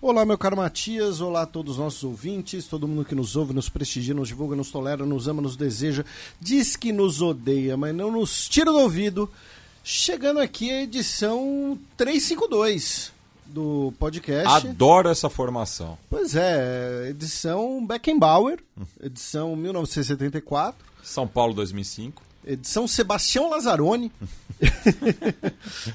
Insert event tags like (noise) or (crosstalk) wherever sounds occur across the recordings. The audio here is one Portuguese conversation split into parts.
Olá, meu caro Matias, olá a todos os nossos ouvintes, todo mundo que nos ouve, nos prestigia, nos divulga, nos tolera, nos ama, nos deseja, diz que nos odeia, mas não nos tira do ouvido. Chegando aqui a edição 352 do podcast. Adoro essa formação. Pois é, edição Beckenbauer, edição 1974. São Paulo 2005 edição Sebastião Lazzaroni.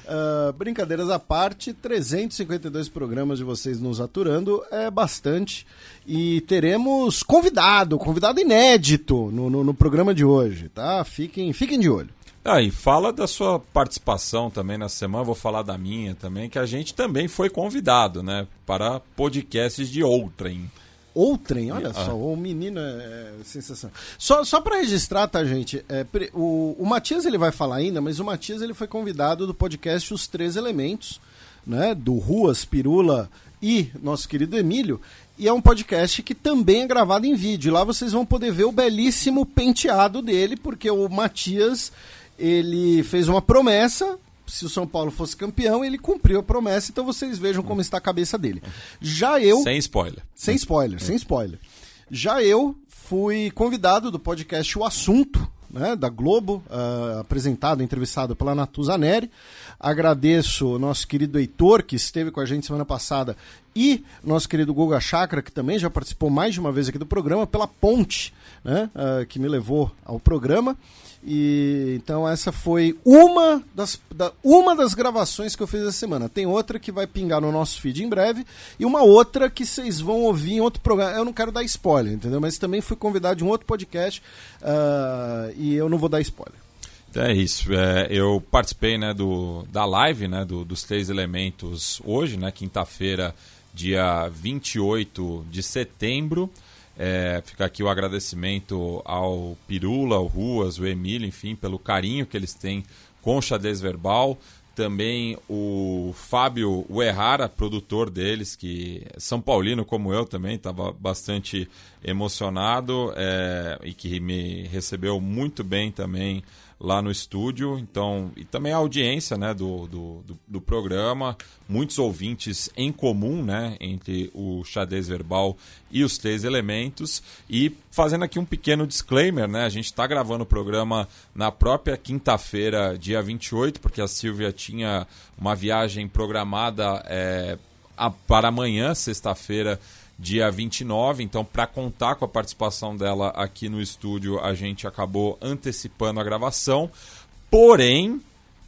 uh, (laughs) brincadeiras à parte, 352 programas de vocês nos aturando é bastante. E teremos convidado, convidado inédito no, no, no programa de hoje, tá? Fiquem, fiquem de olho. Ah, e fala da sua participação também na semana, vou falar da minha também, que a gente também foi convidado, né, para podcasts de outrem. Outrem, olha ah. só, o menino é, é sensação. Só, só para registrar, tá, gente? É, o, o Matias ele vai falar ainda, mas o Matias ele foi convidado do podcast Os Três Elementos, né? Do Ruas, Pirula e nosso querido Emílio. E é um podcast que também é gravado em vídeo. Lá vocês vão poder ver o belíssimo penteado dele, porque o Matias ele fez uma promessa se o São Paulo fosse campeão, ele cumpriu a promessa, então vocês vejam como está a cabeça dele. Já eu. Sem spoiler. Sem spoiler, sem spoiler. Já eu fui convidado do podcast O Assunto, né, da Globo, uh, apresentado, entrevistado pela Natuzaneri. Agradeço o nosso querido Heitor, que esteve com a gente semana passada, e nosso querido Guga Chakra, que também já participou mais de uma vez aqui do programa, pela ponte né, uh, que me levou ao programa. E então essa foi uma das, da, uma das gravações que eu fiz essa semana. Tem outra que vai pingar no nosso feed em breve e uma outra que vocês vão ouvir em outro programa. Eu não quero dar spoiler, entendeu? Mas também fui convidado de um outro podcast uh, e eu não vou dar spoiler. É isso. É, eu participei né, do, da live né, do, dos três elementos hoje, né, quinta-feira, dia 28 de setembro. É, fica aqui o agradecimento ao Pirula, ao Ruas, o Emílio, enfim, pelo carinho que eles têm com o xadrez verbal. Também o Fábio Uerrara, produtor deles, que é São Paulino como eu também, estava bastante emocionado é, e que me recebeu muito bem também lá no estúdio, então e também a audiência né, do, do, do, do, programa, muitos ouvintes em comum né, entre o xadrez verbal e os três elementos. E fazendo aqui um pequeno disclaimer, né, a gente está gravando o programa na própria quinta-feira, dia 28, porque a Silvia tinha uma viagem programada é, a, para amanhã, sexta-feira, dia 29. Então, para contar com a participação dela aqui no estúdio, a gente acabou antecipando a gravação. Porém,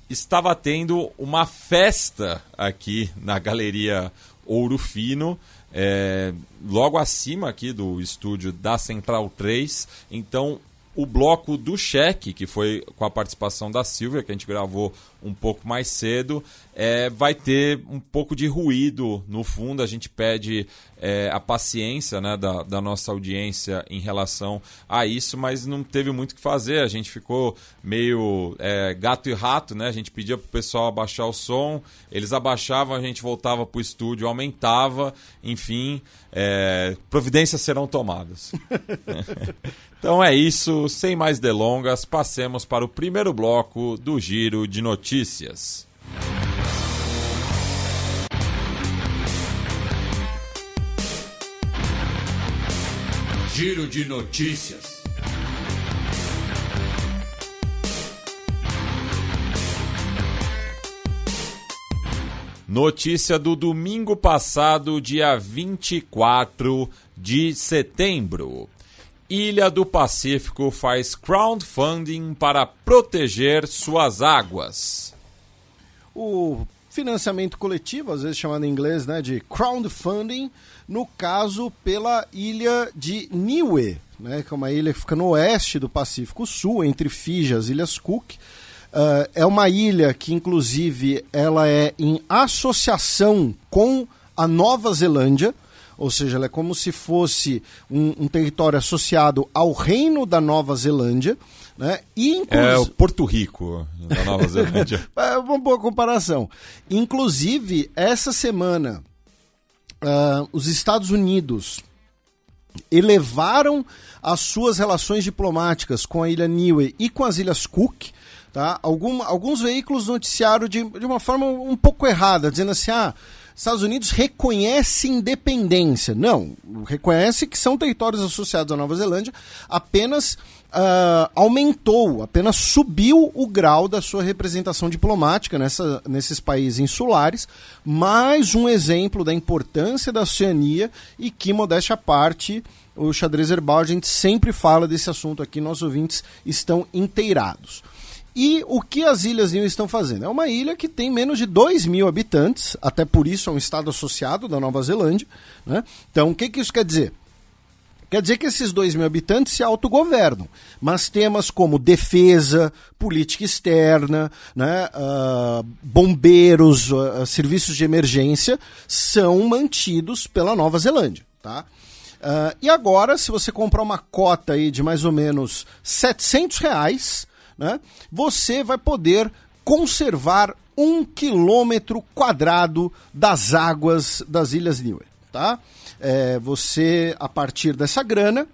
estava tendo uma festa aqui na Galeria Ouro Fino. É, logo acima aqui do estúdio da Central 3. Então, o bloco do cheque, que foi com a participação da Silvia, que a gente gravou um pouco mais cedo, é, vai ter um pouco de ruído no fundo. A gente pede é, a paciência né, da, da, nossa audiência em relação a isso, mas não teve muito o que fazer. A gente ficou meio é, gato e rato, né? A gente pedia para o pessoal abaixar o som, eles abaixavam, a gente voltava para o estúdio, aumentava, enfim, é, providências serão tomadas. (laughs) então é isso, sem mais delongas, passemos para o primeiro bloco do Giro de Notícias. Giro de Notícias. Notícia do domingo passado, dia 24 de setembro. Ilha do Pacífico faz crowdfunding para proteger suas águas. O financiamento coletivo, às vezes chamado em inglês né, de crowdfunding, no caso pela ilha de Niue, né, que é uma ilha que fica no oeste do Pacífico Sul, entre Fiji e as Ilhas Cook. Uh, é uma ilha que, inclusive, ela é em associação com a Nova Zelândia, ou seja, ela é como se fosse um, um território associado ao Reino da Nova Zelândia. Né? E, É o Porto Rico da Nova (laughs) Zelândia. é uma boa comparação. Inclusive, essa semana, uh, os Estados Unidos elevaram as suas relações diplomáticas com a ilha Niue e com as ilhas Cook. Tá? Algum, alguns veículos noticiaram de, de uma forma um pouco errada, dizendo assim: ah, Estados Unidos reconhece independência. Não, reconhece que são territórios associados à Nova Zelândia, apenas uh, aumentou, apenas subiu o grau da sua representação diplomática nessa, nesses países insulares. Mais um exemplo da importância da Oceania e que, modéstia à parte, o xadrez herbal, a gente sempre fala desse assunto aqui, nossos ouvintes estão inteirados. E o que as Ilhas Niue estão fazendo? É uma ilha que tem menos de 2 mil habitantes, até por isso é um estado associado da Nova Zelândia. Né? Então, o que, que isso quer dizer? Quer dizer que esses 2 mil habitantes se autogovernam, mas temas como defesa, política externa, né, uh, bombeiros, uh, serviços de emergência são mantidos pela Nova Zelândia. Tá? Uh, e agora, se você comprar uma cota aí de mais ou menos 700 reais, né, você vai poder conservar um quilômetro quadrado das águas das Ilhas Niue, tá? É, você, a partir dessa grana,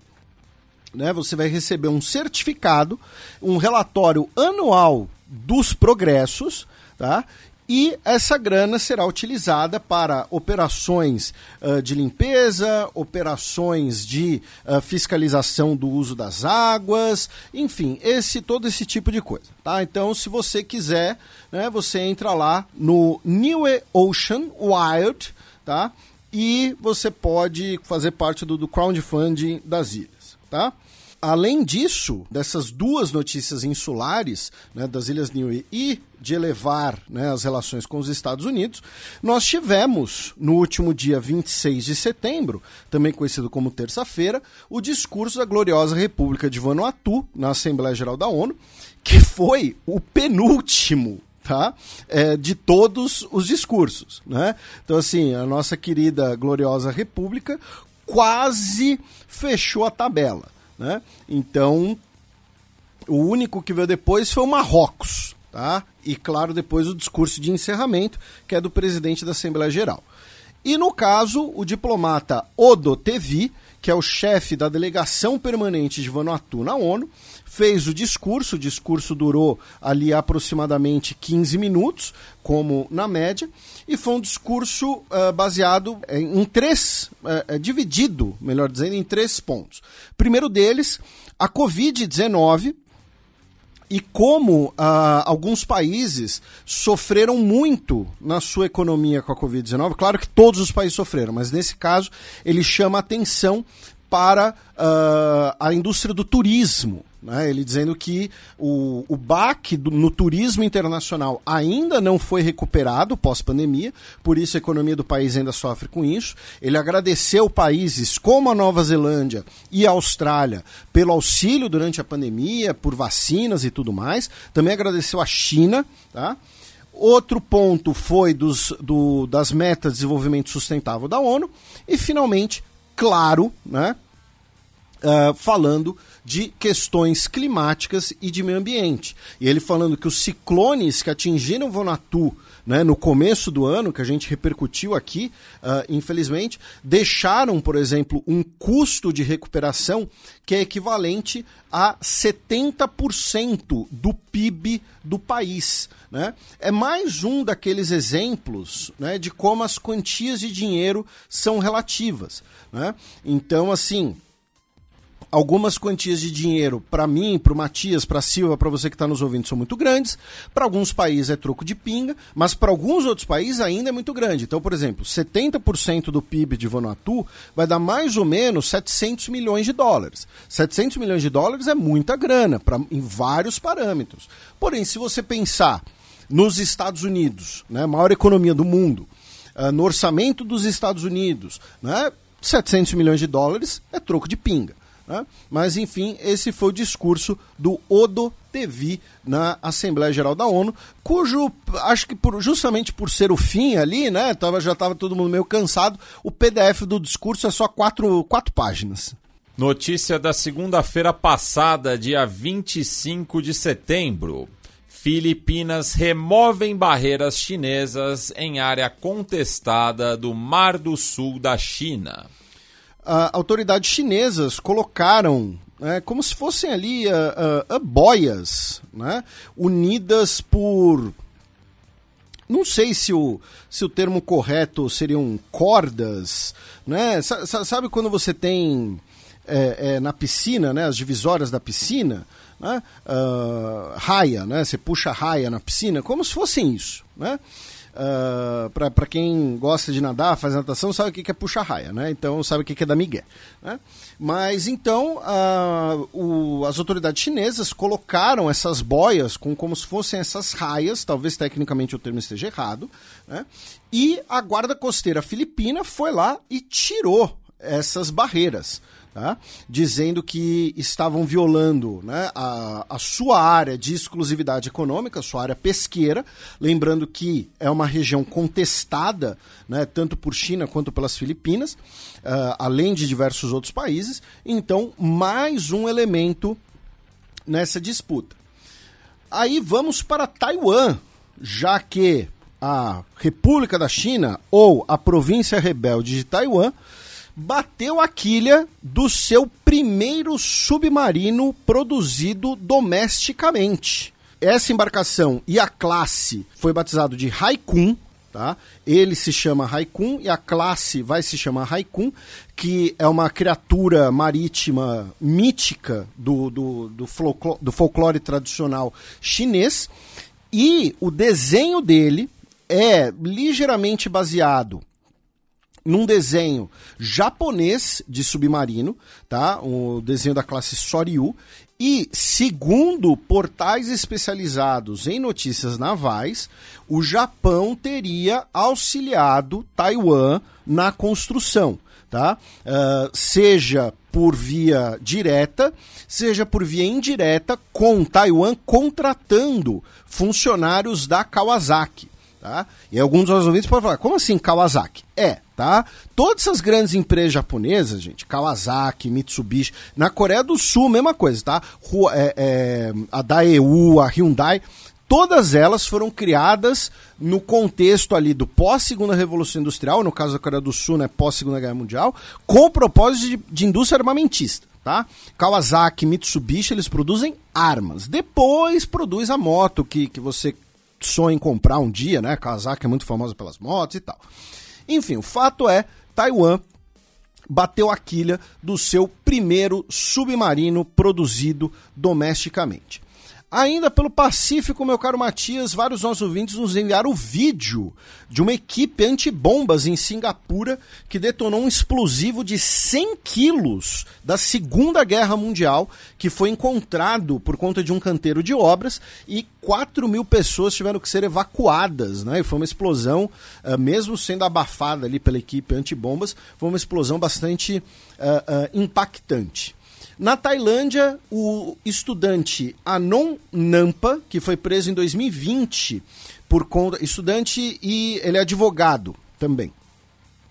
né, você vai receber um certificado, um relatório anual dos progressos, tá? e essa grana será utilizada para operações uh, de limpeza, operações de uh, fiscalização do uso das águas, enfim, esse todo esse tipo de coisa, tá? Então, se você quiser, né, você entra lá no New Ocean Wild, tá? E você pode fazer parte do, do crowdfunding das ilhas, tá? além disso, dessas duas notícias insulares, né, das Ilhas Niue e de elevar né, as relações com os Estados Unidos, nós tivemos, no último dia 26 de setembro, também conhecido como terça-feira, o discurso da gloriosa República de Vanuatu, na Assembleia Geral da ONU, que foi o penúltimo tá? É, de todos os discursos. Né? Então, assim, a nossa querida gloriosa República quase fechou a tabela. Né? Então, o único que veio depois foi o Marrocos. Tá? E, claro, depois o discurso de encerramento, que é do presidente da Assembleia Geral. E, no caso, o diplomata Odo Tevi, que é o chefe da delegação permanente de Vanuatu na ONU, fez o discurso. O discurso durou ali aproximadamente 15 minutos, como na média, e foi um discurso uh, baseado em três, uh, dividido, melhor dizendo, em três pontos. Primeiro deles, a Covid-19 e como uh, alguns países sofreram muito na sua economia com a Covid-19. Claro que todos os países sofreram, mas nesse caso ele chama atenção para uh, a indústria do turismo. Né? Ele dizendo que o, o baque do, no turismo internacional ainda não foi recuperado pós-pandemia, por isso a economia do país ainda sofre com isso. Ele agradeceu países como a Nova Zelândia e a Austrália pelo auxílio durante a pandemia, por vacinas e tudo mais. Também agradeceu a China. Tá? Outro ponto foi dos, do, das metas de desenvolvimento sustentável da ONU. E, finalmente, claro, né, uh, falando de questões climáticas e de meio ambiente. E ele falando que os ciclones que atingiram Vonatu né, no começo do ano, que a gente repercutiu aqui, uh, infelizmente, deixaram, por exemplo, um custo de recuperação que é equivalente a 70% do PIB do país. Né? É mais um daqueles exemplos né, de como as quantias de dinheiro são relativas. Né? Então, assim algumas quantias de dinheiro para mim, para o Matias, para a Silva, para você que está nos ouvindo, são muito grandes. Para alguns países é troco de pinga, mas para alguns outros países ainda é muito grande. Então, por exemplo, 70% do PIB de Vanuatu vai dar mais ou menos 700 milhões de dólares. 700 milhões de dólares é muita grana pra, em vários parâmetros. Porém, se você pensar nos Estados Unidos, né, maior economia do mundo, uh, no orçamento dos Estados Unidos, né, 700 milhões de dólares é troco de pinga. Né? Mas, enfim, esse foi o discurso do Odo Tevi na Assembleia Geral da ONU, cujo, acho que por, justamente por ser o fim ali, né, tava, já estava todo mundo meio cansado, o PDF do discurso é só quatro, quatro páginas. Notícia da segunda-feira passada, dia 25 de setembro. Filipinas removem barreiras chinesas em área contestada do Mar do Sul da China. Autoridades chinesas colocaram é, como se fossem ali uh, uh, boias né, unidas por. Não sei se o, se o termo correto seriam cordas, né? sabe quando você tem é, é, na piscina, né, as divisórias da piscina, né, uh, raia, né, você puxa raia na piscina, como se fossem isso, né? Uh, ah, para quem gosta de nadar, faz natação, sabe o que é puxa-raia, né? Então sabe o que é da migué. Né? Mas então uh, o, as autoridades chinesas colocaram essas boias com como se fossem essas raias, talvez tecnicamente o termo esteja errado, né? e a guarda costeira filipina foi lá e tirou essas barreiras tá? dizendo que estavam violando né, a, a sua área de exclusividade econômica, a sua área pesqueira, lembrando que é uma região contestada né, tanto por China quanto pelas Filipinas, uh, além de diversos outros países. Então, mais um elemento nessa disputa. Aí vamos para Taiwan, já que a República da China ou a província rebelde de Taiwan bateu a quilha do seu primeiro submarino produzido domesticamente. Essa embarcação e a classe foi batizado de Haikun, tá? Ele se chama Haikun e a classe vai se chamar Haikun, que é uma criatura marítima mítica do, do, do, folclore, do folclore tradicional chinês. E o desenho dele é ligeiramente baseado num desenho japonês de submarino, tá? O desenho da classe Soryu. E, segundo portais especializados em notícias navais, o Japão teria auxiliado Taiwan na construção, tá? Uh, seja por via direta, seja por via indireta, com Taiwan contratando funcionários da Kawasaki. Tá? E alguns dos ouvintes podem falar, como assim Kawasaki? É, tá? Todas essas grandes empresas japonesas, gente, Kawasaki, Mitsubishi, na Coreia do Sul, mesma coisa, tá? É, é, a Daewoo, a Hyundai, todas elas foram criadas no contexto ali do pós-segunda revolução industrial, no caso da Coreia do Sul, né, pós-segunda guerra mundial, com o propósito de, de indústria armamentista. Tá? Kawasaki, Mitsubishi, eles produzem armas. Depois produz a moto que, que você sonha em comprar um dia, né? Kawasaki é muito famosa pelas motos e tal. Enfim, o fato é, Taiwan bateu a quilha do seu primeiro submarino produzido domesticamente. Ainda pelo Pacífico, meu caro Matias, vários nossos ouvintes nos enviaram o vídeo de uma equipe antibombas em Singapura que detonou um explosivo de 100 quilos da Segunda Guerra Mundial que foi encontrado por conta de um canteiro de obras e 4 mil pessoas tiveram que ser evacuadas. Né? E foi uma explosão, uh, mesmo sendo abafada ali pela equipe antibombas, foi uma explosão bastante uh, uh, impactante. Na Tailândia, o estudante Anon Nampa, que foi preso em 2020 por conta. Estudante e ele é advogado também.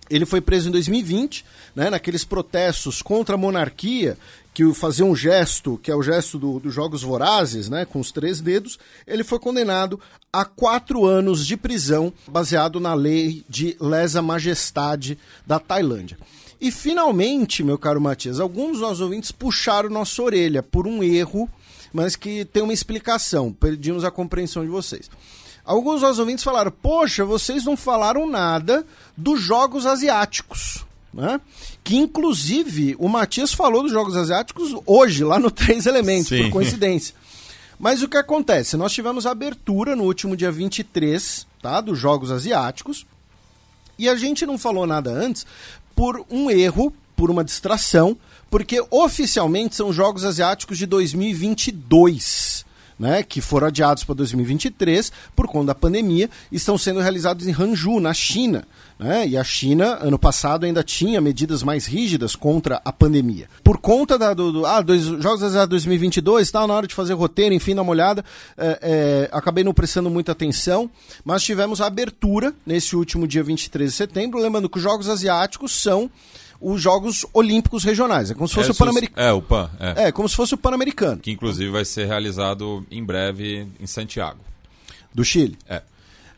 Ele foi preso em 2020, né, naqueles protestos contra a monarquia, que fazia um gesto, que é o gesto do, dos Jogos Vorazes, né, com os três dedos. Ele foi condenado a quatro anos de prisão, baseado na lei de lesa majestade da Tailândia. E finalmente, meu caro Matias, alguns dos nossos ouvintes puxaram nossa orelha por um erro, mas que tem uma explicação. Pedimos a compreensão de vocês. Alguns dos nossos ouvintes falaram: Poxa, vocês não falaram nada dos jogos asiáticos. Né? Que inclusive o Matias falou dos jogos asiáticos hoje, lá no (laughs) Três Elementos, Sim. por coincidência. Mas o que acontece? Nós tivemos a abertura no último dia 23 tá, dos Jogos Asiáticos. E a gente não falou nada antes por um erro, por uma distração, porque oficialmente são Jogos Asiáticos de 2022. né, que foram adiados para 2023 por conta da pandemia, estão sendo realizados em Hangzhou, na China. Né? E a China, ano passado, ainda tinha medidas mais rígidas contra a pandemia. Por conta da, do, do ah, dois, Jogos Asiáticos 2022, tal, na hora de fazer roteiro, enfim, dar uma olhada, é, é, acabei não prestando muita atenção, mas tivemos a abertura nesse último dia 23 de setembro, lembrando que os Jogos Asiáticos são os Jogos Olímpicos Regionais. É como se fosse É, o Pan-Americano. É, o PAN. É. É, como se fosse o Pan-Americano Que inclusive vai ser realizado em breve em Santiago. do Chile. É.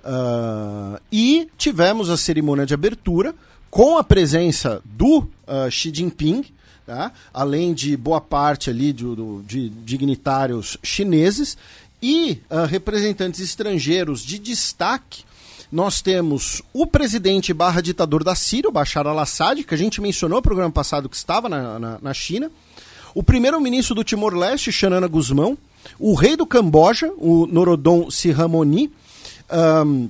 Ah, e tivemos a cerimônia de abertura com a presença do ah, Xi Jinping, tá? além de boa parte ali do- de dignitários chineses e ah, representantes estrangeiros de destaque. Nós temos o presidente barra ditador da Síria, o Bashar al-Assad, que a gente mencionou no programa passado que estava na, na, na China. O primeiro-ministro do Timor-Leste, Xanana Guzmão. O rei do Camboja, o Norodom Sihamoni. Ahn,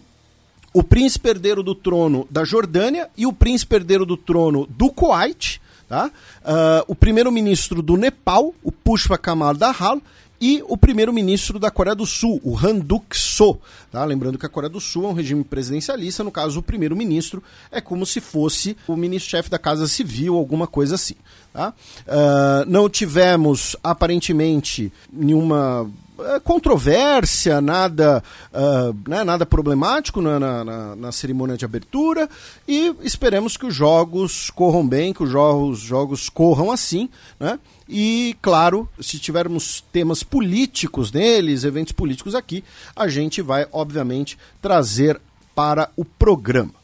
o príncipe herdeiro do trono da Jordânia e o príncipe herdeiro do trono do Kuwait, tá? Ah, o primeiro-ministro do Nepal, o Pushpa Kamal Dahal, e o primeiro-ministro da Coreia do Sul, o Han Duck-so. Tá? Lembrando que a Coreia do Sul é um regime presidencialista, no caso, o primeiro-ministro é como se fosse o ministro-chefe da Casa Civil, alguma coisa assim. Tá? Ah, não tivemos, aparentemente, nenhuma controvérsia, nada, ah, né, nada problemático na, na- na- na cerimônia de abertura e esperemos que os jogos corram bem, que os jogos, jogos corram assim, né? E, claro, se tivermos temas políticos neles, eventos políticos aqui, a gente vai, obviamente, trazer para o programa.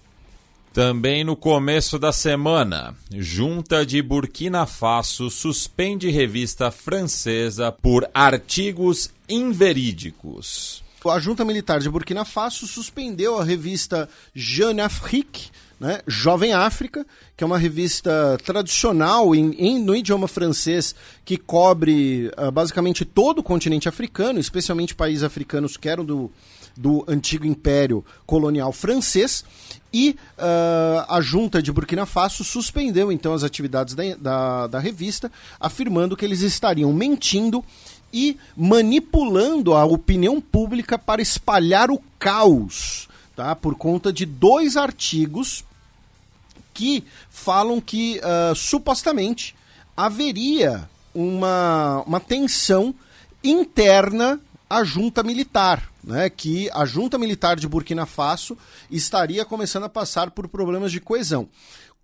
Também no começo da semana, Junta de Burkina Faso suspende revista francesa por artigos inverídicos. A junta militar de Burkina Faso suspendeu a revista Jeune Afrique, né, Jovem África, que é uma revista tradicional em, em- no idioma francês que cobre ah, basicamente todo o continente africano, especialmente países africanos que eram do, do antigo império colonial francês. E ah, a junta de Burkina Faso suspendeu então as atividades da, da, da revista, afirmando que eles estariam mentindo e manipulando a opinião pública para espalhar o caos, tá? Por conta de dois artigos que falam que ah, supostamente haveria uma, uma tensão interna à junta militar, né? Que a junta militar de Burkina Faso estaria começando a passar por problemas de coesão.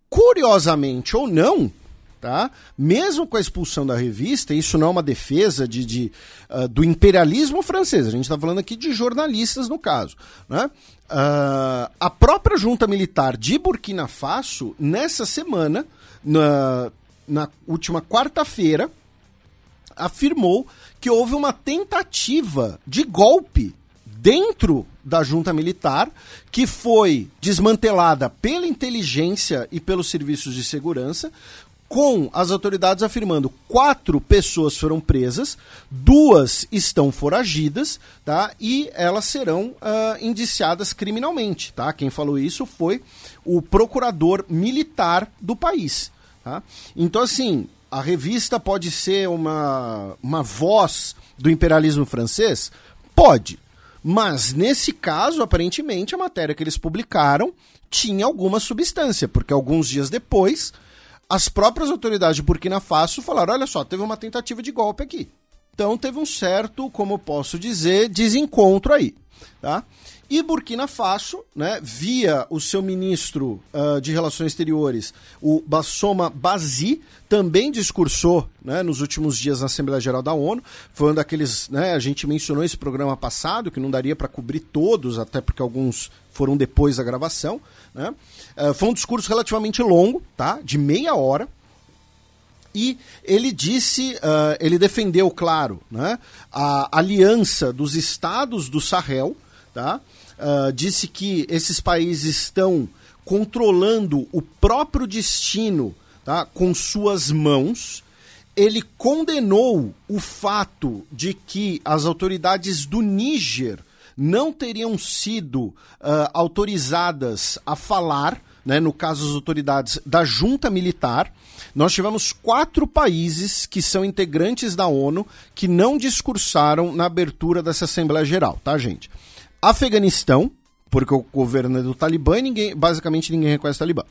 Curiosamente ou não, tá? Mesmo com a expulsão da revista, isso não é uma defesa de, de, ah, do imperialismo francês, a gente está falando aqui de jornalistas no caso. Né? Ah, a própria junta militar de Burkina Faso, nessa semana, na, na última quarta-feira, afirmou que houve uma tentativa de golpe dentro da junta militar que foi desmantelada pela inteligência e pelos serviços de segurança com as autoridades afirmando quatro pessoas foram presas, duas estão foragidas, tá? E elas serão ah, indiciadas criminalmente, tá? Quem falou isso foi o procurador militar do país, tá? Então assim, a revista pode ser uma, uma voz do imperialismo francês? Pode. Mas nesse caso, aparentemente, a matéria que eles publicaram tinha alguma substância, porque alguns dias depois, as próprias autoridades de Burkina Faso falaram: olha só, teve uma tentativa de golpe aqui. Então teve um certo, como posso dizer, desencontro aí. Tá? E Burkina Faso, né, via o seu ministro ah, de Relações Exteriores, o Bassoma Bazi, também discursou né, nos últimos dias na Assembleia Geral da ONU. Foi um daqueles. Né, a gente mencionou esse programa passado, que não daria para cobrir todos, até porque alguns foram depois da gravação. Né? Ah, foi um discurso relativamente longo, tá? de meia hora. E ele disse, ah, ele defendeu, claro, né, a aliança dos estados do Sahel, tá? Ah, disse que esses países estão controlando o próprio destino tá, com suas mãos. Ele condenou o fato de que as autoridades do Níger não teriam sido ah, autorizadas a falar né, no caso as autoridades da junta militar, nós tivemos quatro países que são integrantes da ONU que não discursaram na abertura dessa Assembleia Geral, tá, gente? Afeganistão, porque o governo é do Talibã e ninguém, basicamente ninguém reconhece o Talibã.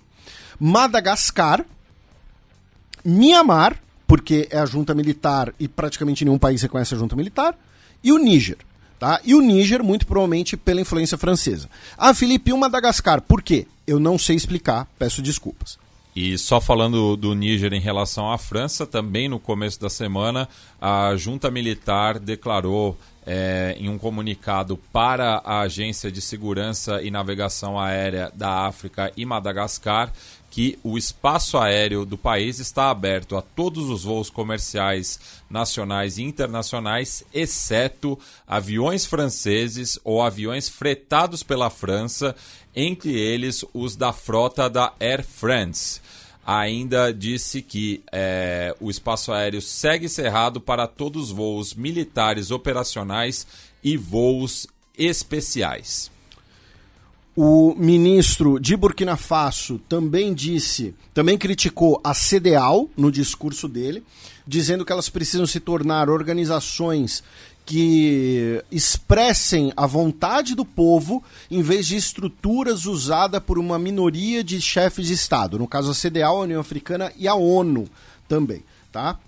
Madagascar, Mianmar, porque é a junta militar e praticamente nenhum país reconhece a junta militar, e o Níger. Tá? E o Níger, muito provavelmente pela influência francesa. Ah, Felipe, e o Madagascar, por quê? Eu não sei explicar, peço desculpas. E só falando do Níger em relação à França, também no começo da semana, a junta militar declarou é, em um comunicado para a Agência de Segurança e Navegação Aérea da África e Madagascar que o espaço aéreo do país está aberto a todos os voos comerciais nacionais e internacionais, exceto aviões franceses ou aviões fretados pela França, entre eles os da frota da Air France ainda disse que é, o espaço aéreo segue cerrado para todos os voos militares operacionais e voos especiais. O ministro de Burkina Faso também disse, também criticou a CDAO no discurso dele, dizendo que elas precisam se tornar organizações que expressem a vontade do povo em vez de estruturas usadas por uma minoria de chefes de Estado, no caso a CDAO, a União Africana e a ONU também, tá?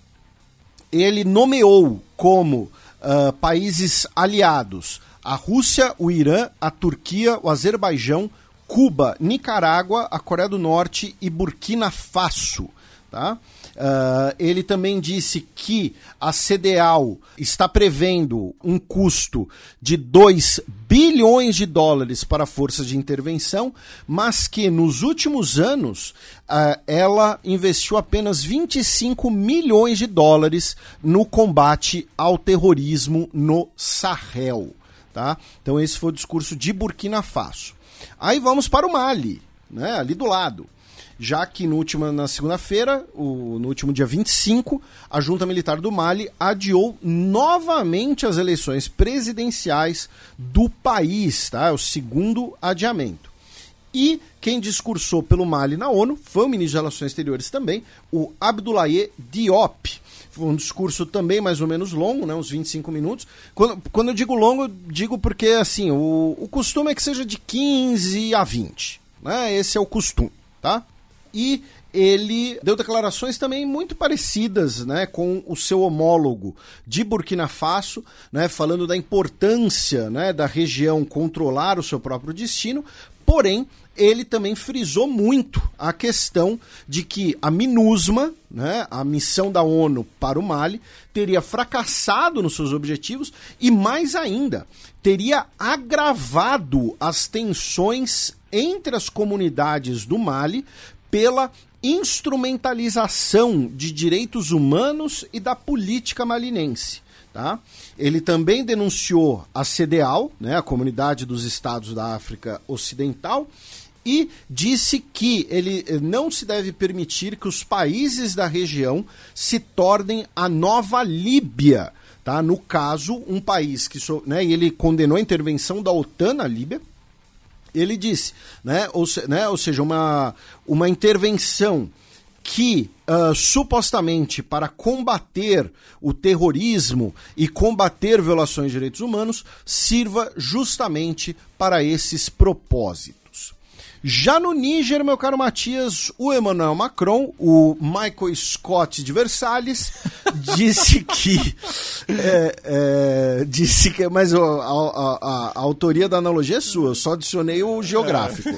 Ele nomeou como uh, países aliados a Rússia, o Irã, a Turquia, o Azerbaijão, Cuba, Nicarágua, a Coreia do Norte e Burkina Faso. Tá? Uh, ele também disse que a CDAO está prevendo um custo de 2 bilhões de dólares para forças de intervenção, mas que nos últimos anos uh, ela investiu apenas 25 milhões de dólares no combate ao terrorismo no Sahel. Tá? Então esse foi o discurso de Burkina Faso. Aí vamos para o Mali, né, ali do lado. Já que no último, na segunda-feira, no último dia 25, a junta militar do Mali adiou novamente as eleições presidenciais do país, tá? É o segundo adiamento. E quem discursou pelo Mali na ONU foi o ministro de Relações Exteriores também, o Abdoulaye Diop um discurso também mais ou menos longo, né, uns 25 minutos. Quando, quando eu digo longo, eu digo porque assim, o, o costume é que seja de 15 a 20. Né? Esse é o costume, tá? E ele deu declarações também muito parecidas né, com o seu homólogo de Burkina Faso, né, falando da importância né, da região controlar o seu próprio destino, porém ele também frisou muito a questão de que a MINUSMA, né, a missão da ONU para o Mali, teria fracassado nos seus objetivos e, mais ainda, teria agravado as tensões entre as comunidades do Mali pela instrumentalização de direitos humanos e da política malinense. Tá? Ele também denunciou a CDAO, né, a Comunidade dos Estados da África Ocidental, e disse que ele eh, não se deve permitir que os países da região se tornem a nova Líbia. Tá? No caso, um país que. So, né, ele condenou a intervenção da OTAN na Líbia. Ele disse, né, ou, né, ou seja, uma, uma intervenção que uh, supostamente para combater o terrorismo e combater violações de direitos humanos sirva justamente para esses propósitos. Já no Níger, meu caro Matias, o Emmanuel Macron, o Michael Scott de Versalhes, (laughs) disse que. É, é, disse que. Mas a, a, a, a, autoria da analogia é sua, eu só adicionei o geográfico.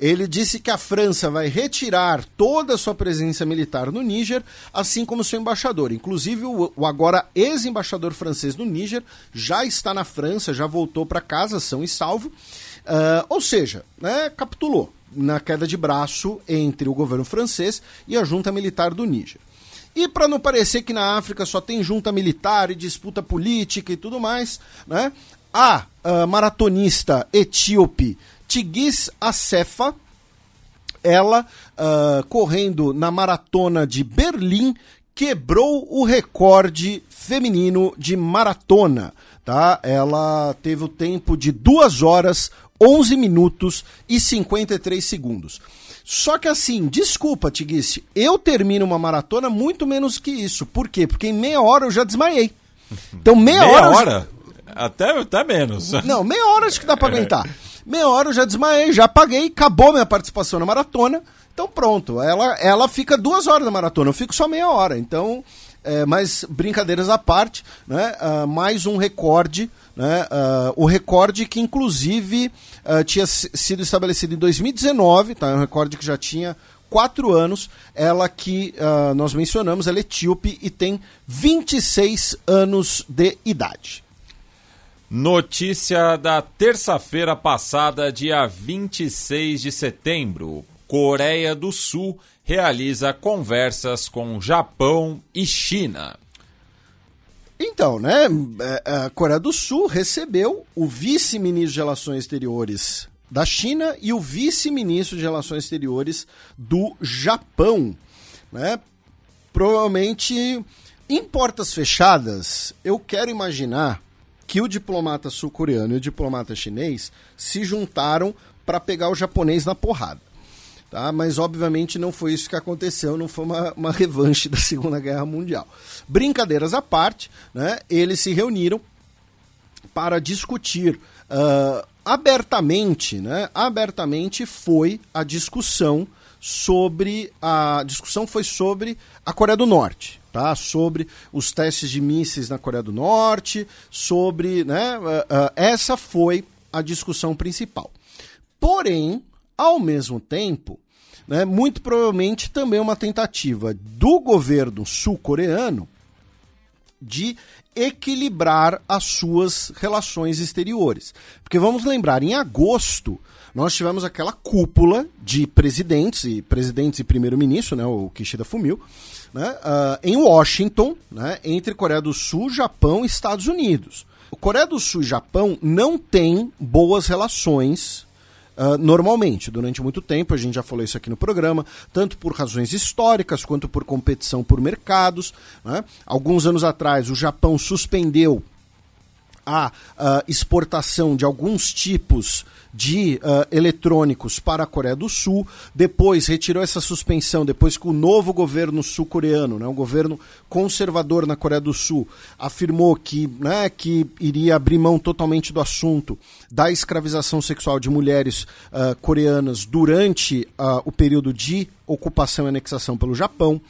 Ele disse que a França vai retirar toda a sua presença militar no Níger, assim como seu embaixador. Inclusive, o, o agora ex-embaixador francês no Níger já está na França, já voltou para casa, são e salvo. Uh, ou seja, né, capitulou na queda de braço entre o governo francês e a junta militar do Níger. E para não parecer que na África só tem junta militar e disputa política e tudo mais, né, a uh, maratonista etíope Tigis Acefa, ela, uh, correndo na maratona de Berlim, quebrou o recorde feminino de maratona. Tá? Ela teve o tempo de 2 horas, 11 minutos e 53 segundos. Só que assim, desculpa, Tiguice, eu termino uma maratona muito menos que isso. Por quê? Porque em meia hora eu já desmaiei. Então meia, Meia hora... hora? Até, até menos. Não, meia hora acho que dá pra (laughs) aguentar. Meia hora eu já desmaiei, já paguei, acabou minha participação na maratona. Então pronto, ela, ela fica duas horas na maratona, eu fico só meia hora. Então, é, mas brincadeiras à parte, né? ah, mais um recorde, né? ah, o recorde que inclusive ah, tinha si- sido estabelecido em 2019, tá? É um recorde que já tinha quatro anos. Ela que nós mencionamos, ela é etíope e tem 26 anos de idade. Notícia da terça-feira passada, dia 26 de setembro. Coreia do Sul realiza conversas com Japão e China. Então, né, é, a Coreia do Sul recebeu o vice-ministro de Relações Exteriores da China e o vice-ministro de Relações Exteriores do Japão, né? Provavelmente em portas fechadas, eu quero imaginar que o diplomata sul-coreano e o diplomata chinês se juntaram para pegar o japonês na porrada. Tá? Mas obviamente não foi isso que aconteceu, não foi uma, uma revanche da Segunda Guerra Mundial. Brincadeiras à parte, né? eles se reuniram para discutir ah, abertamente, né? Abertamente foi a discussão sobre a discussão foi sobre a Coreia do Norte, tá? Sobre os testes de mísseis na Coreia do Norte, sobre, né? ah, ah, essa foi a discussão principal. Porém, ao mesmo tempo, né, muito provavelmente também uma tentativa do governo sul-coreano de equilibrar as suas relações exteriores. Porque vamos lembrar, em agosto nós tivemos aquela cúpula de presidentes e presidentes e primeiro-ministro, né, o Kishida Fumio, né, ah, em Washington, né, entre Coreia do Sul, Japão e Estados Unidos. O Coreia do Sul e Japão não têm boas relações Uh, normalmente, durante muito tempo, a gente já falou isso aqui no programa, tanto por razões históricas quanto por competição por mercados. né? Alguns anos atrás, o Japão suspendeu a ah, exportação de alguns tipos de ah, eletrônicos para a Coreia do Sul, depois retirou essa suspensão, depois que o novo governo sul-coreano, né, um governo conservador na Coreia do Sul, afirmou que, né, que iria abrir mão totalmente do assunto da escravização sexual de mulheres ah, coreanas durante ah, o período de ocupação e anexação pelo Japão.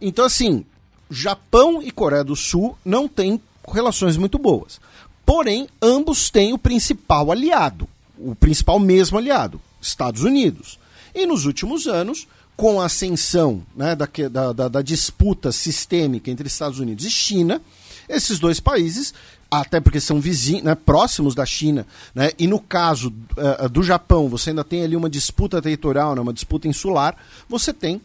Então, assim, Japão e Coreia do Sul não têm relações muito boas. Porém, ambos têm o principal aliado, o principal mesmo aliado, Estados Unidos. E nos últimos anos, com a ascensão né, da, da- da- disputa sistêmica entre Estados Unidos e China, esses dois países, até porque são vizinhos, né, próximos da China, né, e no caso eh, do Japão, você ainda tem ali uma disputa territorial, né, uma disputa insular, você tem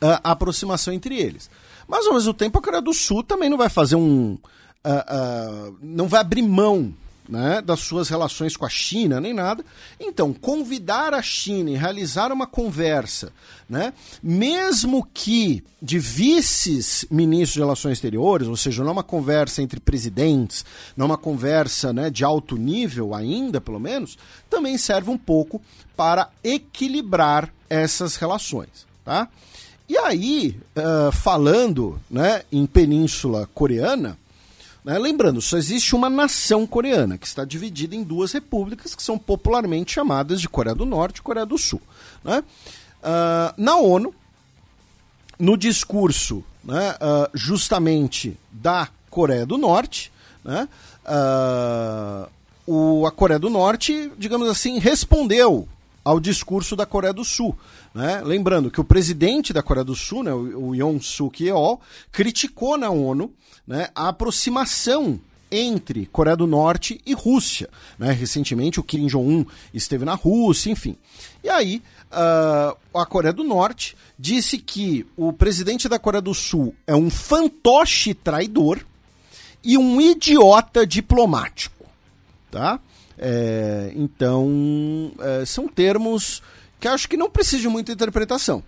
ah, a aproximação entre eles. Mas ao mesmo tempo a Coreia do Sul também não vai fazer um. ah, ah, não vai abrir mão né, das suas relações com a China nem nada. Então, convidar a China e realizar uma conversa, né, mesmo que de vices-ministros de relações exteriores, ou seja, não é uma conversa entre presidentes, não é uma conversa né, de alto nível ainda, pelo menos, também serve um pouco para equilibrar essas relações. Tá? E aí, ah, falando né, em Península Coreana, né, lembrando, só existe uma nação coreana, que está dividida em duas repúblicas, que são popularmente chamadas de Coreia do Norte e Coreia do Sul. né? Ah, na ONU, no discurso né, ah, justamente da Coreia do Norte, né, ah, o, a Coreia do Norte, digamos assim, respondeu ao discurso da Coreia do Sul. né? Lembrando que o presidente da Coreia do Sul, né, o, Yoon Suk Yeol, criticou na ONU né, a aproximação entre Coreia do Norte e Rússia. né? Recentemente o Kim Jong-un esteve na Rússia, enfim. E aí ah, a Coreia do Norte disse que o presidente da Coreia do Sul é um fantoche traidor e um idiota diplomático. Tá? É, então, é, são termos que acho que não precisam de muita interpretação.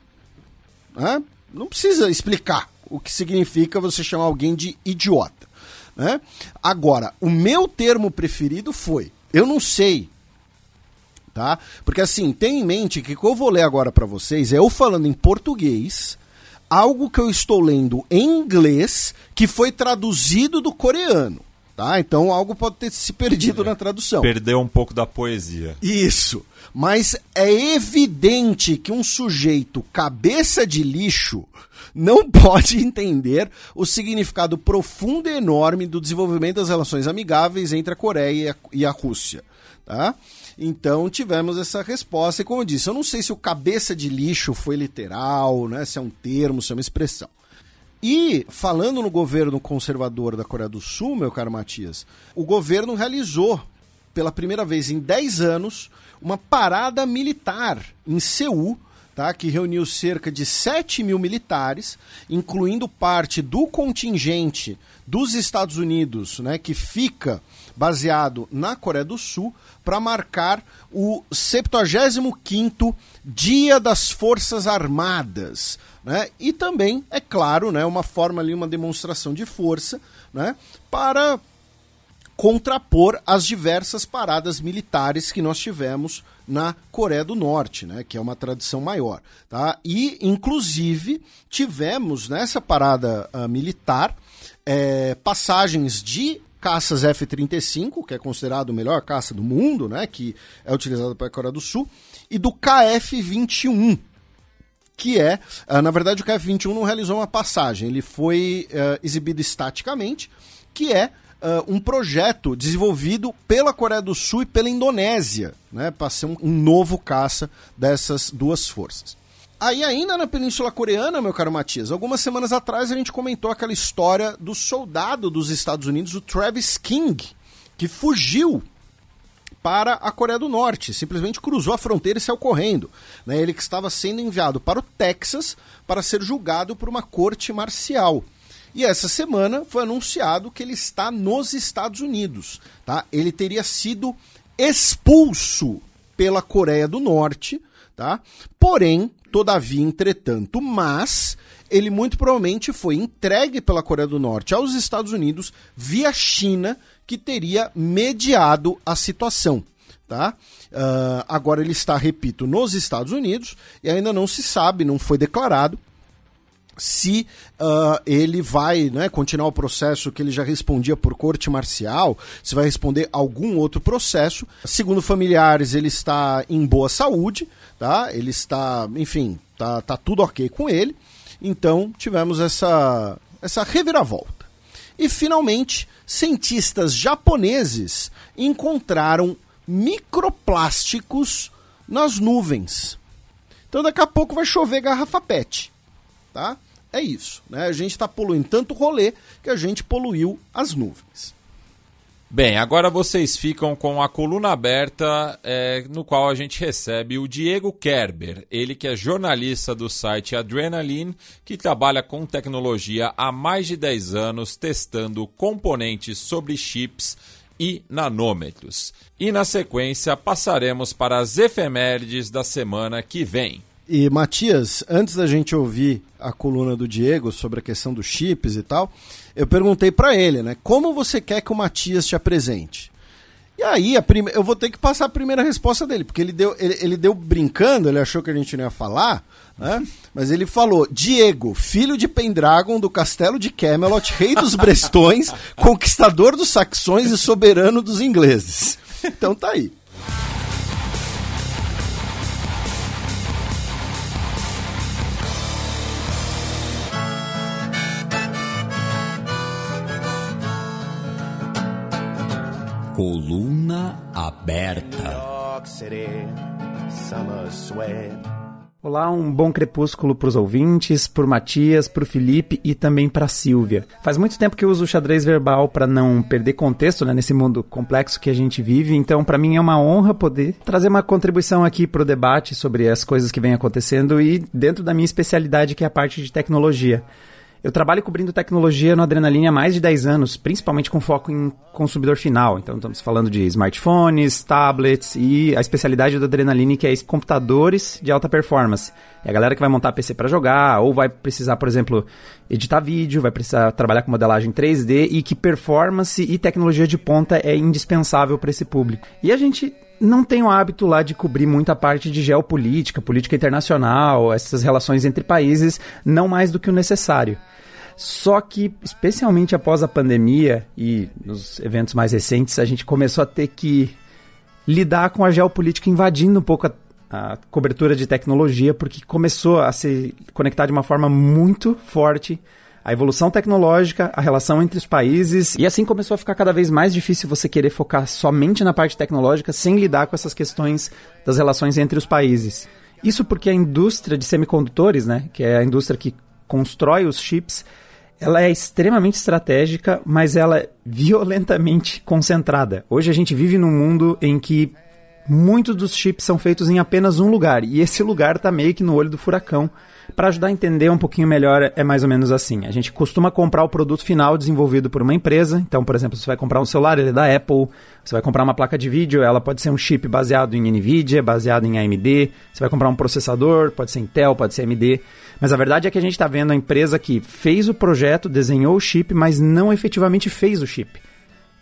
né? Não precisa explicar o que significa você chamar alguém de idiota. né? Agora, o meu termo preferido foi: eu não sei Tá? Porque assim, tem em mente que o que eu vou ler agora para vocês é eu falando em português, algo que eu estou lendo em inglês que foi traduzido do coreano. Tá? Então algo pode ter se perdido na tradução. Perdeu um pouco da poesia. Isso. Mas é evidente que um sujeito cabeça de lixo não (laughs) pode entender o significado profundo e enorme do desenvolvimento das relações amigáveis entre a Coreia e a, e a Rússia. Tá? Então tivemos essa resposta, e como eu disse, eu não sei se o cabeça de lixo foi literal, né, se é um termo, se é uma expressão. E falando no governo conservador da Coreia do Sul, meu caro Matias, o governo realizou pela primeira vez em 10 anos uma parada militar em Seul, tá, que reuniu cerca de 7 mil militares, incluindo parte do contingente dos Estados Unidos, né, que fica baseado na Coreia do Sul, para marcar o 75º Dia das Forças Armadas. Né? E também, é claro, né, uma forma ali, uma demonstração de força né, para contrapor as diversas paradas militares que nós tivemos na Coreia do Norte, né, que é uma tradição maior. Tá? E, inclusive, tivemos nessa parada uh, militar é, passagens de caças F-35, que é considerado o melhor caça do mundo, né, que é utilizado para a Coreia do Sul, e do KF-21, que é, uh, na verdade, o KF-21 não realizou uma passagem, ele foi uh, exibido estaticamente, que é uh, um projeto desenvolvido pela Coreia do Sul e pela Indonésia, né, para ser um, um novo caça dessas duas forças. Aí, ainda na Península Coreana, meu caro Matias, algumas semanas atrás a gente comentou aquela história do soldado dos Estados Unidos, o Travis King, que fugiu para a Coreia do Norte, simplesmente cruzou a fronteira e saiu correndo. Né? Ele que estava sendo enviado para o Texas para ser julgado por uma corte marcial. E essa semana foi anunciado que ele está nos Estados Unidos. Tá? Ele teria sido expulso pela Coreia do Norte, tá? Porém, todavia, entretanto, mas ele muito provavelmente foi entregue pela Coreia do Norte aos Estados Unidos via China, que teria mediado a situação. Tá? Uh, agora ele está, repito, nos Estados Unidos e ainda não se sabe, não foi declarado se uh, ele vai né, continuar o processo que ele já respondia por corte marcial, se vai responder algum outro processo. Segundo familiares, ele está em boa saúde, tá? Ele está, enfim, tá, tá tudo ok com ele. Então tivemos essa, essa reviravolta. E finalmente, cientistas japoneses encontraram microplásticos nas nuvens. Então daqui a pouco vai chover garrafa PET tá? É isso, né? A gente está poluindo tanto rolê que a gente poluiu as nuvens. Bem, agora vocês ficam com a coluna aberta, é, no qual a gente recebe o Diego Kerber, ele que é jornalista do site Adrenaline, que trabalha com tecnologia há mais de 10 anos, testando componentes sobre chips e nanômetros. E na sequência passaremos para as efemérides da semana que vem. E Matias, antes da gente ouvir a coluna do Diego sobre a questão dos chips e tal, eu perguntei para ele, né? Como você quer que o Matias te apresente? E aí, a prime... eu vou ter que passar a primeira resposta dele, porque ele deu, ele, ele deu brincando, ele achou que a gente não ia falar, né? (laughs) Mas ele falou: Diego, filho de Pendragon do castelo de Camelot, rei dos Brestões, (laughs) conquistador dos saxões e soberano dos ingleses. Então tá aí. Coluna aberta. Olá, um bom crepúsculo para os ouvintes, para Matias, para Felipe e também para Silvia. Faz muito tempo que eu uso o xadrez verbal para não perder contexto né, nesse mundo complexo que a gente vive, então para mim é uma honra poder trazer uma contribuição aqui para o debate sobre as coisas que vêm acontecendo e dentro da minha especialidade que é a parte de tecnologia. Eu trabalho cobrindo tecnologia no Adrenaline há mais de 10 anos, principalmente com foco em consumidor final. Então, estamos falando de smartphones, tablets e a especialidade do Adrenaline que é computadores de alta performance. É a galera que vai montar PC para jogar, ou vai precisar, por exemplo, editar vídeo, vai precisar trabalhar com modelagem 3D e que performance e tecnologia de ponta é indispensável para esse público. E a gente não tem o hábito lá de cobrir muita parte de geopolítica, política internacional, essas relações entre países, não mais do que o necessário. Só que, especialmente após a pandemia e nos eventos mais recentes, a gente começou a ter que lidar com a geopolítica invadindo um pouco a, a cobertura de tecnologia, porque começou a se conectar de uma forma muito forte a evolução tecnológica, a relação entre os países, e assim começou a ficar cada vez mais difícil você querer focar somente na parte tecnológica sem lidar com essas questões das relações entre os países. Isso porque a indústria de semicondutores, né, que é a indústria que constrói os chips, ela é extremamente estratégica, mas ela é violentamente concentrada. Hoje a gente vive num mundo em que muitos dos chips são feitos em apenas um lugar, e esse lugar está meio que no olho do furacão. Para ajudar a entender um pouquinho melhor, é mais ou menos assim. A gente costuma comprar o produto final desenvolvido por uma empresa. Então, por exemplo, você vai comprar um celular, ele é da Apple. Você vai comprar uma placa de vídeo, ela pode ser um chip baseado em NVIDIA, baseado em AMD. Você vai comprar um processador, pode ser Intel, pode ser AMD. Mas a verdade é que a gente está vendo a empresa que fez o projeto, desenhou o chip, mas não efetivamente fez o chip.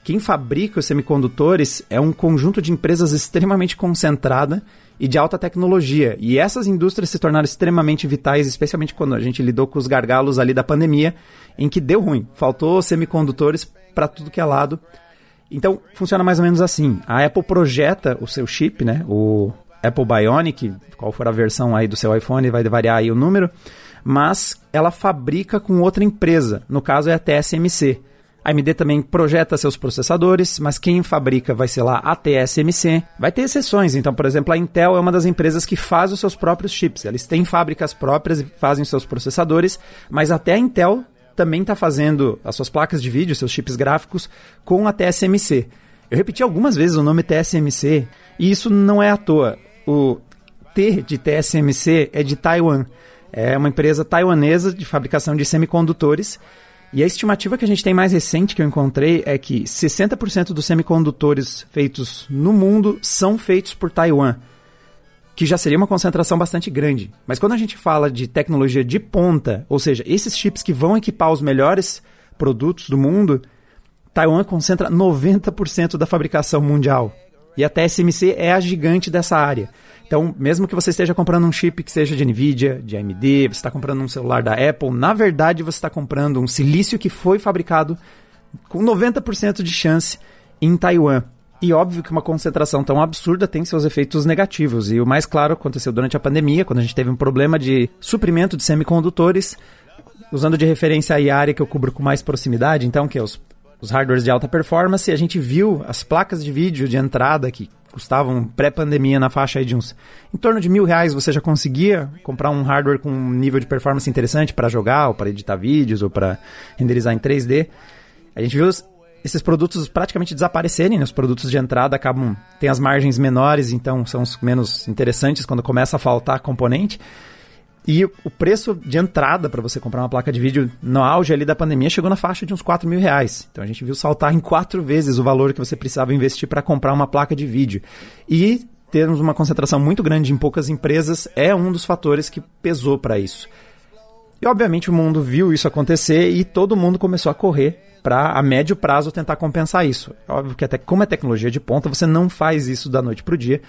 Quem fabrica os semicondutores é um conjunto de empresas extremamente concentrada e de alta tecnologia. E essas indústrias se tornaram extremamente vitais, especialmente quando a gente lidou com os gargalos ali da pandemia, em que deu ruim. Faltou semicondutores para tudo que é lado. Então, funciona mais ou menos assim. A Apple projeta o seu chip, né? O Apple Bionic, qual for a versão aí do seu iPhone, vai variar aí o número, mas ela fabrica com outra empresa. No caso é a TSMC. A AMD também projeta seus processadores, mas quem fabrica vai ser lá a TSMC. Vai ter exceções, então, por exemplo, a Intel é uma das empresas que faz os seus próprios chips. Eles têm fábricas próprias e fazem seus processadores, mas até a Intel também está fazendo as suas placas de vídeo, seus chips gráficos, com a TSMC. Eu repeti algumas vezes o nome TSMC, e isso não é à toa. O T de TSMC é de Taiwan. É uma empresa taiwanesa de fabricação de semicondutores e a estimativa que a gente tem mais recente que eu encontrei é que 60% dos semicondutores feitos no mundo são feitos por Taiwan, que já seria uma concentração bastante grande. Mas quando a gente fala de tecnologia de ponta, ou seja, esses chips que vão equipar os melhores produtos do mundo, Taiwan concentra 90% da fabricação mundial. E a TSMC é a gigante dessa área. Então, mesmo que você esteja comprando um chip que seja de Nvidia, de AMD, você está comprando um celular da Apple, na verdade você está comprando um silício que foi fabricado com 90% de chance em Taiwan. E óbvio que uma concentração tão absurda tem seus efeitos negativos. E o mais claro aconteceu durante a pandemia, quando a gente teve um problema de suprimento de semicondutores, usando de referência a área que eu cubro com mais proximidade, então, que é os, os hardwares de alta performance, a gente viu as placas de vídeo de entrada que custavam pré-pandemia na faixa aí de uns em torno de mil reais você já conseguia comprar um hardware com um nível de performance interessante para jogar ou para editar vídeos ou para renderizar em 3D. A gente viu esses produtos praticamente desaparecerem, né? os produtos de entrada acabam tem as margens menores, então são os menos interessantes quando começa a faltar componente. E o preço de entrada para você comprar uma placa de vídeo no auge ali da pandemia chegou na faixa de uns 4 mil reais. Então a gente viu saltar em quatro vezes o valor que você precisava investir para comprar uma placa de vídeo. E termos uma concentração muito grande em poucas empresas é um dos fatores que pesou para isso. E obviamente o mundo viu isso acontecer e todo mundo começou a correr para a médio prazo tentar compensar isso. Óbvio que até como é tecnologia de ponta, você não faz isso da noite para o dia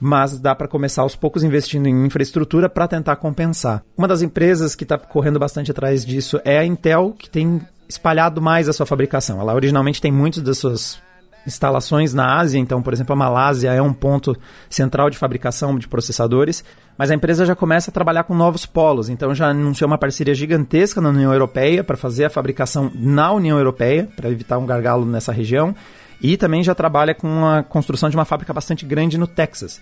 mas dá para começar aos poucos investindo em infraestrutura para tentar compensar. Uma das empresas que está correndo bastante atrás disso é a Intel, que tem espalhado mais a sua fabricação. Ela originalmente tem muitas das suas instalações na Ásia, então, por exemplo, a Malásia é um ponto central de fabricação de processadores, mas a empresa já começa a trabalhar com novos polos, então já anunciou uma parceria gigantesca na União Europeia para fazer a fabricação na União Europeia, para evitar um gargalo nessa região. E também já trabalha com a construção de uma fábrica bastante grande no Texas.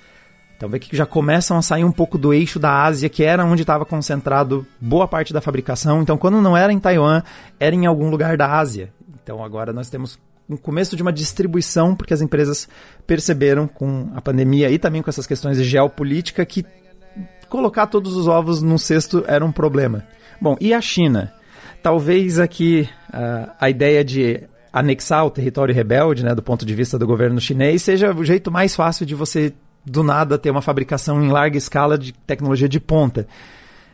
Então vê que já começam a sair um pouco do eixo da Ásia, que era onde estava concentrado boa parte da fabricação. Então quando não era em Taiwan, era em algum lugar da Ásia. Então agora nós temos um começo de uma distribuição, porque as empresas perceberam com a pandemia e também com essas questões de geopolítica que colocar todos os ovos num cesto era um problema. Bom, e a China? Talvez aqui uh, a ideia de anexar o território rebelde, né, do ponto de vista do governo chinês, seja o jeito mais fácil de você, do nada, ter uma fabricação em larga escala de tecnologia de ponta.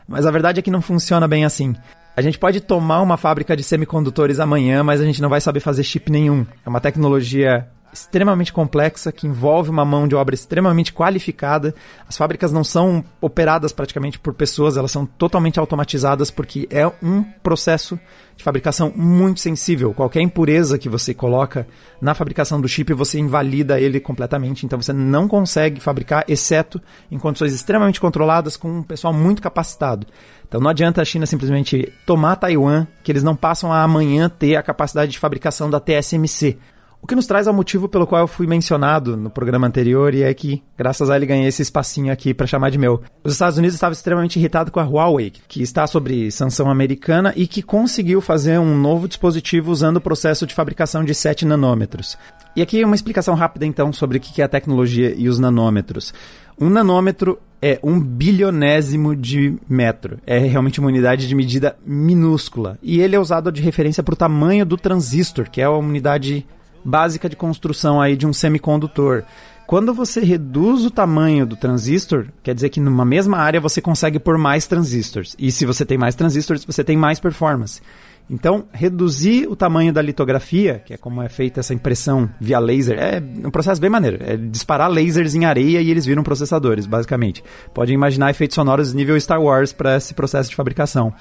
Mas a verdade é que não funciona bem assim. A gente pode tomar uma fábrica de semicondutores amanhã, mas a gente não vai saber fazer chip nenhum. É uma tecnologia extremamente complexa, que envolve uma mão de obra extremamente qualificada. As fábricas não são operadas praticamente por pessoas, elas são totalmente automatizadas porque é um processo de fabricação muito sensível. Qualquer impureza que você coloca na fabricação do chip, você invalida ele completamente. Então você não consegue fabricar, exceto em condições extremamente controladas, com um pessoal muito capacitado. Então não adianta a China simplesmente tomar Taiwan, que eles não passam a amanhã ter a capacidade de fabricação da TSMC. O que nos traz ao motivo pelo qual eu fui mencionado no programa anterior e é que, graças a ele, ganhei esse espacinho aqui para chamar de meu. Os Estados Unidos estavam extremamente irritados com a Huawei, que está sob sanção americana e que conseguiu fazer um novo dispositivo usando o processo de fabricação de 7 nanômetros. E aqui uma explicação rápida então sobre o que é a tecnologia e os nanômetros. Um nanômetro é um bilionésimo de metro. É realmente uma unidade de medida minúscula. E ele é usado de referência para o tamanho do transistor, que é a unidade básica de construção aí de um semicondutor. Quando você reduz o tamanho do transistor, quer dizer que numa mesma área você consegue pôr mais transistores. E se você tem mais transistores, você tem mais performance. Então, reduzir o tamanho da litografia, que é como é feita essa impressão via laser, é um processo bem maneiro. É disparar lasers em areia e eles viram processadores, basicamente. Pode imaginar efeitos sonoros nível Star Wars para esse processo de fabricação.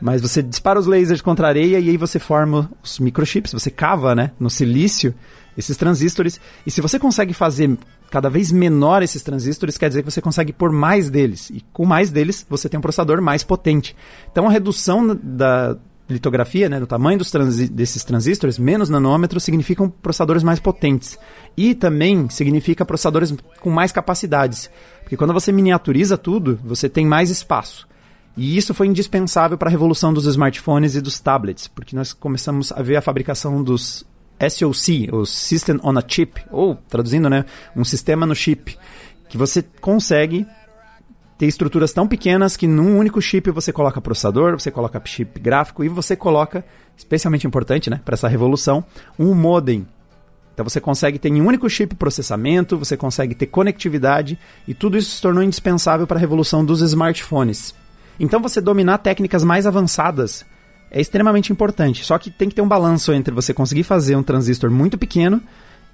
Mas você dispara os lasers contra a areia e aí você forma os microchips, você cava, né, no silício esses transistores. E se você consegue fazer cada vez menor esses transistores, quer dizer que você consegue pôr mais deles. E com mais deles, você tem um processador mais potente. Então a redução da litografia, né, do tamanho dos transi desses transistores, menos nanômetros, significam processadores mais potentes. E também significa processadores com mais capacidades. Porque quando você miniaturiza tudo, você tem mais espaço. E isso foi indispensável para a revolução dos smartphones e dos tablets, porque nós começamos a ver a fabricação dos SoC, o System on a Chip, ou traduzindo, né, um sistema no chip, que você consegue ter estruturas tão pequenas que num único chip você coloca processador, você coloca chip gráfico e você coloca, especialmente importante, né, para essa revolução, um modem. Então você consegue ter em um único chip processamento, você consegue ter conectividade e tudo isso se tornou indispensável para a revolução dos smartphones. Então você dominar técnicas mais avançadas é extremamente importante. Só que tem que ter um balanço entre você conseguir fazer um transistor muito pequeno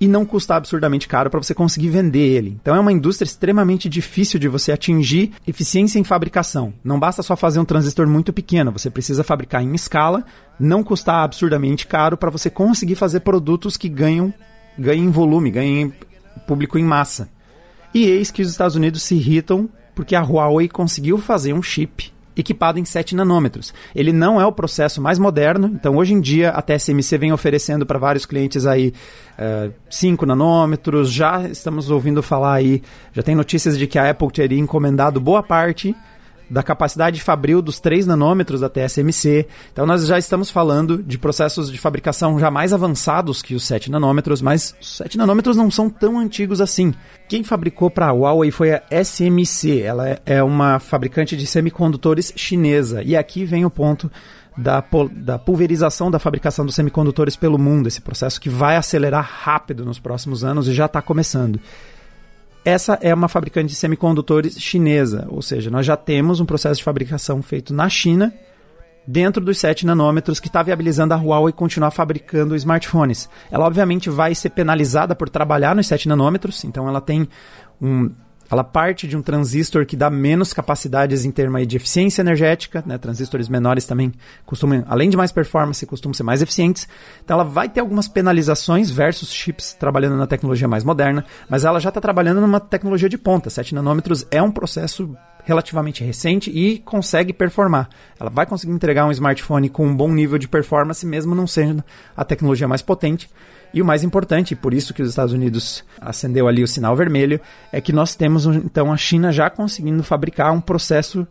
e não custar absurdamente caro para você conseguir vender ele. Então é uma indústria extremamente difícil de você atingir eficiência em fabricação. Não basta só fazer um transistor muito pequeno, você precisa fabricar em escala, não custar absurdamente caro para você conseguir fazer produtos que ganham, ganhem volume, ganhem público em massa. E eis que os Estados Unidos se irritam porque a Huawei conseguiu fazer um chip equipado em 7 nanômetros. Ele não é o processo mais moderno, então hoje em dia a TSMC vem oferecendo para vários clientes aí uh, eh, 5 nanômetros, já estamos ouvindo falar aí, já tem notícias de que a Apple teria encomendado boa parte da capacidade fabril dos 3 nanômetros da TSMC. Então nós já estamos falando de processos de fabricação já mais avançados que os 7 nanômetros, mas os 7 nanômetros não são tão antigos assim. Quem fabricou para a Huawei foi a SMC, ela é uma fabricante de semicondutores chinesa. E aqui vem o ponto da, da, pulverização da fabricação dos semicondutores pelo mundo, esse processo que vai acelerar rápido nos próximos anos e já está começando. Essa é uma fabricante de semicondutores chinesa, ou seja, nós já temos um processo de fabricação feito na China dentro dos 7 nanômetros que está viabilizando a Huawei continuar fabricando smartphones. Ela obviamente vai ser penalizada por trabalhar nos 7 nanômetros, então ela tem um, ela parte de um transistor que dá menos capacidades em termos de eficiência energética, né? transistores menores também costumam, além de mais performance, costumam ser mais eficientes. Então ela vai ter algumas penalizações versus chips trabalhando na tecnologia mais moderna, mas ela já está trabalhando numa tecnologia de ponta. 7 nanômetros é um processo relativamente recente e consegue performar. Ela vai conseguir entregar um smartphone com um bom nível de performance, mesmo não sendo a tecnologia mais potente. E o mais importante, por isso que os Estados Unidos acendeu ali o sinal vermelho, é que nós temos então a China já conseguindo fabricar um processo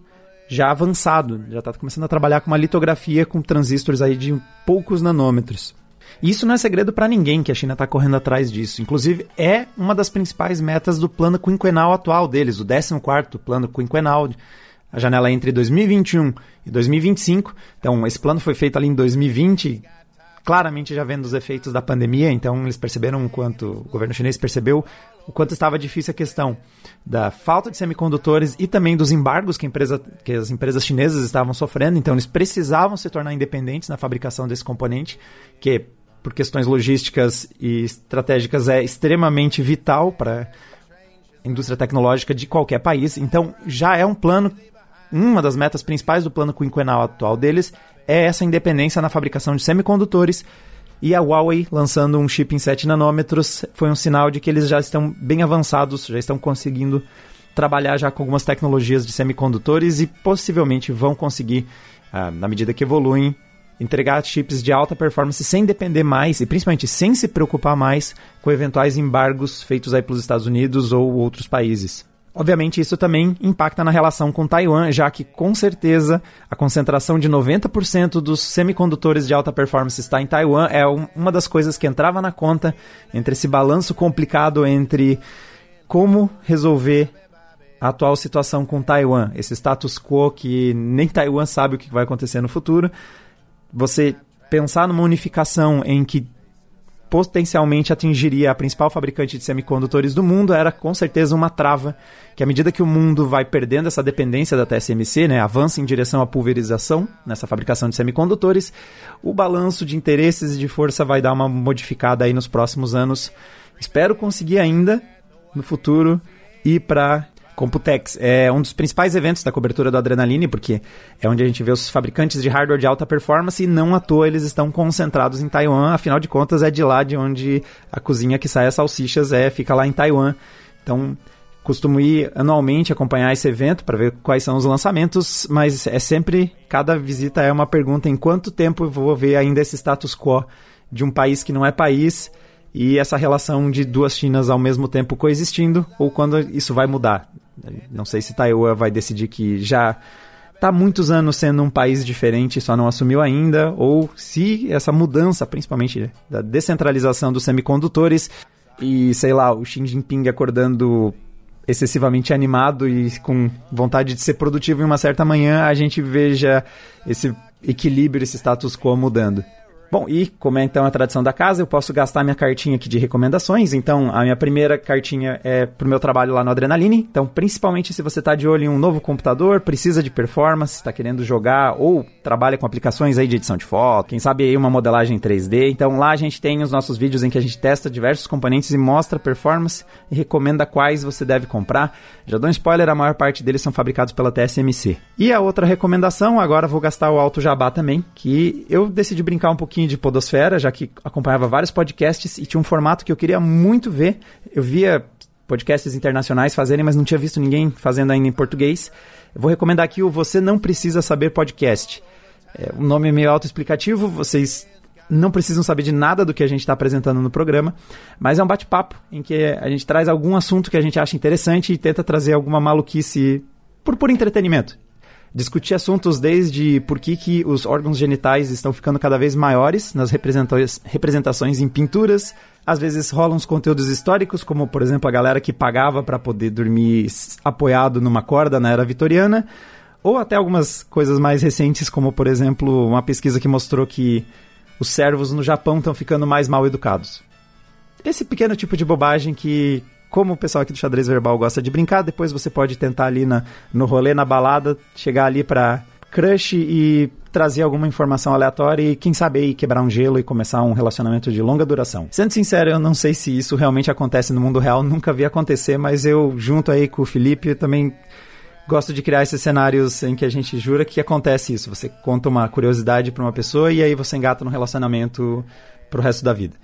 já avançado, já está começando a trabalhar com uma litografia com transistores aí de poucos nanômetros. Isso não é segredo para ninguém que a China está correndo atrás disso. Inclusive, é uma das principais metas do plano quinquenal atual deles, o 14º plano quinquenal, a janela entre 2021 e 2025. Então, esse plano foi feito ali em 2020, claramente já vendo os efeitos da pandemia, então eles perceberam o quanto, o governo chinês percebeu o quanto estava difícil a questão da falta de semicondutores e também dos embargos que, empresa, que as empresas chinesas estavam sofrendo, então eles precisavam se tornar independentes na fabricação desse componente, que por questões logísticas e estratégicas, é extremamente vital para a indústria tecnológica de qualquer país. Então, já é um plano, uma das metas principais do plano quinquenal atual deles é essa independência na fabricação de semicondutores. E a Huawei lançando um chip em 7 nanômetros foi um sinal de que eles já estão bem avançados, já estão conseguindo trabalhar já com algumas tecnologias de semicondutores e possivelmente vão conseguir, ah, na medida que evoluem, entregar chips de alta performance sem depender mais e principalmente sem se preocupar mais com eventuais embargos feitos aí pelos Estados Unidos ou outros países. Obviamente, isso também impacta na relação com Taiwan, já que, com certeza, a concentração de 90% dos semicondutores de alta performance está em Taiwan. É uma das coisas que entrava na conta entre esse balanço complicado entre como resolver a atual situação com Taiwan, esse status quo que nem Taiwan sabe o que vai acontecer no futuro. Você pensar numa unificação em que potencialmente atingiria a principal fabricante de semicondutores do mundo, era com certeza uma trava que à medida que o mundo vai perdendo essa dependência da TSMC, né, avança em direção à pulverização nessa fabricação de semicondutores, o balanço de interesses e de força vai dar uma modificada aí nos próximos anos. Espero conseguir ainda no futuro ir para Computex é um dos principais eventos da cobertura do Adrenaline, porque é onde a gente vê os fabricantes de hardware de alta performance e não à toa eles estão concentrados em Taiwan, afinal de contas é de lá de onde a cozinha que sai as salsichas é, fica lá em Taiwan. Então, costumo ir anualmente acompanhar esse evento para ver quais são os lançamentos, mas é sempre, cada visita é uma pergunta em quanto tempo eu vou ver ainda esse status quo de um país que não é país e essa relação de duas Chinas ao mesmo tempo coexistindo, ou quando isso vai mudar. Não sei se Taiwan vai decidir que já está muitos anos sendo um país diferente, só não assumiu ainda, ou se essa mudança, principalmente da descentralização dos semicondutores e, sei lá, o Xi Jinping acordando excessivamente animado e com vontade de ser produtivo em uma certa manhã, a gente veja esse equilíbrio, esse status quo mudando. Bom, e como é então a tradição da casa, eu posso gastar minha cartinha aqui de recomendações. Então, a minha primeira cartinha é pro meu trabalho lá no Adrenaline. Então, principalmente se você está de olho em um novo computador, precisa de performance, está querendo jogar ou trabalha com aplicações aí de edição de foto, quem sabe aí uma modelagem 3D. Então, lá a gente tem os nossos vídeos em que a gente testa diversos componentes e mostra performance e recomenda quais você deve comprar. Já dou um spoiler, a maior parte deles são fabricados pela TSMC. E a outra recomendação, agora vou gastar o alto jabá também, que eu decidi brincar um pouquinho pouquinho de Podosfera, já que acompanhava vários podcasts e tinha um formato que eu queria muito ver. Eu via podcasts internacionais fazerem, mas não tinha visto ninguém fazendo ainda em português. Eu vou recomendar aqui o Você Não Precisa Saber Podcast. É, o nome é meio autoexplicativo, vocês não precisam saber de nada do que a gente está apresentando no programa, mas é um bate-papo em que a gente traz algum assunto que a gente acha interessante e tenta trazer alguma maluquice por, por entretenimento discutir assuntos desde por que, que os órgãos genitais estão ficando cada vez maiores nas representações em pinturas. Às vezes rolam uns conteúdos históricos, como por exemplo a galera que pagava para poder dormir apoiado numa corda na era vitoriana, ou até algumas coisas mais recentes, como por exemplo uma pesquisa que mostrou que os servos no Japão estão ficando mais mal educados. Esse pequeno tipo de bobagem que como o pessoal aqui do xadrez verbal gosta de brincar, depois você pode tentar ali na, no rolê, na balada, chegar ali pra crush e trazer alguma informação aleatória e quem sabe aí quebrar um gelo e começar um relacionamento de longa duração. Sendo sincero, eu não sei se isso realmente acontece no mundo real, (laughs) nunca vi acontecer, mas eu junto aí com o Felipe também gosto de criar esses cenários em que a gente jura que acontece isso. Você conta uma curiosidade para uma pessoa e aí você engata no relacionamento pro resto da vida.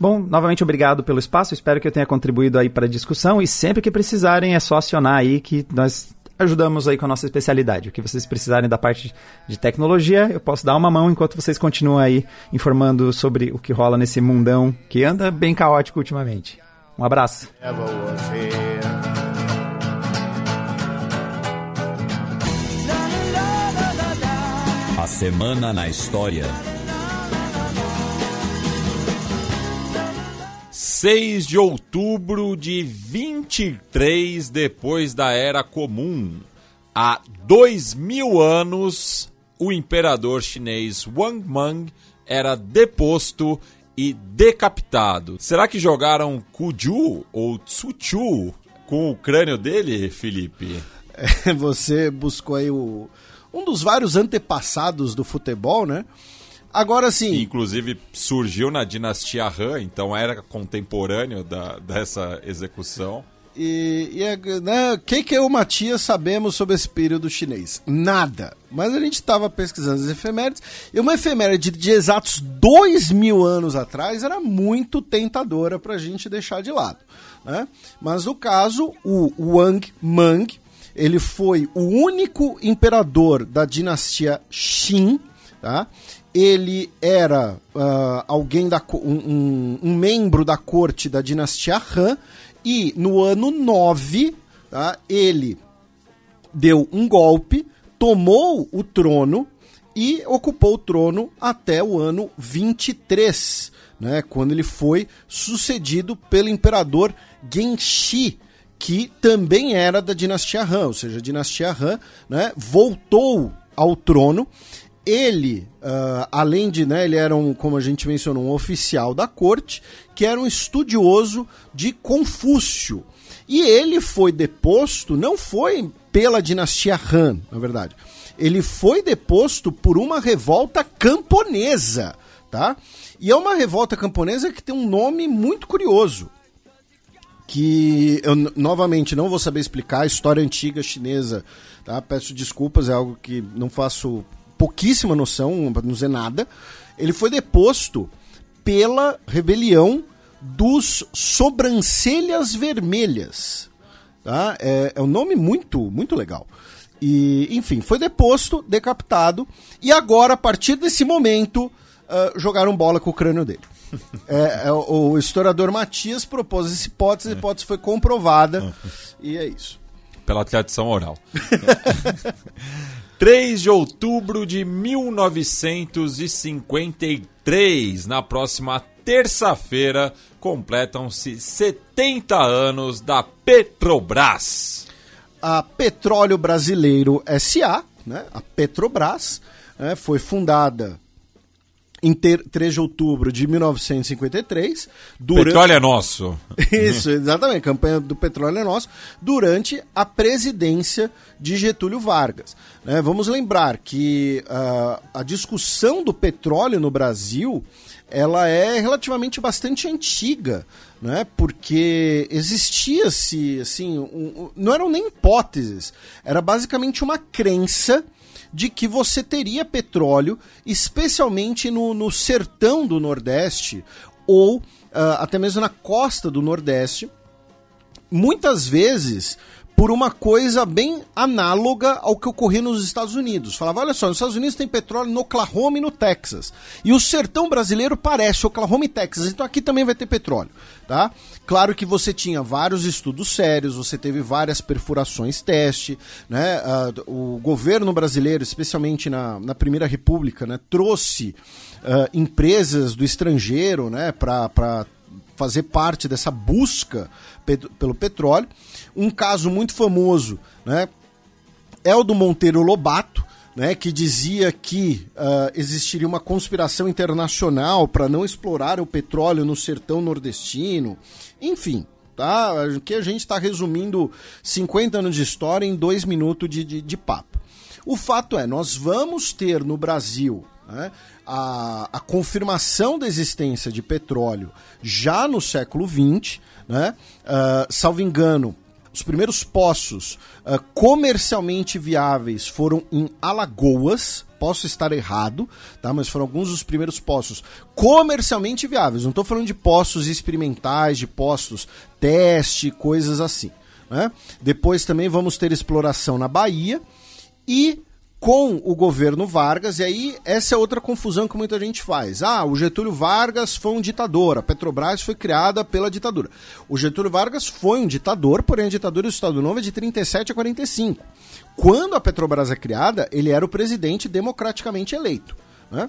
Bom, novamente obrigado pelo espaço, espero que eu tenha contribuído aí para a discussão e sempre que precisarem é só acionar aí que nós ajudamos aí com a nossa especialidade. O que vocês precisarem da parte de tecnologia, eu posso dar uma mão enquanto vocês continuam aí informando sobre o que rola nesse mundão que anda bem caótico ultimamente. Um abraço. A semana na história. 6 de outubro de 23 depois da Era Comum. Há dois mil anos, o imperador chinês Wang Mang era deposto e decapitado. Será que jogaram Kuju ou Tsuchu com o crânio dele, Felipe? (laughs) Você buscou aí o, um dos vários antepassados do futebol, né? Agora sim. Inclusive surgiu na dinastia Han, então era contemporâneo da, dessa execução. E, e é, né, o que, que eu o Matias sabemos sobre esse período chinês? Nada. Mas a gente estava pesquisando as efemérides, e uma efeméride de exatos dois mil anos atrás era muito tentadora para a gente deixar de lado. Né? Mas no caso, o Wang Mang, ele foi o único imperador da dinastia Qin, tá? Ele era uh, alguém da um, um, um, membro da corte da dinastia Han e no ano 9 tá, ele deu um golpe, tomou o trono e ocupou o trono até o ano 23, né, quando ele foi sucedido pelo imperador Genshi, que também era da dinastia Han, ou seja, a dinastia Han né, voltou ao trono ele, uh, além de, né, ele era um, como a gente mencionou, um oficial da corte, que era um estudioso de Confúcio. E ele foi deposto, não foi pela dinastia Han, na verdade. Ele foi deposto por uma revolta camponesa, tá? E é uma revolta camponesa que tem um nome muito curioso. Que eu novamente não vou saber explicar, história antiga chinesa, tá? Peço desculpas, é algo que não faço pouquíssima noção, para não dizer nada. Ele foi deposto pela rebelião dos Sobrancelhas Vermelhas. Tá? É, é um nome muito, muito legal. E, enfim, foi deposto, decapitado, e agora, a partir desse momento, uh, jogaram bola com o crânio dele. (laughs) é, é, o, o historiador Matias propôs essa hipótese, a hipótese foi comprovada, e é isso. Pela tradição oral. (laughs) 3 de outubro de 1953, na próxima terça-feira, completam-se 70 anos da Petrobras. A Petróleo Brasileiro SA, né, a Petrobras, né, foi fundada em 3 de outubro de 1953. Durante... Petróleo é nosso. (laughs) Isso, exatamente. A campanha do petróleo é nosso. Durante a presidência de Getúlio Vargas. Né? Vamos lembrar que uh, a discussão do petróleo no Brasil ela é relativamente bastante antiga, né? Porque existia-se, assim, um, um, não eram nem hipóteses, era basicamente uma crença de que você teria petróleo, especialmente no, no sertão do Nordeste ou uh, até mesmo na costa do Nordeste. Muitas vezes por uma coisa bem análoga ao que ocorria nos Estados Unidos. Falava, olha só, nos Estados Unidos tem petróleo no Oklahoma e no Texas. E o sertão brasileiro parece Oklahoma e Texas, então aqui também vai ter petróleo, tá? Claro que você tinha vários estudos sérios, você teve várias perfurações teste, né? Uh, o governo brasileiro, especialmente na, na Primeira República, né, trouxe uh, empresas do estrangeiro, né, para fazer parte dessa busca pelo petróleo. Um caso muito famoso né, é o do Monteiro Lobato, né, que dizia que uh, existiria uma conspiração internacional para não explorar o petróleo no sertão nordestino. Enfim, tá? que a gente está resumindo 50 anos de história em dois minutos de, de, de papo. O fato é, nós vamos ter no Brasil né, a, a confirmação da existência de petróleo já no século XX, né? Uh, salvo engano, os primeiros poços uh, comercialmente viáveis foram em Alagoas. Posso estar errado, tá? Mas foram alguns dos primeiros poços comercialmente viáveis. Não estou falando de poços experimentais, de poços teste, coisas assim. Né? Depois também vamos ter exploração na Bahia e com o governo Vargas, e aí essa é outra confusão que muita gente faz. Ah, o Getúlio Vargas foi um ditador, a Petrobras foi criada pela ditadura. O Getúlio Vargas foi um ditador, porém a ditadura do Estado Novo é de 37 a 45. Quando a Petrobras é criada, ele era o presidente democraticamente eleito. Né?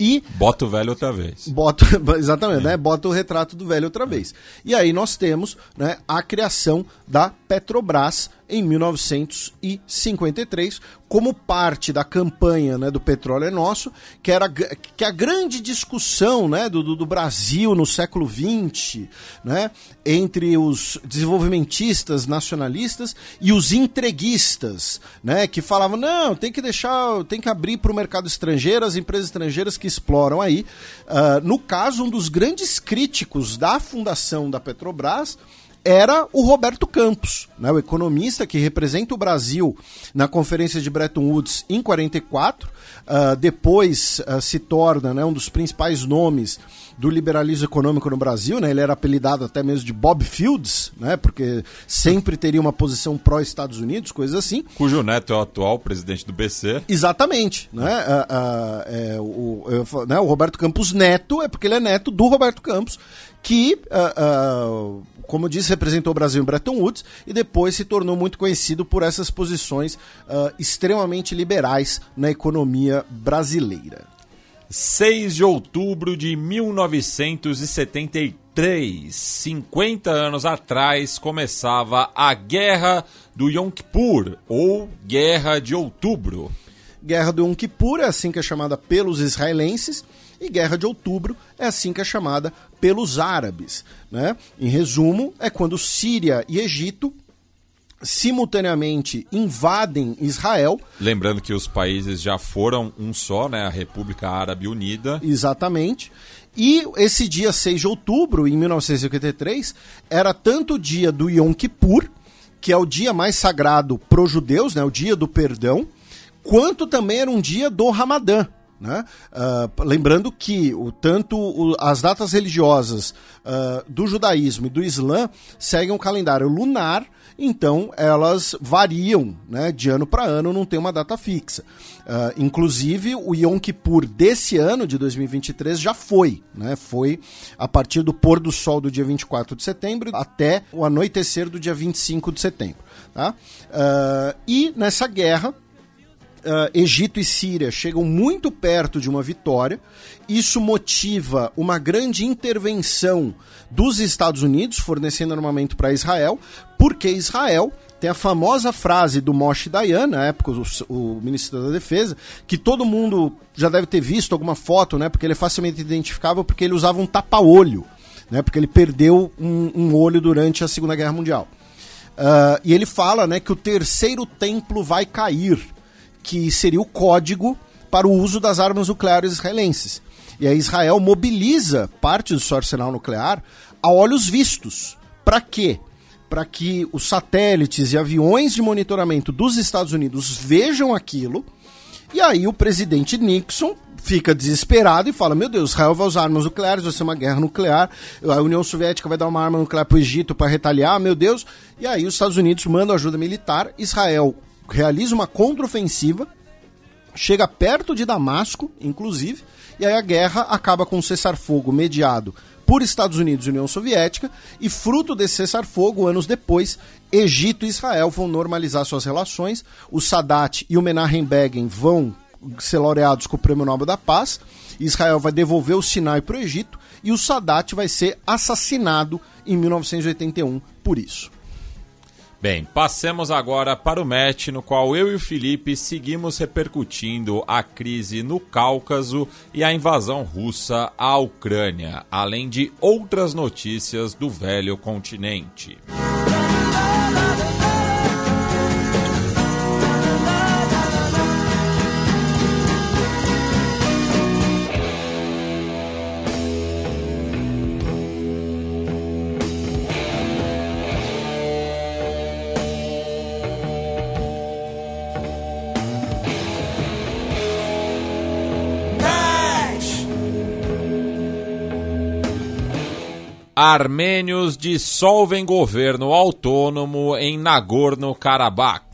E bota o velho outra vez. Bota, (laughs) exatamente, é. né? Bota o retrato do velho outra vez. E aí nós temos né, a criação da Petrobras em 1953, como parte da campanha né, do Petróleo é Nosso, que era que a grande discussão né, do, do Brasil no século XX, né, entre os desenvolvimentistas nacionalistas e os entreguistas, né, que falavam, não, tem que deixar, tem que abrir para o mercado estrangeiro, as empresas estrangeiras que exploram aí. Uh, no caso, um dos grandes críticos da fundação da Petrobras era o Roberto Campos, né, o economista que representa o Brasil na Conferência de Bretton Woods em 44, uh, ah, depois uh, se torna né, um dos principais nomes do liberalismo econômico no Brasil, né? Ele era apelidado até mesmo de Bob Fields, né? Porque sempre teria uma posição pró-Estados Unidos, coisas assim. Cujo neto é o atual presidente do BC. Exatamente, né? é, o, eu, né? o Roberto Campos Neto é porque ele é neto do Roberto Campos, que uh, como eu disse, representou o Brasil em Bretton Woods e depois se tornou muito conhecido por essas posições uh, extremamente liberais na economia brasileira. 6 de outubro de 1973, 50 anos atrás, começava a Guerra do Yom Kippur, ou Guerra de Outubro. Guerra do Yom Kippur é assim que é chamada pelos israelenses e Guerra de Outubro é assim que é chamada pelos árabes. Né? Em resumo, é quando Síria e Egito simultaneamente invadem Israel. Lembrando que os países já foram um só, né? A República Árabe Unida. Exatamente. E esse dia 6 de outubro, em 1953, era tanto o dia do Yom Kippur, que é o dia mais sagrado para os judeus, né? O dia do perdão, quanto também era um dia do Ramadã, né? Uh, lembrando que o, tanto o, as datas religiosas uh, do judaísmo e do islã seguem um calendário lunar, então elas variam né, de ano para ano, não tem uma data fixa. Uh, inclusive, o Yom Kippur desse ano, de 2023, já foi. Né, foi a partir do pôr do sol do dia 24 de setembro até o anoitecer do dia 25 de setembro. Tá? e nessa guerra, uh, Egito e Síria chegam muito perto de uma vitória. Isso motiva uma grande intervenção dos Estados Unidos, fornecendo armamento para Israel, porque Israel tem a famosa frase do Moshe Dayan, na época o, o, ministro da Defesa, que todo mundo já deve ter visto alguma foto, né? Porque ele é facilmente identificável porque ele usava um tapa-olho, né? Porque ele perdeu um, um, olho durante a Segunda Guerra Mundial. Uh, e ele fala, né, que o terceiro templo vai cair que seria o código para o uso das armas nucleares israelenses. E aí Israel mobiliza parte do seu arsenal nuclear a olhos vistos. Para quê? Para que os satélites e aviões de monitoramento dos Estados Unidos vejam aquilo. E aí o presidente Nixon fica desesperado e fala: Meu Deus, Israel vai usar armas nucleares, vai ser uma guerra nuclear. A União Soviética vai dar uma arma nuclear para o Egito para retaliar, meu Deus. E aí os Estados Unidos mandam ajuda militar. Israel realiza uma contraofensiva, chega perto de Damasco, inclusive, e aí a guerra acaba com um cessar-fogo mediado por Estados Unidos e União Soviética, e fruto desse cessar-fogo, anos depois, Egito e Israel vão normalizar suas relações, o Sadat e o Menachem Begin vão ser laureados com o Prêmio Nobel da Paz, Israel vai devolver o Sinai para o Egito, e o Sadat vai ser assassinado em 1981 por isso. Bem, passemos agora para o match no qual eu e o Felipe seguimos repercutindo a crise no Cáucaso e a invasão russa à Ucrânia, além de outras notícias do velho continente. Armênios dissolvem governo autônomo em Nagorno-Karabakh.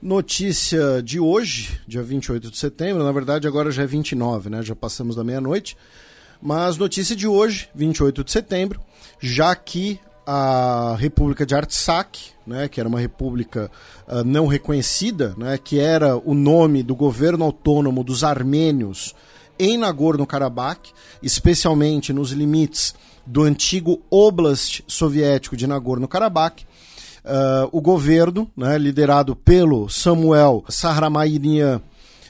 Notícia de hoje, dia 28 de setembro, na verdade agora já é 29, né? Já passamos da meia-noite. Mas notícia de hoje, 28 de setembro, já que a República de Artsakh, né, que era uma república uh, não reconhecida, né, que era o nome do governo autônomo dos armênios em Nagorno-Karabakh, especialmente nos limites do antigo Oblast soviético de Nagorno-Karabakh, uh, o governo, né, liderado pelo Samuel Sahramayinian,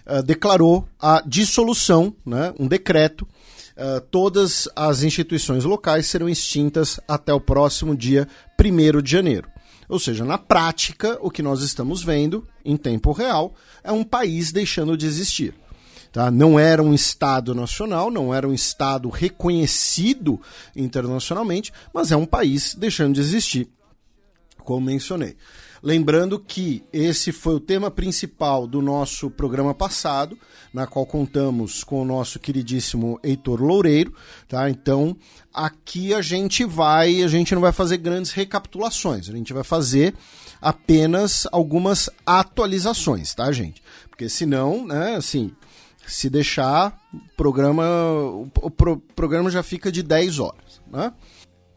uh, declarou a dissolução, né, um decreto. Uh, todas as instituições locais serão extintas até o próximo dia 1 de janeiro. Ou seja, na prática, o que nós estamos vendo em tempo real é um país deixando de existir. Tá? Não era um Estado nacional, não era um Estado reconhecido internacionalmente, mas é um país deixando de existir, como mencionei. Lembrando que esse foi o tema principal do nosso programa passado, na qual contamos com o nosso queridíssimo Heitor Loureiro, tá? Então, aqui a gente vai, a gente não vai fazer grandes recapitulações, a gente vai fazer apenas algumas atualizações, tá, gente? Porque senão, né, assim, se deixar, programa, o pro, programa já fica de 10 horas. Né?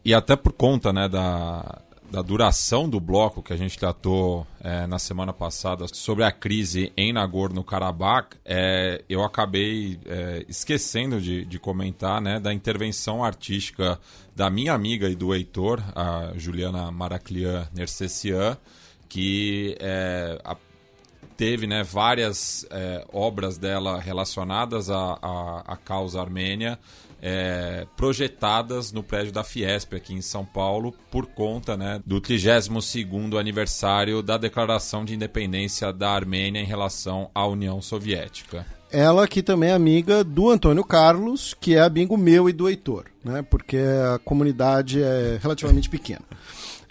E até por conta né, da, da duração do bloco que a gente tratou é, na semana passada sobre a crise em Nagorno-Karabakh, é, eu acabei é, esquecendo de, de, comentar né, da intervenção artística da minha amiga e do Heitor, a Juliana Maraclian Nercessian, que é, a, teve né, várias é, obras dela relacionadas à, à, à causa armênia é, projetadas no prédio da Fiesp aqui em São Paulo por conta né, do 32º aniversário da declaração de independência da Armênia em relação à União Soviética. Ela que também é amiga do Antônio Carlos, que é amigo meu e do Heitor, né? porque a comunidade é relativamente pequena.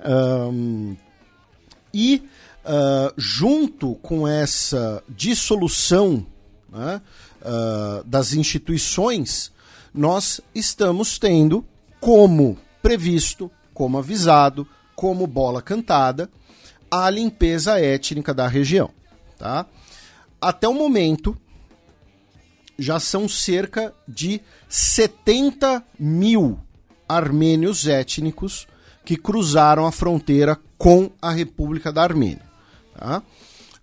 Um, e uh, junto com essa dissolução né, uh, das instituições, nós estamos tendo como previsto, como avisado, como bola cantada, a limpeza étnica da região. Tá? Até o momento, já são cerca de 70 mil armênios étnicos que cruzaram a fronteira com a República da Armênia. Tá?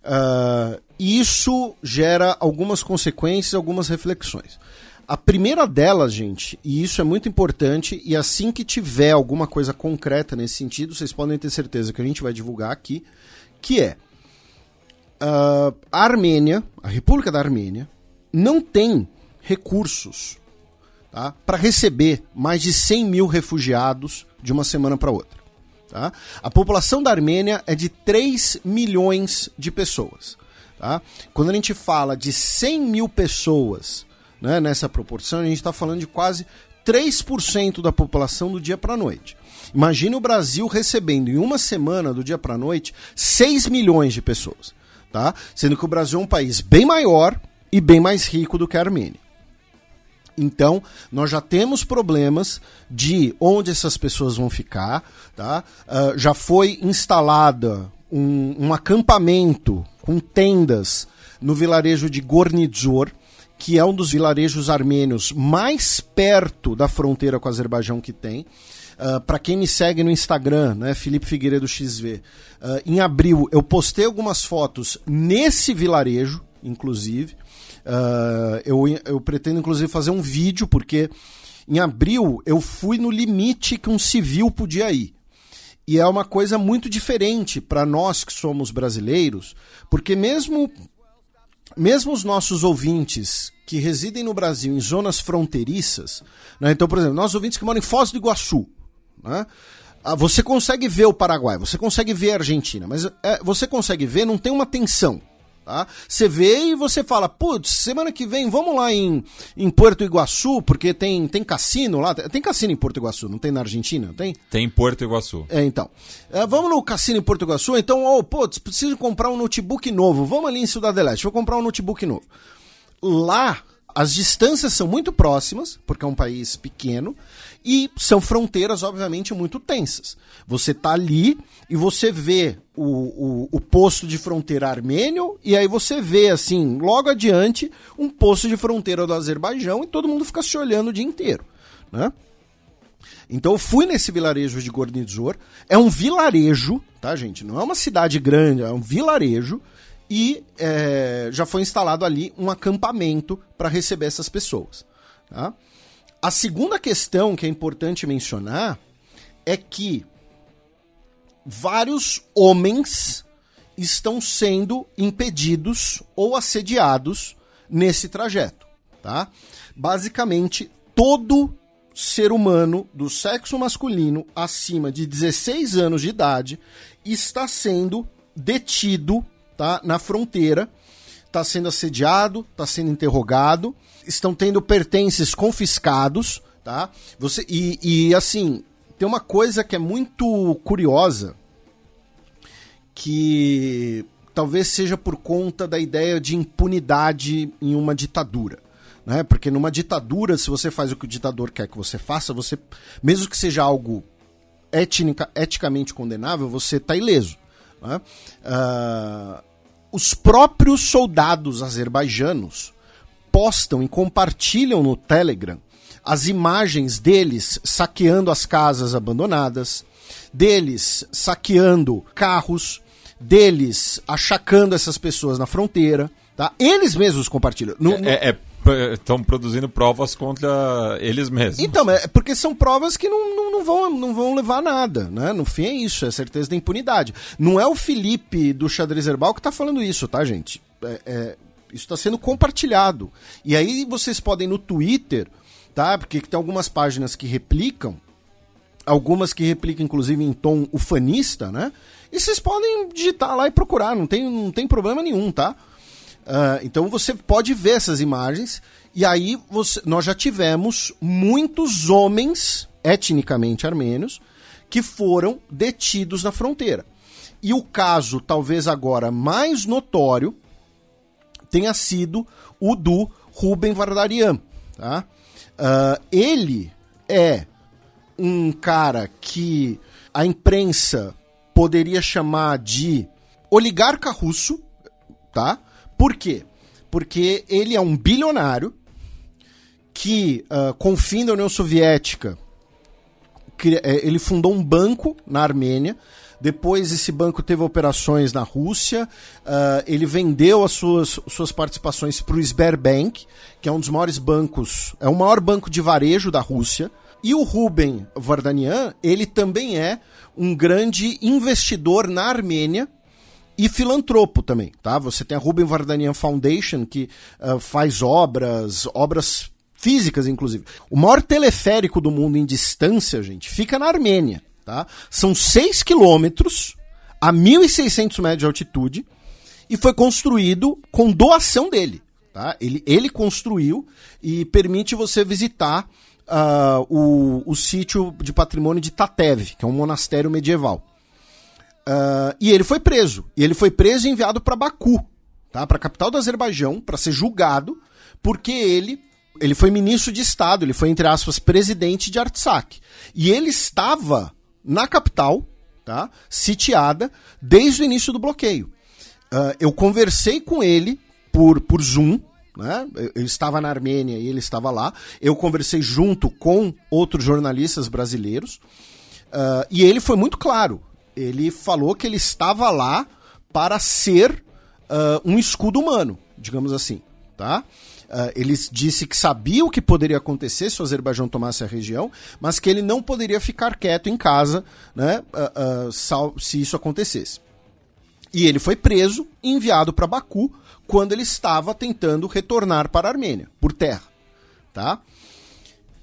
Uh, isso gera algumas consequências, algumas reflexões. A primeira delas, gente, e isso é muito importante, e assim que tiver alguma coisa concreta nesse sentido, vocês podem ter certeza que a gente vai divulgar aqui, que é uh, a Armênia, a República da Armênia, não tem recursos tá, para receber mais de 100 mil refugiados de uma semana para outra. Tá? A população da Armênia é de 3 milhões de pessoas. Tá? Quando a gente fala de 100 mil pessoas né, nessa proporção, a gente está falando de quase 3% da população do dia para a noite. Imagine o Brasil recebendo em uma semana, do dia para a noite, 6 milhões de pessoas. Tá? Sendo que o Brasil é um país bem maior e bem mais rico do que a Armênia. Então, nós já temos problemas de onde essas pessoas vão ficar. Tá? Uh, já foi instalada um, um, acampamento com tendas no vilarejo de Gornidzor, que é um dos vilarejos armênios mais perto da fronteira com o Azerbaijão que tem. Uh, ah, para quem me segue no Instagram, né, Felipe Figueiredo XV, uh, em abril eu postei algumas fotos nesse vilarejo, inclusive. Uh, eu, eu pretendo, inclusive, fazer um vídeo, porque em abril eu fui no limite que um civil podia ir. E é uma coisa muito diferente para nós que somos brasileiros, porque mesmo, mesmo os nossos ouvintes que residem no Brasil em zonas fronteiriças, né, então, por exemplo, nossos ouvintes que moram em Foz do Iguaçu, né, ah, você consegue ver o Paraguai, você consegue ver a Argentina, mas é, você consegue ver, não tem uma tensão. Tá? Você vê e você fala, putz, semana que vem vamos lá em, em Porto Iguaçu, porque tem, tem cassino lá. Tem cassino em Porto Iguaçu, não tem na Argentina? Tem? Tem em Porto Iguaçu. É, então. É, vamos no cassino em Porto Iguaçu, então, oh, putz, preciso comprar um notebook novo. Vamos ali em Cidade Leste, vou comprar um notebook novo. Lá, as distâncias são muito próximas, porque é um país pequeno, e são fronteiras, obviamente, muito tensas. Você tá ali e você vê o, o, o, posto de fronteira armênio, e aí você vê, assim, logo adiante, um posto de fronteira do Azerbaijão, e todo mundo fica se olhando o dia inteiro. Né? Então eu fui nesse vilarejo de Gornidzor. É um vilarejo, tá, gente? Não é uma cidade grande, é um vilarejo. E é, já foi instalado ali um acampamento para receber essas pessoas. Tá? A segunda questão que é importante mencionar é que vários homens estão sendo impedidos ou assediados nesse trajeto, tá? Basicamente, todo ser humano do sexo masculino acima de 16 anos de idade está sendo detido, tá, na fronteira, está sendo assediado, está sendo interrogado, estão tendo pertences confiscados, tá? Você e, e assim, tem uma coisa que é muito curiosa que talvez seja por conta da ideia de impunidade em uma ditadura. Né? Porque numa ditadura, se você faz o que o ditador quer que você faça, você, mesmo que seja algo etnica, eticamente condenável, você está ileso. Né? Uh, os próprios soldados azerbaijanos postam e compartilham no Telegram as imagens deles saqueando as casas abandonadas, deles saqueando carros, deles achacando essas pessoas na fronteira, tá? Eles mesmos compartilham. No, é, é, estão produzindo provas contra eles mesmos. Então, é porque são provas que não, não, não, vão, não vão levar a nada, né? No fim é isso, é certeza da impunidade. Não é o Felipe do Xadrez Herbal que está falando isso, tá, gente? É, é, isso está sendo compartilhado. E aí vocês podem no Twitter, tá? Porque tem algumas páginas que replicam, algumas que replicam inclusive em tom ufanista, né? E vocês podem digitar lá e procurar, não tem, não tem problema nenhum, tá? Uh, então você pode ver essas imagens e aí você, nós já tivemos muitos homens etnicamente armênios que foram detidos na fronteira. E o caso, talvez agora mais notório, tenha sido o do Rubem Vardarian. Tá? Uh, ele é um cara que a imprensa poderia chamar de oligarca russo, tá? Por quê? Porque ele é um bilionário que, uh, com o fim da União Soviética, é, ele fundou um banco na Armênia. Depois esse banco teve operações na Rússia. Uh, ele vendeu as suas, suas participações para o Sberbank, que é um dos maiores bancos, é o maior banco de varejo da Rússia. E o Ruben Vardanian, ele também é um grande investidor na Armênia e filantropo também, tá? Você tem a Ruben Vardanian Foundation que uh, faz obras, obras físicas inclusive. O maior teleférico do mundo em distância, gente, fica na Armênia, tá? São 6 quilômetros a 1.600 metros de altitude e foi construído com doação dele, tá? Ele, ele construiu e permite você visitar uh, o, o sítio de patrimônio de Tatev, que é um monastério medieval. Uh, e ele foi preso. E ele foi preso e enviado para Baku, tá? para a capital do Azerbaijão, para ser julgado, porque ele, ele foi ministro de Estado, ele foi, entre aspas, presidente de Artsakh. E ele estava na capital, tá? sitiada, desde o início do bloqueio. Uh, eu conversei com ele por, por Zoom, né? Eu estava na Armênia e ele estava lá. Eu conversei junto com outros jornalistas brasileiros. Uh, e ele foi muito claro ele falou que ele estava lá para ser uh, um escudo humano, digamos assim, tá? Uh, ele disse que sabia o que poderia acontecer se o Azerbaijão tomasse a região, mas que ele não poderia ficar quieto em casa né, uh, uh, se isso acontecesse. E ele foi preso e enviado para Baku quando ele estava tentando retornar para a Armênia, por terra. Tá?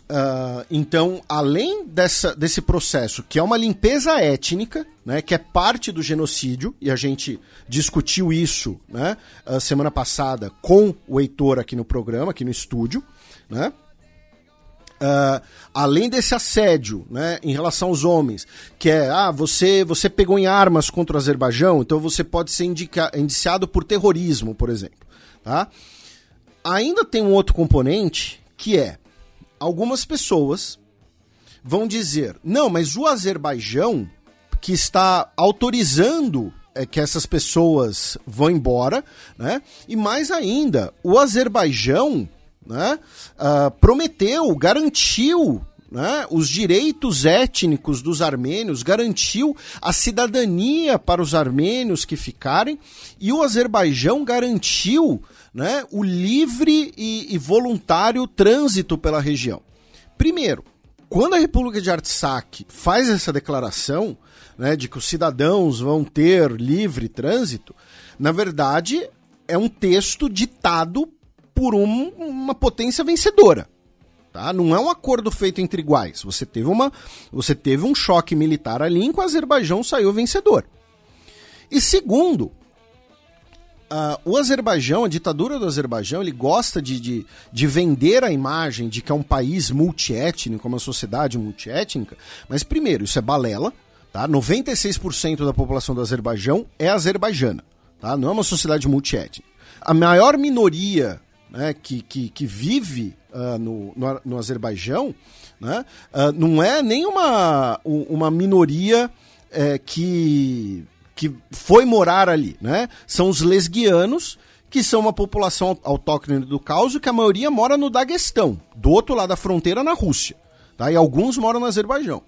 Uh, então, além dessa, desse processo, que é uma limpeza étnica, né, que é parte do genocídio, e a gente discutiu isso né, a semana passada com o Heitor aqui no programa, aqui no estúdio, né? Uh, além desse assédio né, em relação aos homens, que é, ah, você, você pegou em armas contra o Azerbaijão, então você pode ser indica, indiciado por terrorismo, por exemplo. Tá? Ainda tem um outro componente que é algumas pessoas vão dizer: não, mas o Azerbaijão, que está autorizando é, que essas pessoas vão embora, né? E mais ainda, o Azerbaijão né, uh, prometeu, garantiu né, os direitos étnicos dos armênios, garantiu a cidadania para os armênios que ficarem, e o Azerbaijão garantiu né, o livre e, e voluntário trânsito pela região. Primeiro, quando a República de Artsakh faz essa declaração, né, de que os cidadãos vão ter livre trânsito, na verdade é um texto ditado por um, uma potência vencedora. Tá? Não é um acordo feito entre iguais. Você teve, uma, você teve um choque militar ali em que o Azerbaijão saiu vencedor. E segundo, Uh, o Azerbaijão, a ditadura do Azerbaijão, ele gosta de, de, de, vender a imagem de que é um país multiétnico, uma sociedade multiétnica, mas primeiro, isso é balela, tá? 96% da população do Azerbaijão é azerbaijana, tá? Não é uma sociedade multiétnica. A maior minoria né, que, que, que vive uh, no, no, no, Azerbaijão né, uh, não é nem uma, uma minoria é, que que foi morar ali, né? São os lesguianos, que são uma população autóctone do Cáucaso, que a maioria mora no Daguestão, do outro lado da fronteira na Rússia, tá? E alguns moram no Azerbaijão.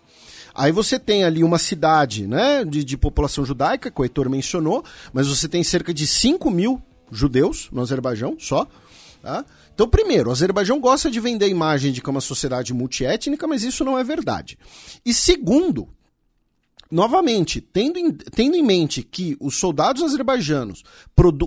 Aí você tem ali uma cidade né, de, de população judaica, que o Heitor mencionou, mas você tem cerca de 5 mil judeus no Azerbaijão só. Tá? Então, primeiro, o Azerbaijão gosta de vender a imagem de que é uma sociedade multiétnica, mas isso não é verdade. E segundo, novamente, tendo em, tendo em mente que os soldados azerbaijanos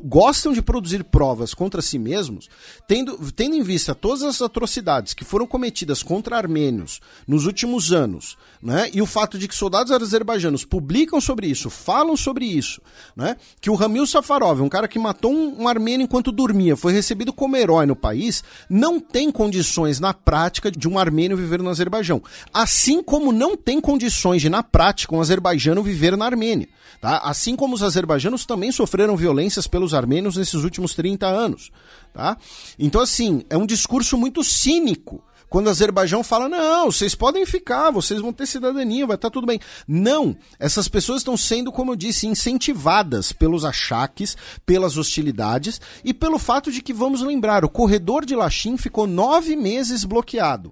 gostam de produzir provas contra si mesmos, tendo, tendo em vista todas as atrocidades que foram cometidas contra armênios nos últimos anos, né, e o fato de que soldados azerbaijanos publicam sobre isso, falam sobre isso, né, que o Ramil Safarov, um cara que matou um, um armênio enquanto dormia, foi recebido como herói no país, não tem condições na prática de um armênio viver no Azerbaijão. Assim como não tem condições de, na prática, um azerbaijano viver na Armênia. Tá? Assim como os azerbaijanos também sofreram violências pelos armênios nesses últimos 30 anos. Tá? Então, assim, é um discurso muito cínico quando o Azerbaijão fala: não, vocês podem ficar, vocês vão ter cidadania, vai estar tá tudo bem. Não, essas pessoas estão sendo, como eu disse, incentivadas pelos achaques, pelas hostilidades e pelo fato de que, vamos lembrar, o corredor de Lachim ficou nove meses bloqueado.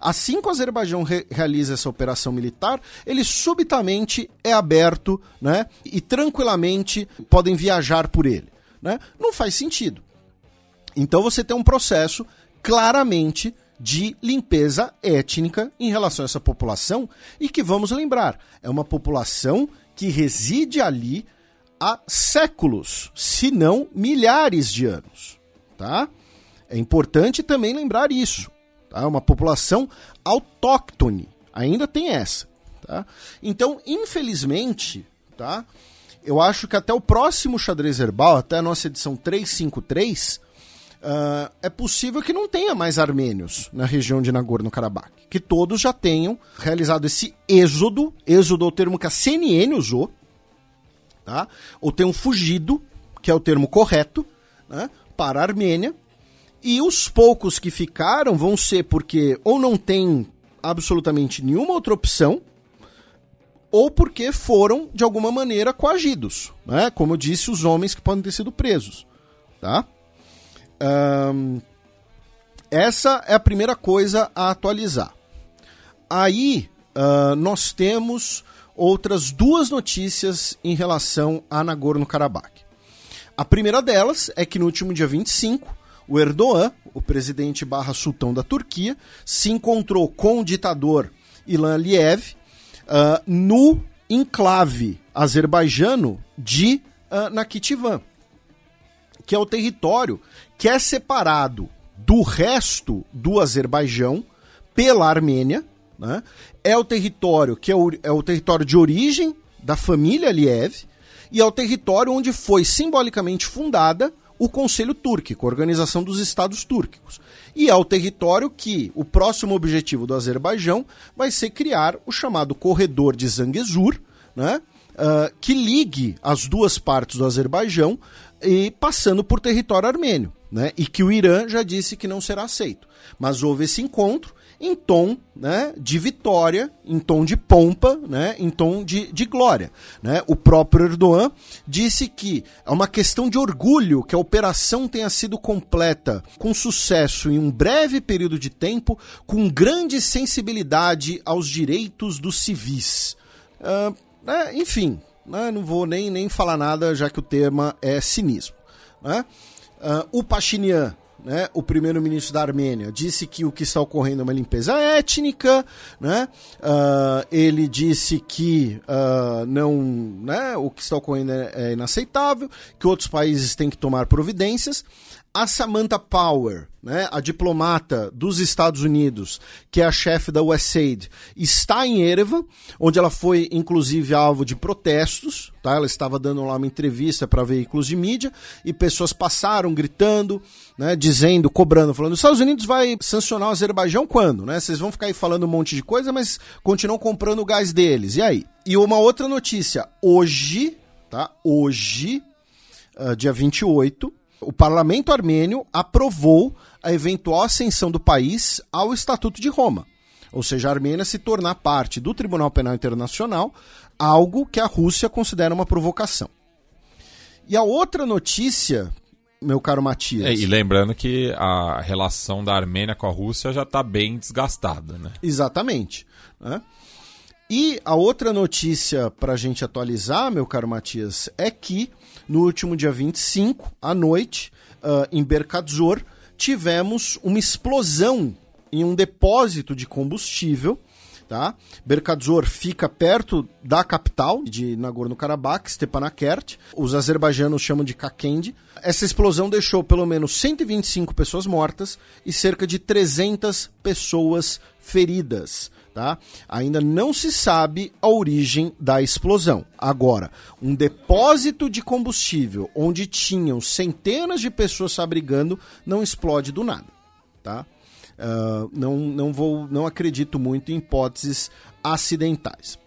Assim que o Azerbaijão re realiza essa operação militar, ele subitamente é aberto né, e tranquilamente podem viajar por ele. Né? Não faz sentido. Então você tem um processo claramente de limpeza étnica em relação a essa população e que, vamos lembrar, é uma população que reside ali há séculos, se não milhares de anos. Tá? É importante também lembrar isso. Tá? Uma população autóctone. Ainda tem essa. Tá? Então, infelizmente, tá? eu acho que até o próximo xadrez herbal, até a nossa edição 353, uh, é possível que não tenha mais armênios na região de Nagorno-Karabakh. Que todos já tenham realizado esse êxodo, êxodo é o termo que a CNN usou, tá? ou tenham fugido, que é o termo correto, né? para a Armênia, e os poucos que ficaram vão ser porque ou não tem absolutamente nenhuma outra opção, ou porque foram, de alguma maneira, coagidos. Né? Como eu disse, os homens que podem ter sido presos. Tá? Um, essa é a primeira coisa a atualizar. Aí uh, nós temos outras duas notícias em relação a Nagorno-Karabakh. A primeira delas é que no último dia 25, o Erdogan, o presidente barra sultão da Turquia, se encontrou com o ditador Ilan Aliyev uh, no enclave azerbaijano de uh, que é o território que é separado do resto do Azerbaijão pela Armênia, né? é o território que é o, é o território de origem da família Aliyev e é o território onde foi simbolicamente fundada o Conselho Túrquico, a Organização dos Estados Túrquicos. E é o território que o próximo objetivo do Azerbaijão vai ser criar o chamado Corredor de Zangezur, né? Uh, que ligue as duas partes do Azerbaijão e passando por território armênio. Né? E que o Irã já disse que não será aceito. Mas houve esse encontro em tom né, de vitória, em tom de pompa, né, em tom de, de glória. Né? O próprio Erdogan disse que é uma questão de orgulho que a operação tenha sido completa com sucesso em um breve período de tempo, com grande sensibilidade aos direitos dos civis. Uh, enfim, né, não vou nem, nem falar nada, já que o tema é cinismo. Né? Uh, o Pachinian né, o primeiro-ministro da Armênia disse que o que está ocorrendo é uma limpeza étnica, né, uh, ele disse que uh, não, né, o que está ocorrendo é, é inaceitável, que outros países têm que tomar providências. A Samantha Power, né, a diplomata dos Estados Unidos, que é a chefe da USAID, está em Erevan, onde ela foi inclusive alvo de protestos. Tá? Ela estava dando lá uma entrevista para veículos de mídia e pessoas passaram gritando, né, dizendo, cobrando, falando: os Estados Unidos vai sancionar o Azerbaijão quando? Né? Vocês vão ficar aí falando um monte de coisa, mas continuam comprando o gás deles. E aí? E uma outra notícia: hoje, tá? Hoje, uh, dia 28 o parlamento armênio aprovou a eventual ascensão do país ao Estatuto de Roma, ou seja, a Armênia se tornar parte do Tribunal Penal Internacional, algo que a Rússia considera uma provocação. E a outra notícia, meu caro Matias. É, e lembrando que a relação da Armênia com a Rússia já está bem desgastada, né? Exatamente. Né? E a outra notícia para a gente atualizar, meu caro Matias, é que no último dia 25, à noite, uh, em Berkadzor, tivemos uma explosão em um depósito de combustível. Tá? Berkadzor fica perto da capital de Nagorno-Karabakh, Stepanakert. Os azerbaijanos chamam de Kakendi. Essa explosão deixou pelo menos 125 pessoas mortas e cerca de 300 pessoas feridas. Tá? Ainda não se sabe a origem da explosão. Agora, um depósito de combustível onde tinham centenas de pessoas se abrigando não explode do nada. Tá? Uh, não, não, vou, não acredito muito em hipóteses acidentais.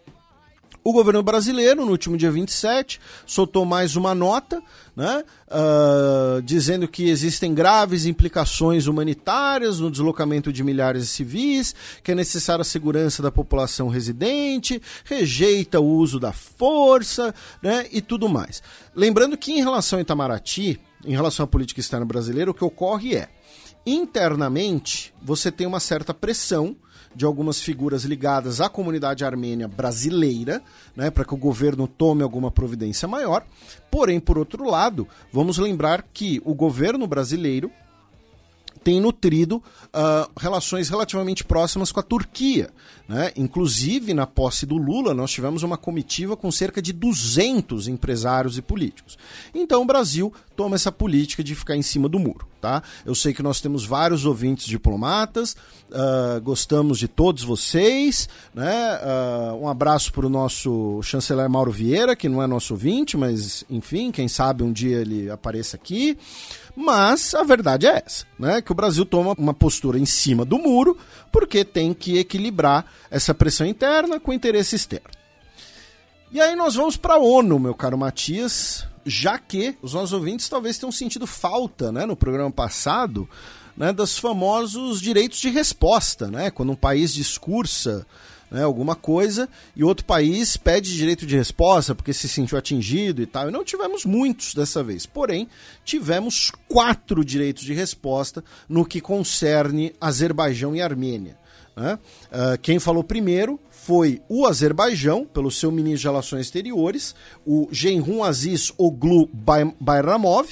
O governo brasileiro, no último dia 27, soltou mais uma nota, né, uh, dizendo que existem graves implicações humanitárias no deslocamento de milhares de civis, que é necessária a segurança da população residente, rejeita o uso da força né, e tudo mais. Lembrando que, em relação a Itamaraty, em relação à política externa brasileira, o que ocorre é, internamente, você tem uma certa pressão de algumas figuras ligadas à comunidade armênia brasileira, né, para que o governo tome alguma providência maior. Porém, por outro lado, vamos lembrar que o governo brasileiro tem nutrido uh, relações relativamente próximas com a Turquia. Né? Inclusive, na posse do Lula, nós tivemos uma comitiva com cerca de 200 empresários e políticos. Então, o Brasil toma essa política de ficar em cima do muro. Tá? Eu sei que nós temos vários ouvintes diplomatas, uh, gostamos de todos vocês. Né? Uh, um abraço para o nosso chanceler Mauro Vieira, que não é nosso ouvinte, mas enfim, quem sabe um dia ele apareça aqui. Mas a verdade é essa, né? Que o Brasil toma uma postura em cima do muro, porque tem que equilibrar essa pressão interna com o interesse externo. E aí nós vamos para a ONU, meu caro Matias, já que os nossos ouvintes talvez tenham sentido falta, né, no programa passado, né, dos famosos direitos de resposta, né? Quando um país discursa né, alguma coisa, e outro país pede direito de resposta porque se sentiu atingido e tal. E não tivemos muitos dessa vez. Porém, tivemos quatro direitos de resposta no que concerne Azerbaijão e Armênia. Né? Uh, quem falou primeiro foi o Azerbaijão, pelo seu ministro de Relações Exteriores, o Genrun Aziz Oglu Bayramov,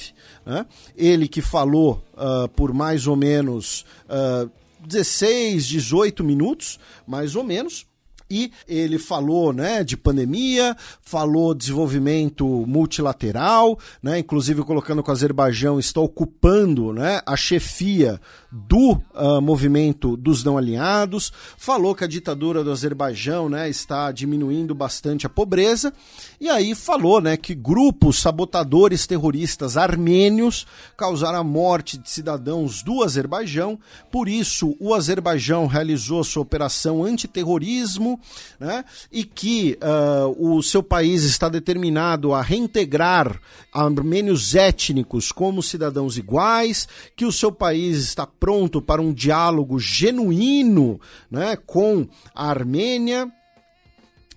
né? ele que falou uh, por mais ou menos uh, 16, 18 minutos, mais ou menos e ele falou né, de pandemia, falou desenvolvimento multilateral, né, inclusive colocando que o Azerbaijão está ocupando né, a chefia do uh, movimento dos não alinhados, falou que a ditadura do Azerbaijão né, está diminuindo bastante a pobreza, e aí falou né, que grupos sabotadores terroristas armênios causaram a morte de cidadãos do Azerbaijão, por isso o Azerbaijão realizou sua operação antiterrorismo né, e que uh, o seu país está determinado a reintegrar armênios étnicos como cidadãos iguais, que o seu país está pronto para um diálogo genuíno né, com a Armênia.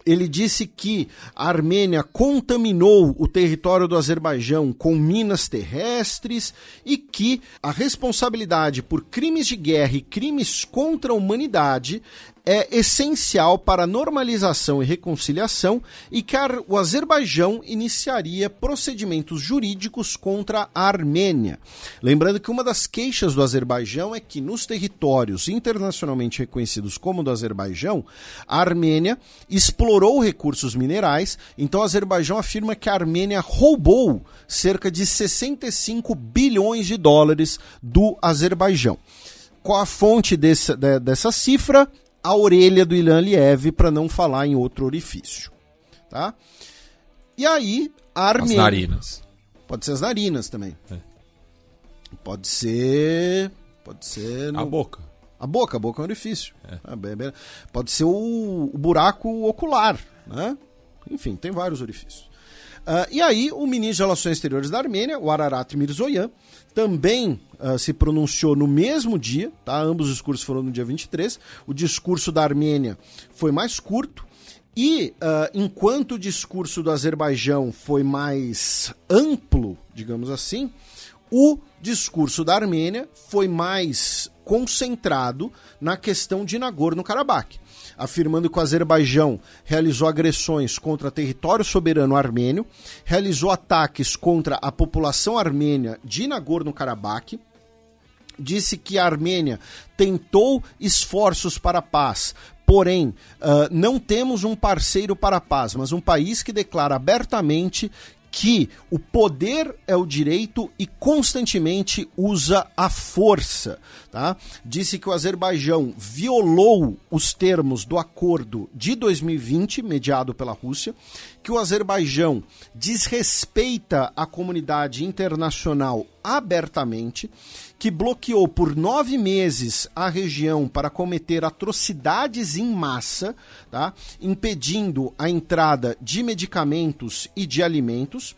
Ele disse que a Armênia contaminou o território do Azerbaijão com minas terrestres e que a responsabilidade por crimes de guerra e crimes contra a humanidade é essencial para normalização e reconciliação e que o Azerbaijão iniciaria procedimentos jurídicos contra a Armênia. Lembrando que uma das queixas do Azerbaijão é que nos territórios internacionalmente reconhecidos como do Azerbaijão, a Armênia explorou recursos minerais, então o Azerbaijão afirma que a Armênia roubou cerca de 65 bilhões de dólares do Azerbaijão. Qual a fonte desse, dessa cifra? A orelha do Ilan Liev para não falar em outro orifício. Tá? E aí, a Armênia. As narinas. Pode ser as narinas também. É. Pode ser. Pode ser. No... A boca. A boca, a boca é um orifício. É. É, pode ser o, o, buraco ocular. Né? Enfim, tem vários orifícios. Uh, e aí, o ministro de Relações Exteriores da Armênia, o Ararat Mirzoyan, também uh, se pronunciou no mesmo dia, tá? ambos os discursos foram no dia 23. O discurso da Armênia foi mais curto. E uh, enquanto o discurso do Azerbaijão foi mais amplo, digamos assim, o discurso da Armênia foi mais concentrado na questão de Nagorno-Karabakh afirmando que o Azerbaijão realizou agressões contra território soberano armênio, realizou ataques contra a população armênia de Nagorno-Karabakh, disse que a Armênia tentou esforços para a paz, porém uh, não temos um parceiro para a paz, mas um país que declara abertamente que o poder é o direito e constantemente usa a força. Tá? Disse que o Azerbaijão violou os termos do acordo de 2020, mediado pela Rússia, que o Azerbaijão desrespeita a comunidade internacional abertamente, que bloqueou por nove meses a região para cometer atrocidades em massa, tá? impedindo a entrada de medicamentos e de alimentos.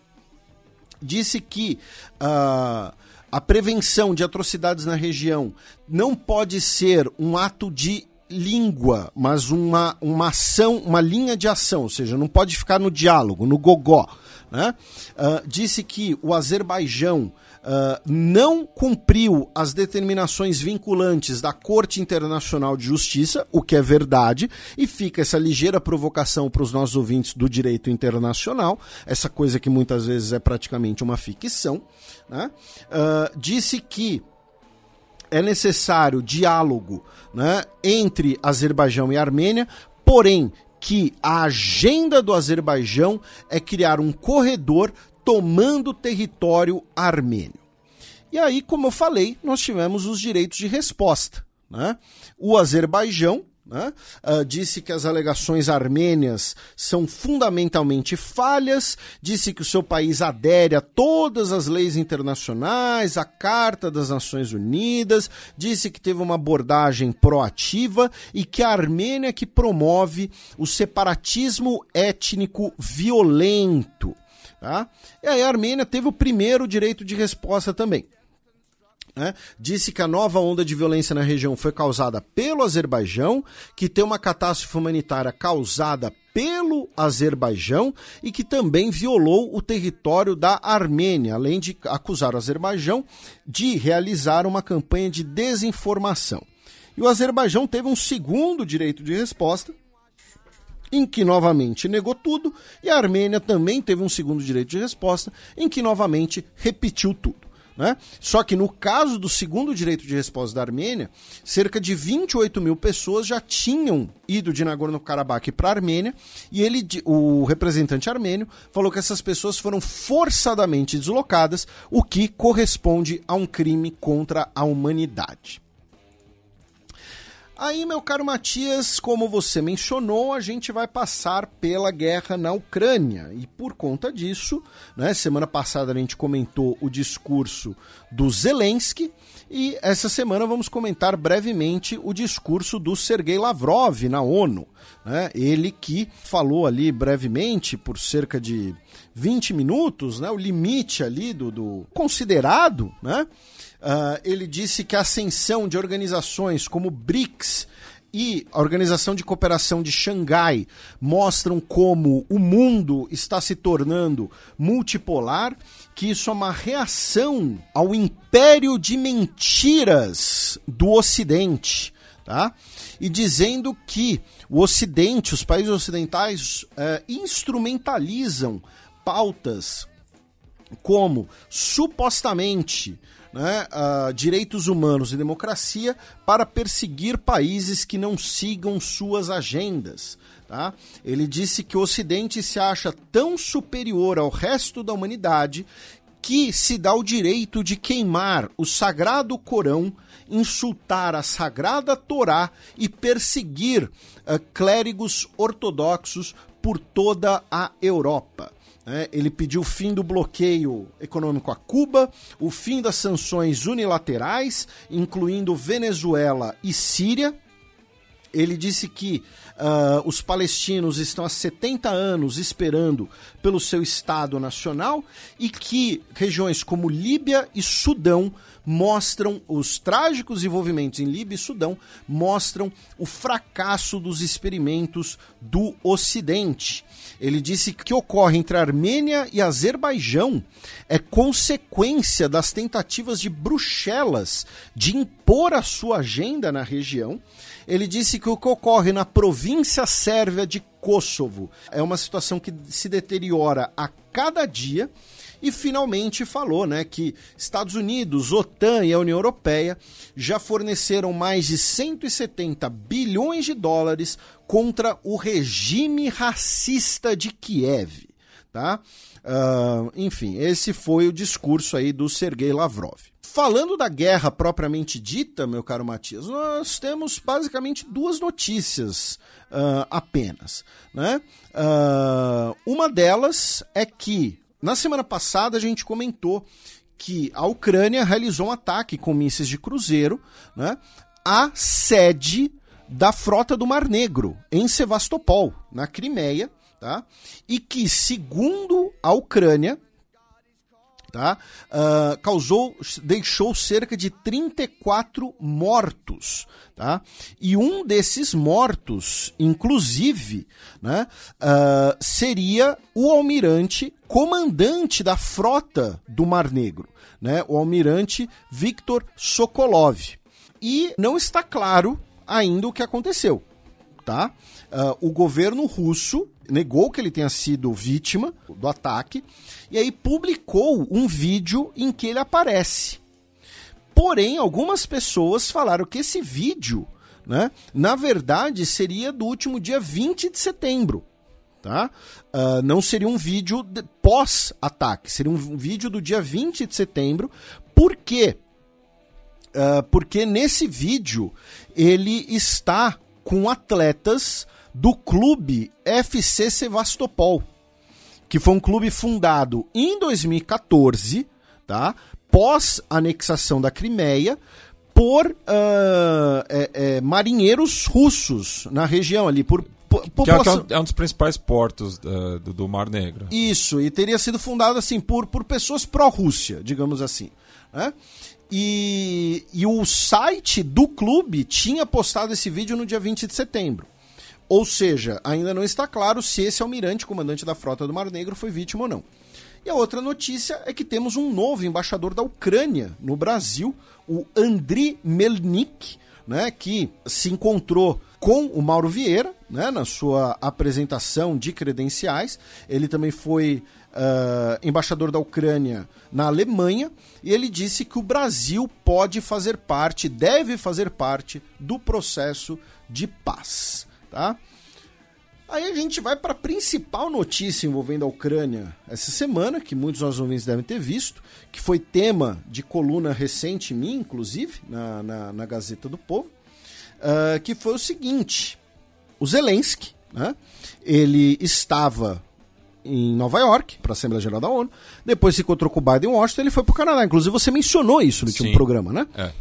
Disse que uh, a prevenção de atrocidades na região não pode ser um ato de língua, mas uma, uma ação, uma linha de ação, ou seja, não pode ficar no diálogo, no gogó. Né? Uh, disse que o Azerbaijão uh, não cumpriu as determinações vinculantes da Corte Internacional de Justiça, o que é verdade, e fica essa ligeira provocação para os nossos ouvintes do direito internacional, essa coisa que muitas vezes é praticamente uma ficção. Né? Uh, disse que é necessário diálogo né, entre Azerbaijão e Armênia, porém que a agenda do Azerbaijão é criar um corredor tomando território armênio. E aí, como eu falei, nós tivemos os direitos de resposta. Né? O Azerbaijão né? Uh, disse que as alegações armênias são fundamentalmente falhas, disse que o seu país adere a todas as leis internacionais, a Carta das Nações Unidas, disse que teve uma abordagem proativa e que a Armênia que promove o separatismo étnico violento. Tá? E aí a Armênia teve o primeiro direito de resposta também. Né? Disse que a nova onda de violência na região foi causada pelo Azerbaijão, que tem uma catástrofe humanitária causada pelo Azerbaijão e que também violou o território da Armênia, além de acusar o Azerbaijão de realizar uma campanha de desinformação. E o Azerbaijão teve um segundo direito de resposta, em que novamente negou tudo, e a Armênia também teve um segundo direito de resposta, em que novamente repetiu tudo. Né? Só que no caso do segundo direito de resposta da Armênia, cerca de 28 mil pessoas já tinham ido de Nagorno-Karabakh para a Armênia e ele, o representante armênio falou que essas pessoas foram forçadamente deslocadas, o que corresponde a um crime contra a humanidade. Aí, meu caro Matias, como você mencionou, a gente vai passar pela guerra na Ucrânia. E por conta disso, né, semana passada a gente comentou o discurso do Zelensky. E essa semana vamos comentar brevemente o discurso do Sergei Lavrov na ONU. Né? Ele que falou ali brevemente, por cerca de 20 minutos, né? o limite ali do, do considerado, né? Uh, ele disse que a ascensão de organizações como BRICS e a Organização de Cooperação de Xangai mostram como o mundo está se tornando multipolar, que isso é uma reação ao império de mentiras do Ocidente. tá? E dizendo que o Ocidente, os países ocidentais, é, instrumentalizam pautas como supostamente né, uh, direitos humanos e democracia para perseguir países que não sigam suas agendas. Tá? Ele disse que o Ocidente se acha tão superior ao resto da humanidade que se dá o direito de queimar o sagrado Corão, insultar a sagrada Torá e perseguir uh, clérigos ortodoxos por toda a Europa. É, ele pediu o fim do bloqueio econômico a Cuba, o fim das sanções unilaterais, incluindo Venezuela e Síria. Ele disse que uh, os palestinos estão há 70 anos esperando pelo seu Estado Nacional e que regiões como Líbia e Sudão mostram os trágicos envolvimentos em Líbia e Sudão mostram o fracasso dos experimentos do Ocidente. Ele disse que o ocorre entre Armênia e Azerbaijão é consequência das tentativas de Bruxelas de impor a sua agenda na região. Ele disse que o que ocorre na província sérvia de Kosovo é uma situação que se deteriora a cada dia e finalmente falou né, que Estados Unidos, OTAN e a União Europeia já forneceram mais de 170 bilhões de dólares contra o regime racista de Kiev. Tá? Uh, enfim, esse foi o discurso aí do Sergei Lavrov. Falando da guerra propriamente dita, meu caro Matias, nós temos basicamente duas notícias uh, apenas. Né? Uh, uma delas é que na semana passada a gente comentou que a Ucrânia realizou um ataque com mísseis de cruzeiro né, à sede da frota do Mar Negro, em Sevastopol, na Crimeia, tá? e que, segundo a Ucrânia, tá? Uh, causou, deixou cerca de 34 mortos, tá? E um desses mortos, inclusive, né, uh, seria o almirante comandante da frota do Mar Negro, né? O almirante Viktor Sokolov. E não está claro ainda o que aconteceu, tá? Uh, o governo russo negou que ele tenha sido vítima do ataque e aí publicou um vídeo em que ele aparece. Porém, algumas pessoas falaram que esse vídeo, né, na verdade, seria do último dia 20 de setembro. Tá? Uh, não seria um vídeo pós-ataque, seria um vídeo do dia 20 de setembro. Por quê? Uh, porque nesse vídeo ele está com atletas do clube FC Sevastopol, que foi um clube fundado em 2014, tá? Pós anexação da Crimeia, por uh, é, é, marinheiros russos na região ali, por população... Que é, é, um dos principais portos uh, do, do, Mar Negro. Isso, e teria sido fundado assim por, por pessoas pró-Rússia, digamos assim. Né? E, e o site do clube tinha postado esse vídeo no dia 20 de setembro. Ou seja, ainda não está claro se esse almirante, comandante da frota do Mar Negro, foi vítima ou não. E a outra notícia é que temos um novo embaixador da Ucrânia no Brasil, o Andriy Melnik, né, que se encontrou com o Mauro Vieira né, na sua apresentação de credenciais. Ele também foi uh, embaixador da Ucrânia na Alemanha e ele disse que o Brasil pode fazer parte, deve fazer parte do processo de paz. Tá? Aí a gente vai para a principal notícia envolvendo a Ucrânia essa semana, que muitos dos ouvintes devem ter visto, que foi tema de coluna recente minha, inclusive, na, na, na Gazeta do Povo, uh, que foi o seguinte: o Zelensky, né, ele estava em Nova York, para a Assembleia Geral da ONU, depois se encontrou com o Biden em Washington, ele foi para o Canadá. Inclusive você mencionou isso no último programa, né? É.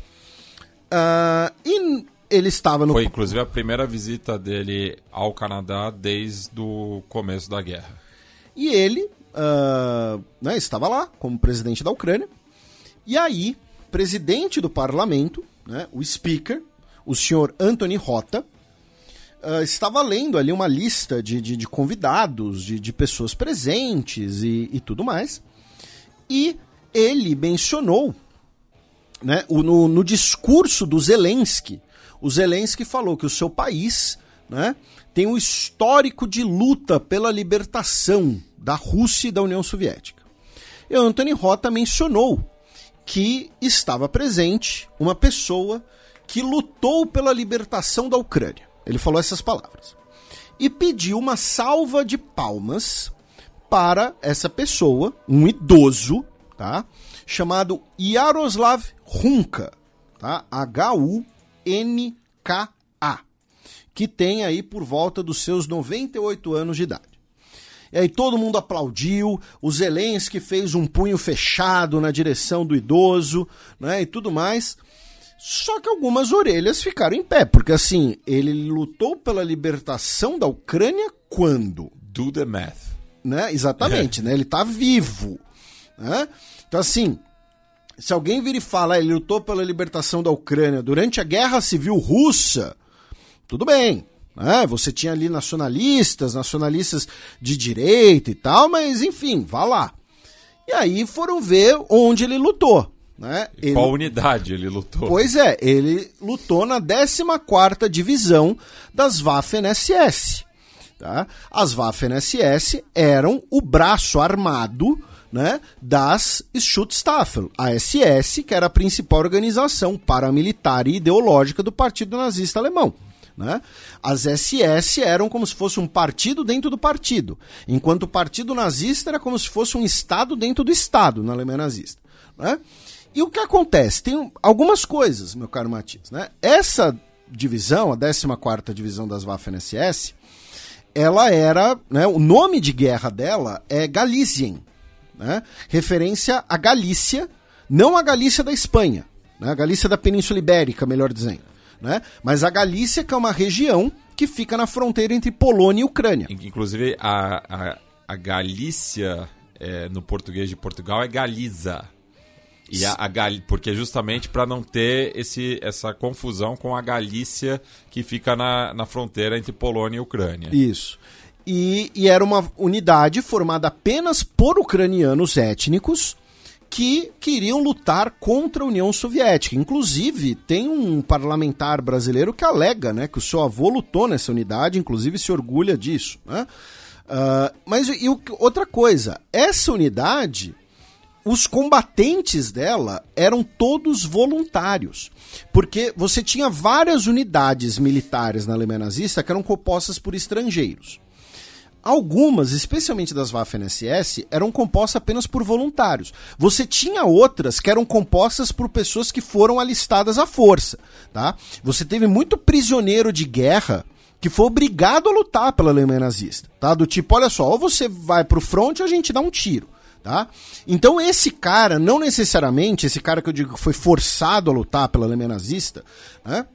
Uh, e ele estava no. Foi inclusive a primeira visita dele ao Canadá desde o começo da guerra. E ele uh, né, estava lá como presidente da Ucrânia. E aí, presidente do parlamento, né, o speaker, o senhor Anthony Rota, uh, estava lendo ali uma lista de, de, de convidados, de, de, pessoas presentes e, e, tudo mais. E ele mencionou, né, o, no, no discurso do Zelensky, o Zelensky falou que o seu país né, tem um histórico de luta pela libertação da Rússia e da União Soviética. E Anthony Rota mencionou que estava presente uma pessoa que lutou pela libertação da Ucrânia. Ele falou essas palavras. E pediu uma salva de palmas para essa pessoa, um idoso, tá? Chamado Yaroslav Hunka, tá? H-U-N-K-A, que tem aí por volta dos seus 98 anos de idade. E aí todo mundo aplaudiu, o Zelensky fez um punho fechado na direção do idoso, né, e tudo mais. Só que algumas orelhas ficaram em pé, porque assim, ele lutou pela libertação da Ucrânia quando? Do the math. Né? Exatamente, é. né? Ele tá vivo. Né? Então, assim, se alguém vir e fala, ele lutou pela libertação da Ucrânia durante a Guerra Civil Russa, tudo bem. Né? Você tinha ali nacionalistas, nacionalistas de direita e tal, mas enfim, vá lá. E aí foram ver onde ele lutou. Né? Ele... Qual unidade ele lutou? Pois é, ele lutou na 14ª Divisão das Waffen-SS. Tá? As Waffen-SS eram o braço armado né, das Schutzstaffel, a SS, que era a principal organização paramilitar e ideológica do Partido Nazista Alemão. Né? As SS eram como se fosse um partido dentro do partido, enquanto o Partido Nazista era como se fosse um Estado dentro do Estado na Alemanha nazista. Né? E o que acontece? Tem algumas coisas, meu caro Matias. Né? Essa divisão, a 14ª Divisão das Waffen-SS, ela era, né, o nome de guerra dela é Galizien, né? referência à Galícia, não a Galícia da Espanha, né? a Galícia da Península Ibérica, melhor dizendo. Né? Mas a Galícia, que é uma região que fica na fronteira entre Polônia e Ucrânia. Inclusive, a, a, a Galícia, é, no português de Portugal, é Galiza. E a, a Gal... Porque justamente para não ter esse, essa confusão com a Galícia que fica na, na fronteira entre Polônia e Ucrânia. Isso. E, e era uma unidade formada apenas por ucranianos étnicos que queriam lutar contra a União Soviética. Inclusive, tem um parlamentar brasileiro que alega né, que o seu avô lutou nessa unidade, inclusive se orgulha disso. Né? Uh, mas e, outra coisa, essa unidade, os combatentes dela eram todos voluntários. Porque você tinha várias unidades militares na Alemanha nazista que eram compostas por estrangeiros. Algumas, especialmente das Waffen-SS, eram compostas apenas por voluntários. Você tinha outras que eram compostas por pessoas que foram alistadas à força, tá? Você teve muito prisioneiro de guerra que foi obrigado a lutar pela Alemanha nazista, tá? Do tipo, olha só, ou você vai pro front ou a gente dá um tiro, tá? Então esse cara, não necessariamente, esse cara que eu digo que foi forçado a lutar pela Alemanha nazista, né?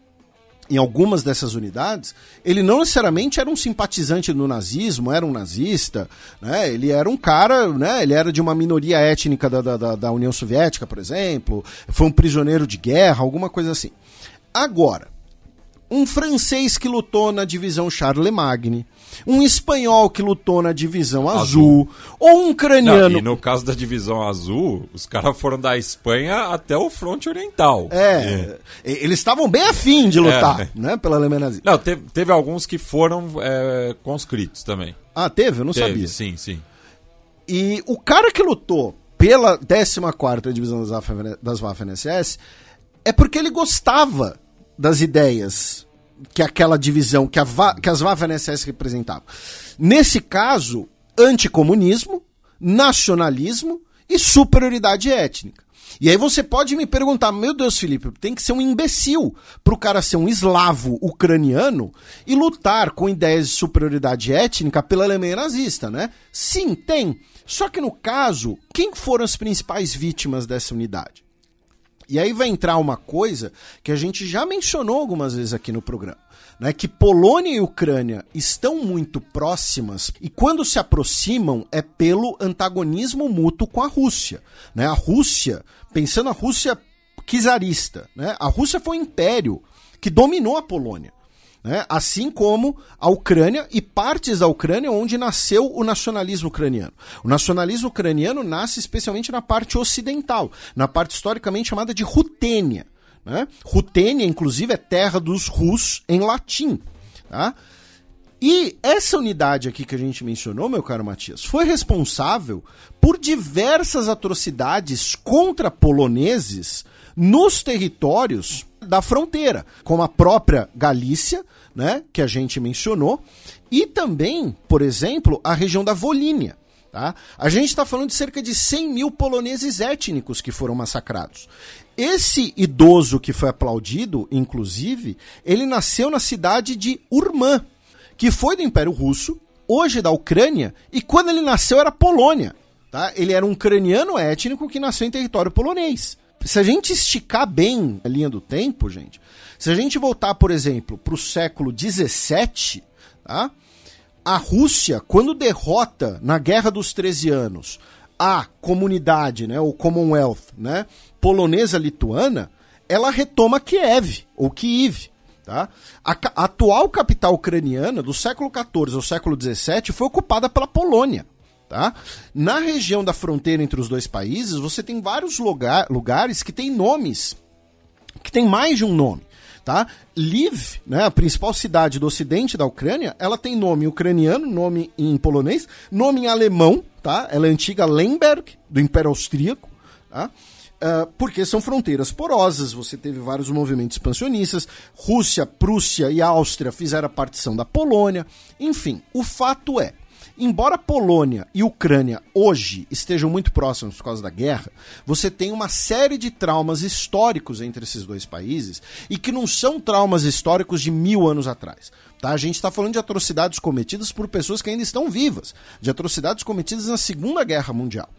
em algumas dessas unidades, ele não necessariamente era um simpatizante do nazismo, era um nazista, né? ele era um cara, né? ele era de uma minoria étnica da, da, da União Soviética, por exemplo, foi um prisioneiro de guerra, alguma coisa assim. Agora, um francês que lutou na divisão Charlemagne, um espanhol que lutou na divisão azul, azul. ou um ucraniano. Não, e no caso da divisão azul, os caras foram da Espanha até o fronte oriental. É, é. eles estavam bem afim de lutar, é. né, pela Alemanha nazista. Não, teve, teve alguns que foram é, conscritos também. Ah, teve? Eu não teve, sabia. Sim, sim. E o cara que lutou pela 14ª divisão das Waffen-SS é porque ele gostava das ideias que aquela divisão, que, que as Waffen-SS representavam. Nesse caso, anticomunismo, nacionalismo e superioridade étnica. E aí você pode me perguntar, meu Deus, Felipe, tem que ser um imbecil para o cara ser um eslavo ucraniano e lutar com ideias de superioridade étnica pela Alemanha nazista, né? Sim, tem. Só que no caso, quem foram as principais vítimas dessa unidade? E aí vai entrar uma coisa que a gente já mencionou algumas vezes aqui no programa. Né, que Polônia e Ucrânia estão muito próximas e quando se aproximam é pelo antagonismo mútuo com a Rússia. Né? A Rússia, pensando a Rússia czarista, né? a Rússia foi um império que dominou a Polônia né? assim como a Ucrânia e partes da Ucrânia onde nasceu o nacionalismo ucraniano. O nacionalismo ucraniano nasce especialmente na parte ocidental, na parte historicamente chamada de Rutênia. Né? Rutênia, inclusive, é terra dos Rus em latim. Tá? E essa unidade aqui que a gente mencionou, meu caro Matias, foi responsável por diversas atrocidades contra poloneses nos territórios da fronteira, como a própria Galícia, né, que a gente mencionou, e também, por exemplo, a região da Volínia. Tá? A gente está falando de cerca de 100 mil poloneses étnicos que foram massacrados. Esse idoso que foi aplaudido, inclusive, ele nasceu na cidade de Urmã, que foi do Império Russo, hoje da Ucrânia, e quando ele nasceu era Polônia. Tá? Ele era um ucraniano étnico que nasceu em território polonês. Se a gente esticar bem a linha do tempo, gente, se a gente voltar, por exemplo, para o século XVII, tá? a Rússia, quando derrota na Guerra dos 13 Anos a comunidade, né, o Commonwealth, né, polonesa-lituana, ela retoma Kiev, ou Kiev. Tá? A, a, atual capital ucraniana, do século XIV ao século XVII, foi ocupada pela Polônia. Tá? Na região da fronteira entre os dois países, você tem vários lugar, lugares que têm nomes, que tem mais de um nome. Tá? Lviv, né, a principal cidade do ocidente da Ucrânia, ela tem nome ucraniano, nome em polonês, nome em alemão, tá? Ela é antiga Lemberg, do Império Austríaco, tá? Uh, porque são fronteiras porosas, você teve vários movimentos expansionistas, Rússia, Prússia e Áustria fizeram a partição da Polônia. Enfim, o fato é, embora Polônia e Ucrânia hoje estejam muito próximos por causa da guerra, você tem uma série de traumas históricos entre esses dois países e que não são traumas históricos de mil anos atrás. Tá? A gente está falando de atrocidades cometidas por pessoas que ainda estão vivas, de atrocidades cometidas na Segunda Guerra Mundial.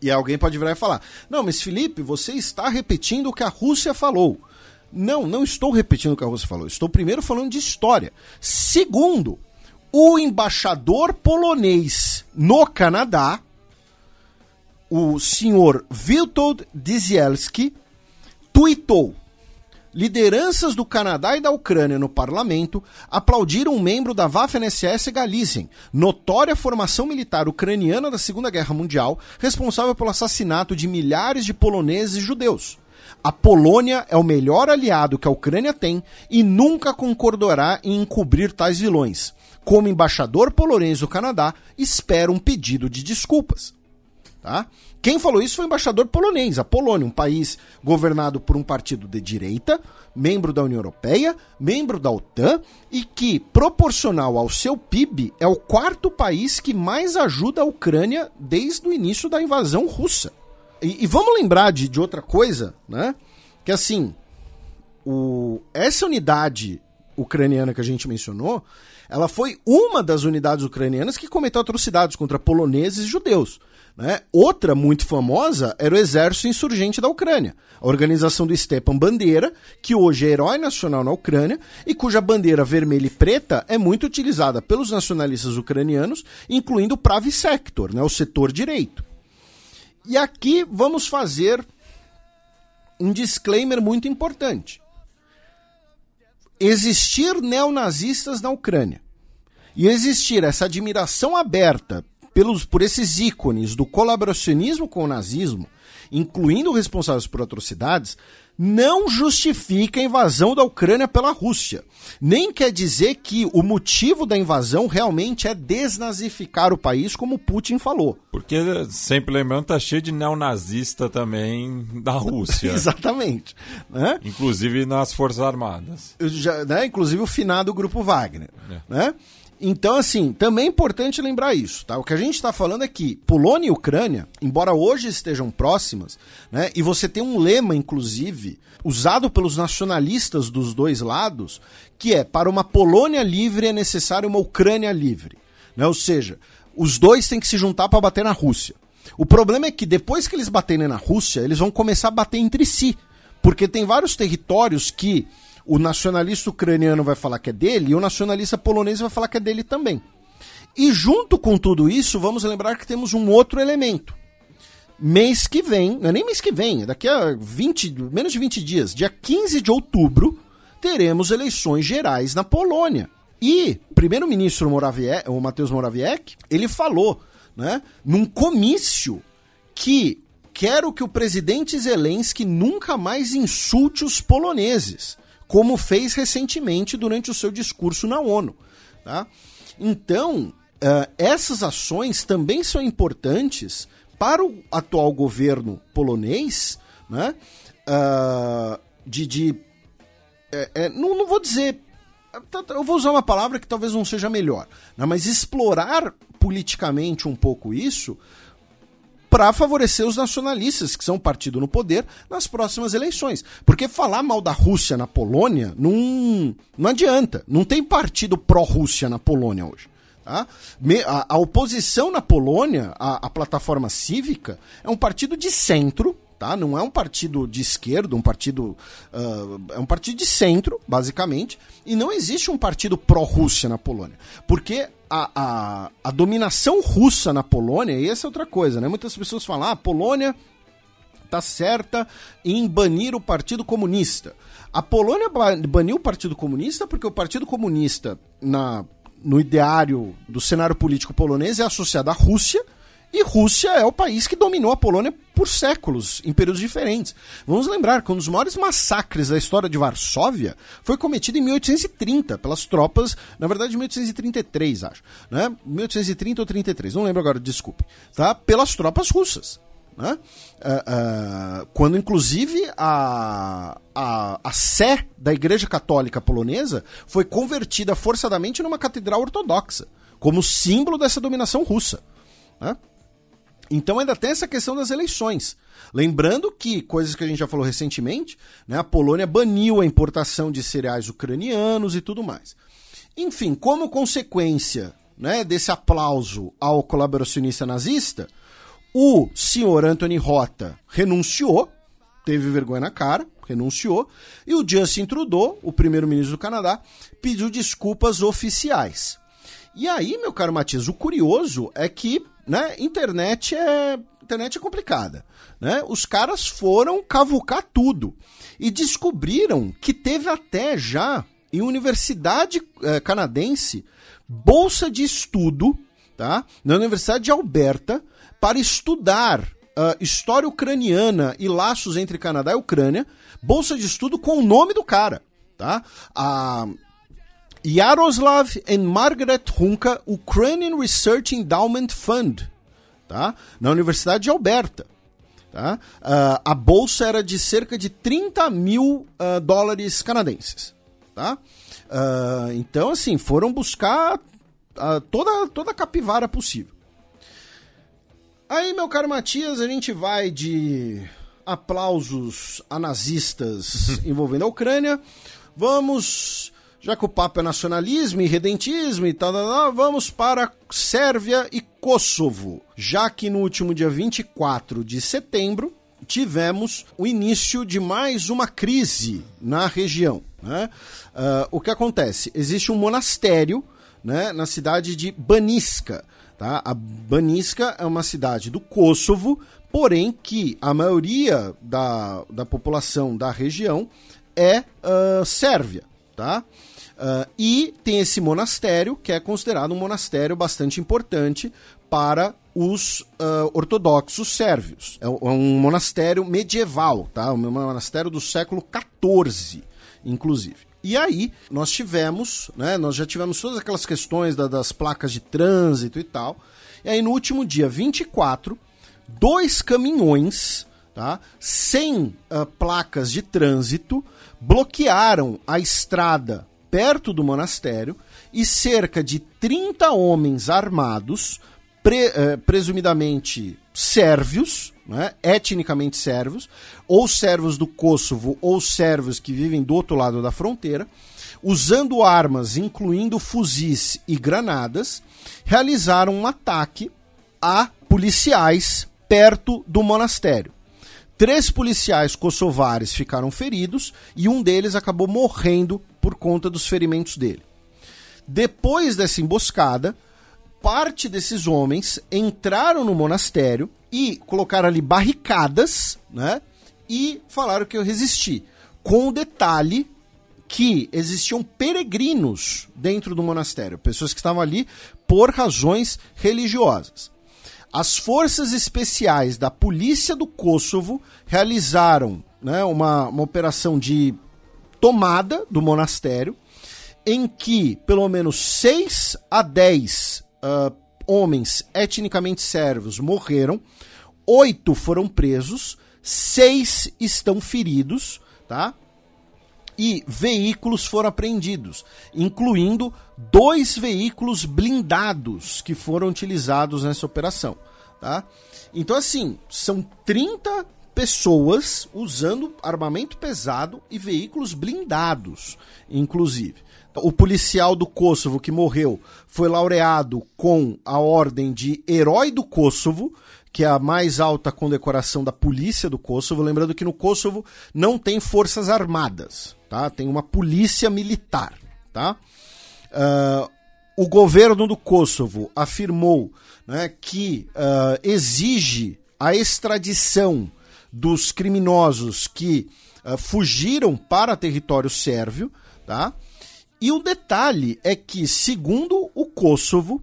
E alguém pode virar e falar: Não, mas Felipe, você está repetindo o que a Rússia falou. Não, não estou repetindo o que a Rússia falou. Estou primeiro falando de história. Segundo, o embaixador polonês no Canadá, o senhor Witold Dzielski, tuitou Lideranças do Canadá e da Ucrânia no parlamento aplaudiram um membro da Waffen-SS Galizien, notória formação militar ucraniana da Segunda Guerra Mundial, responsável pelo assassinato de milhares de poloneses e judeus. A Polônia é o melhor aliado que a Ucrânia tem e nunca concordará em encobrir tais vilões. Como embaixador polonês do Canadá, espero um pedido de desculpas. Tá? Quem falou isso foi o embaixador polonês, a Polônia, um país governado por um partido de direita, membro da União Europeia, membro da OTAN e que, proporcional ao seu PIB, é o quarto país que mais ajuda a Ucrânia desde o início da invasão russa. E, e vamos lembrar de, de outra coisa, né? Que assim, o, essa unidade ucraniana que a gente mencionou, ela foi uma das unidades ucranianas que cometeu atrocidades contra poloneses e judeus. Né? Outra muito famosa era o Exército Insurgente da Ucrânia, a organização do Stepan Bandeira, que hoje é herói nacional na Ucrânia e cuja bandeira vermelha e preta é muito utilizada pelos nacionalistas ucranianos, incluindo o Pravi Sector, né? o setor direito. E aqui vamos fazer um disclaimer muito importante. Existir neonazistas na Ucrânia e existir essa admiração aberta pelos, por esses ícones do colaboracionismo com o nazismo, incluindo responsáveis por atrocidades, não justifica a invasão da Ucrânia pela Rússia. Nem quer dizer que o motivo da invasão realmente é desnazificar o país, como Putin falou. Porque, sempre lembrando, tá cheio de neonazista também da Rússia. (laughs) Exatamente. Né? Inclusive nas Forças Armadas. Já, né? Inclusive o finado Grupo Wagner. É. Né? Então, assim, também é importante lembrar isso, tá? O que a gente está falando é que Polônia e Ucrânia, embora hoje estejam próximas, né? E você tem um lema, inclusive, usado pelos nacionalistas dos dois lados, que é para uma Polônia livre é necessário uma Ucrânia livre. Né? Ou seja, os dois têm que se juntar para bater na Rússia. O problema é que depois que eles baterem na Rússia, eles vão começar a bater entre si. Porque tem vários territórios que o nacionalista ucraniano vai falar que é dele e o nacionalista polonês vai falar que é dele também. E junto com tudo isso, vamos lembrar que temos um outro elemento. Mês que vem, não é nem mês que vem, é daqui a 20, menos de 20 dias, dia 15 de outubro, teremos eleições gerais na Polônia. E o primeiro-ministro Morawiecki, o Mateusz Morawiecki, ele falou, né, num comício que quero que o presidente Zelensky nunca mais insulte os poloneses, como fez recentemente durante o seu discurso na ONU. Tá? Então, uh, essas ações também são importantes para o atual governo polonês, né? Uh, de, de é, é, não, não vou dizer eu vou usar uma palavra que talvez não seja melhor, né? mas explorar politicamente um pouco isso para favorecer os nacionalistas, que são partido no poder, nas próximas eleições. Porque falar mal da Rússia na Polônia não, não adianta. Não tem partido pró-Rússia na Polônia hoje. Tá? A, a, oposição na Polônia, a, a plataforma cívica, é um partido de centro tá? Não é um partido de esquerda, um partido. Uh, é um partido de centro, basicamente, e não existe um partido pró-Rússia na Polônia. Porque a, a, a, dominação russa na Polônia, e essa é outra coisa, né? Muitas pessoas falam, ah, a Polônia tá certa em banir o Partido Comunista. A Polônia baniu o Partido Comunista porque o Partido Comunista, na, no ideário do cenário político polonês, é associado à Rússia e Rússia é o país que dominou a Polônia por séculos, em períodos diferentes. Vamos lembrar que um dos maiores massacres da história de Varsóvia foi cometido em 1830 pelas tropas, na verdade 1833, acho, né? 1830 ou 33, não lembro agora, desculpe, tá? Pelas tropas russas. Né? Uh, uh, quando inclusive a, a, a sé da Igreja Católica Polonesa foi convertida forçadamente numa catedral ortodoxa, como símbolo dessa dominação russa. Né? Então ainda tem essa questão das eleições. Lembrando que, coisas que a gente já falou recentemente, né, a Polônia baniu a importação de cereais ucranianos e tudo mais. Enfim, como consequência né, desse aplauso ao colaboracionista nazista, o senhor Anthony Rota renunciou, teve vergonha na cara, renunciou, e o Justin Trudeau, o primeiro-ministro do Canadá, pediu desculpas oficiais. E aí, meu caro Matias, o curioso é que né? Internet é internet é complicada, né? Os caras foram cavucar tudo e descobriram que teve até já em universidade eh, canadense bolsa de estudo, tá? Na Universidade de Alberta para estudar uh, história ucraniana e laços entre Canadá e Ucrânia, bolsa de estudo com o nome do cara, tá? A Yaroslav and Margaret Hunka Ukrainian Research Endowment Fund, tá? na Universidade de Alberta. Tá? Uh, a bolsa era de cerca de 30 mil uh, dólares canadenses. Tá? Uh, então, assim, foram buscar toda, toda a capivara possível. Aí, meu caro Matias, a gente vai de aplausos a nazistas envolvendo a Ucrânia. Vamos já que o papo é nacionalismo e redentismo e tal, tal, tal, vamos para Sérvia e Kosovo. Já que no último dia 24 de setembro tivemos o início de mais uma crise na região. Né? Uh, o que acontece? Existe um monastério né, na cidade de Baniska. Tá? A Baniska é uma cidade do Kosovo, porém que a maioria da, da população da região é uh, sérvia. Tá? Uh, e tem esse monastério, que é considerado um monastério bastante importante para os uh, ortodoxos sérvios. É, é um monastério medieval, tá? Um monastério do século XIV, inclusive. E aí, nós tivemos, né? Nós já tivemos todas aquelas questões da, das placas de trânsito e tal. E aí, no último dia 24, dois caminhões, tá? Sem uh, placas de trânsito, bloquearam a estrada perto do monastério e cerca de 30 homens armados, pre, eh, presumidamente sérvios, né, etnicamente sérvios, ou sérvios do Kosovo, ou sérvios que vivem do outro lado da fronteira, usando armas, incluindo fuzis e granadas, realizaram um ataque a policiais perto do monastério. Três policiais kosovares ficaram feridos e um deles acabou morrendo por conta dos ferimentos dele. Depois dessa emboscada, parte desses homens entraram no monastério e colocaram ali barricadas, né? E falaram que eu resisti. Com o detalhe que existiam peregrinos dentro do monastério, pessoas que estavam ali por razões religiosas. as forças especiais da polícia do Kosovo realizaram né, uma, uma operação de tomada do monastério, em que pelo menos 6 a 10 uh, homens etnicamente sérvios morreram, oito foram presos, seis estão feridos, tá? E veículos foram apreendidos, incluindo dois veículos blindados que foram utilizados nessa operação, tá? Então, assim, são 30 pessoas usando armamento pesado e veículos blindados, inclusive. O policial do Kosovo que morreu foi laureado com a ordem de Herói do Kosovo, que é a mais alta condecoração da polícia do Kosovo. Lembrando que no Kosovo não tem forças armadas, tá? Tem uma polícia militar, tá? Uh, o governo do Kosovo afirmou né, que uh, exige a extradição dos criminosos que uh, fugiram para território sérvio, tá? E o detalhe é que, segundo o Kosovo,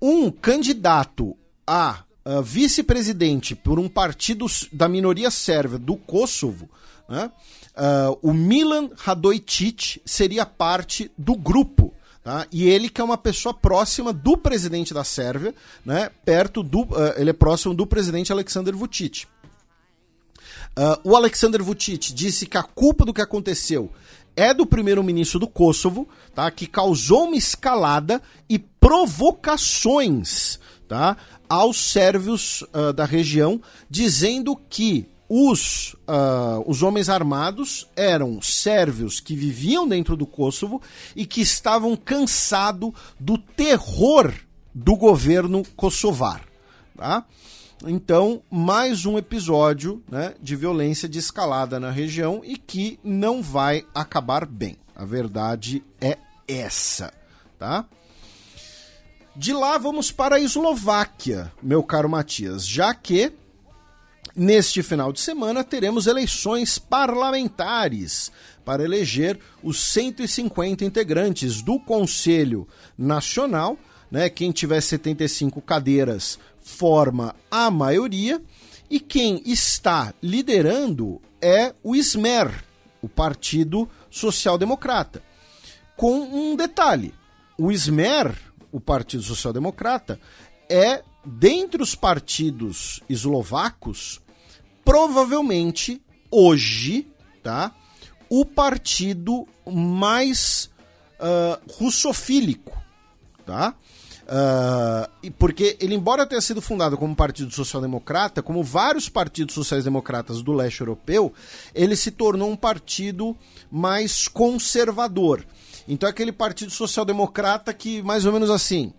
um candidato a uh, vice-presidente por um partido da minoria sérvia do Kosovo, né, uh, o Milan Radojcic seria parte do grupo. Tá? E ele que é uma pessoa próxima do presidente da Sérvia, né, perto do, uh, ele é próximo do presidente Alexander Vučić. Uh, o Alexander Vucic disse que a culpa do que aconteceu é do primeiro-ministro do Kosovo, tá? Que causou uma escalada e provocações, tá? Aos sérvios uh, da região, dizendo que os, uh, os homens armados eram sérvios que viviam dentro do Kosovo e que estavam cansados do terror do governo kosovar, tá? Então, mais um episódio né, de violência de escalada na região e que não vai acabar bem. A verdade é essa, tá? De lá vamos para a Eslováquia, meu caro Matias, já que neste final de semana teremos eleições parlamentares para eleger os 150 integrantes do Conselho Nacional. Né, quem tiver 75 cadeiras forma a maioria e quem está liderando é o SMER, o Partido Social Democrata. Com um detalhe: o SMER, o Partido Social Democrata, é, dentre os partidos eslovacos, provavelmente hoje, tá? O partido mais uh, russofílico, tá? Uh, porque ele, embora tenha sido fundado como Partido Social Democrata, como vários partidos sociais-democratas do leste europeu, ele se tornou um partido mais conservador. Então é aquele Partido Social-Democrata que, mais ou menos assim,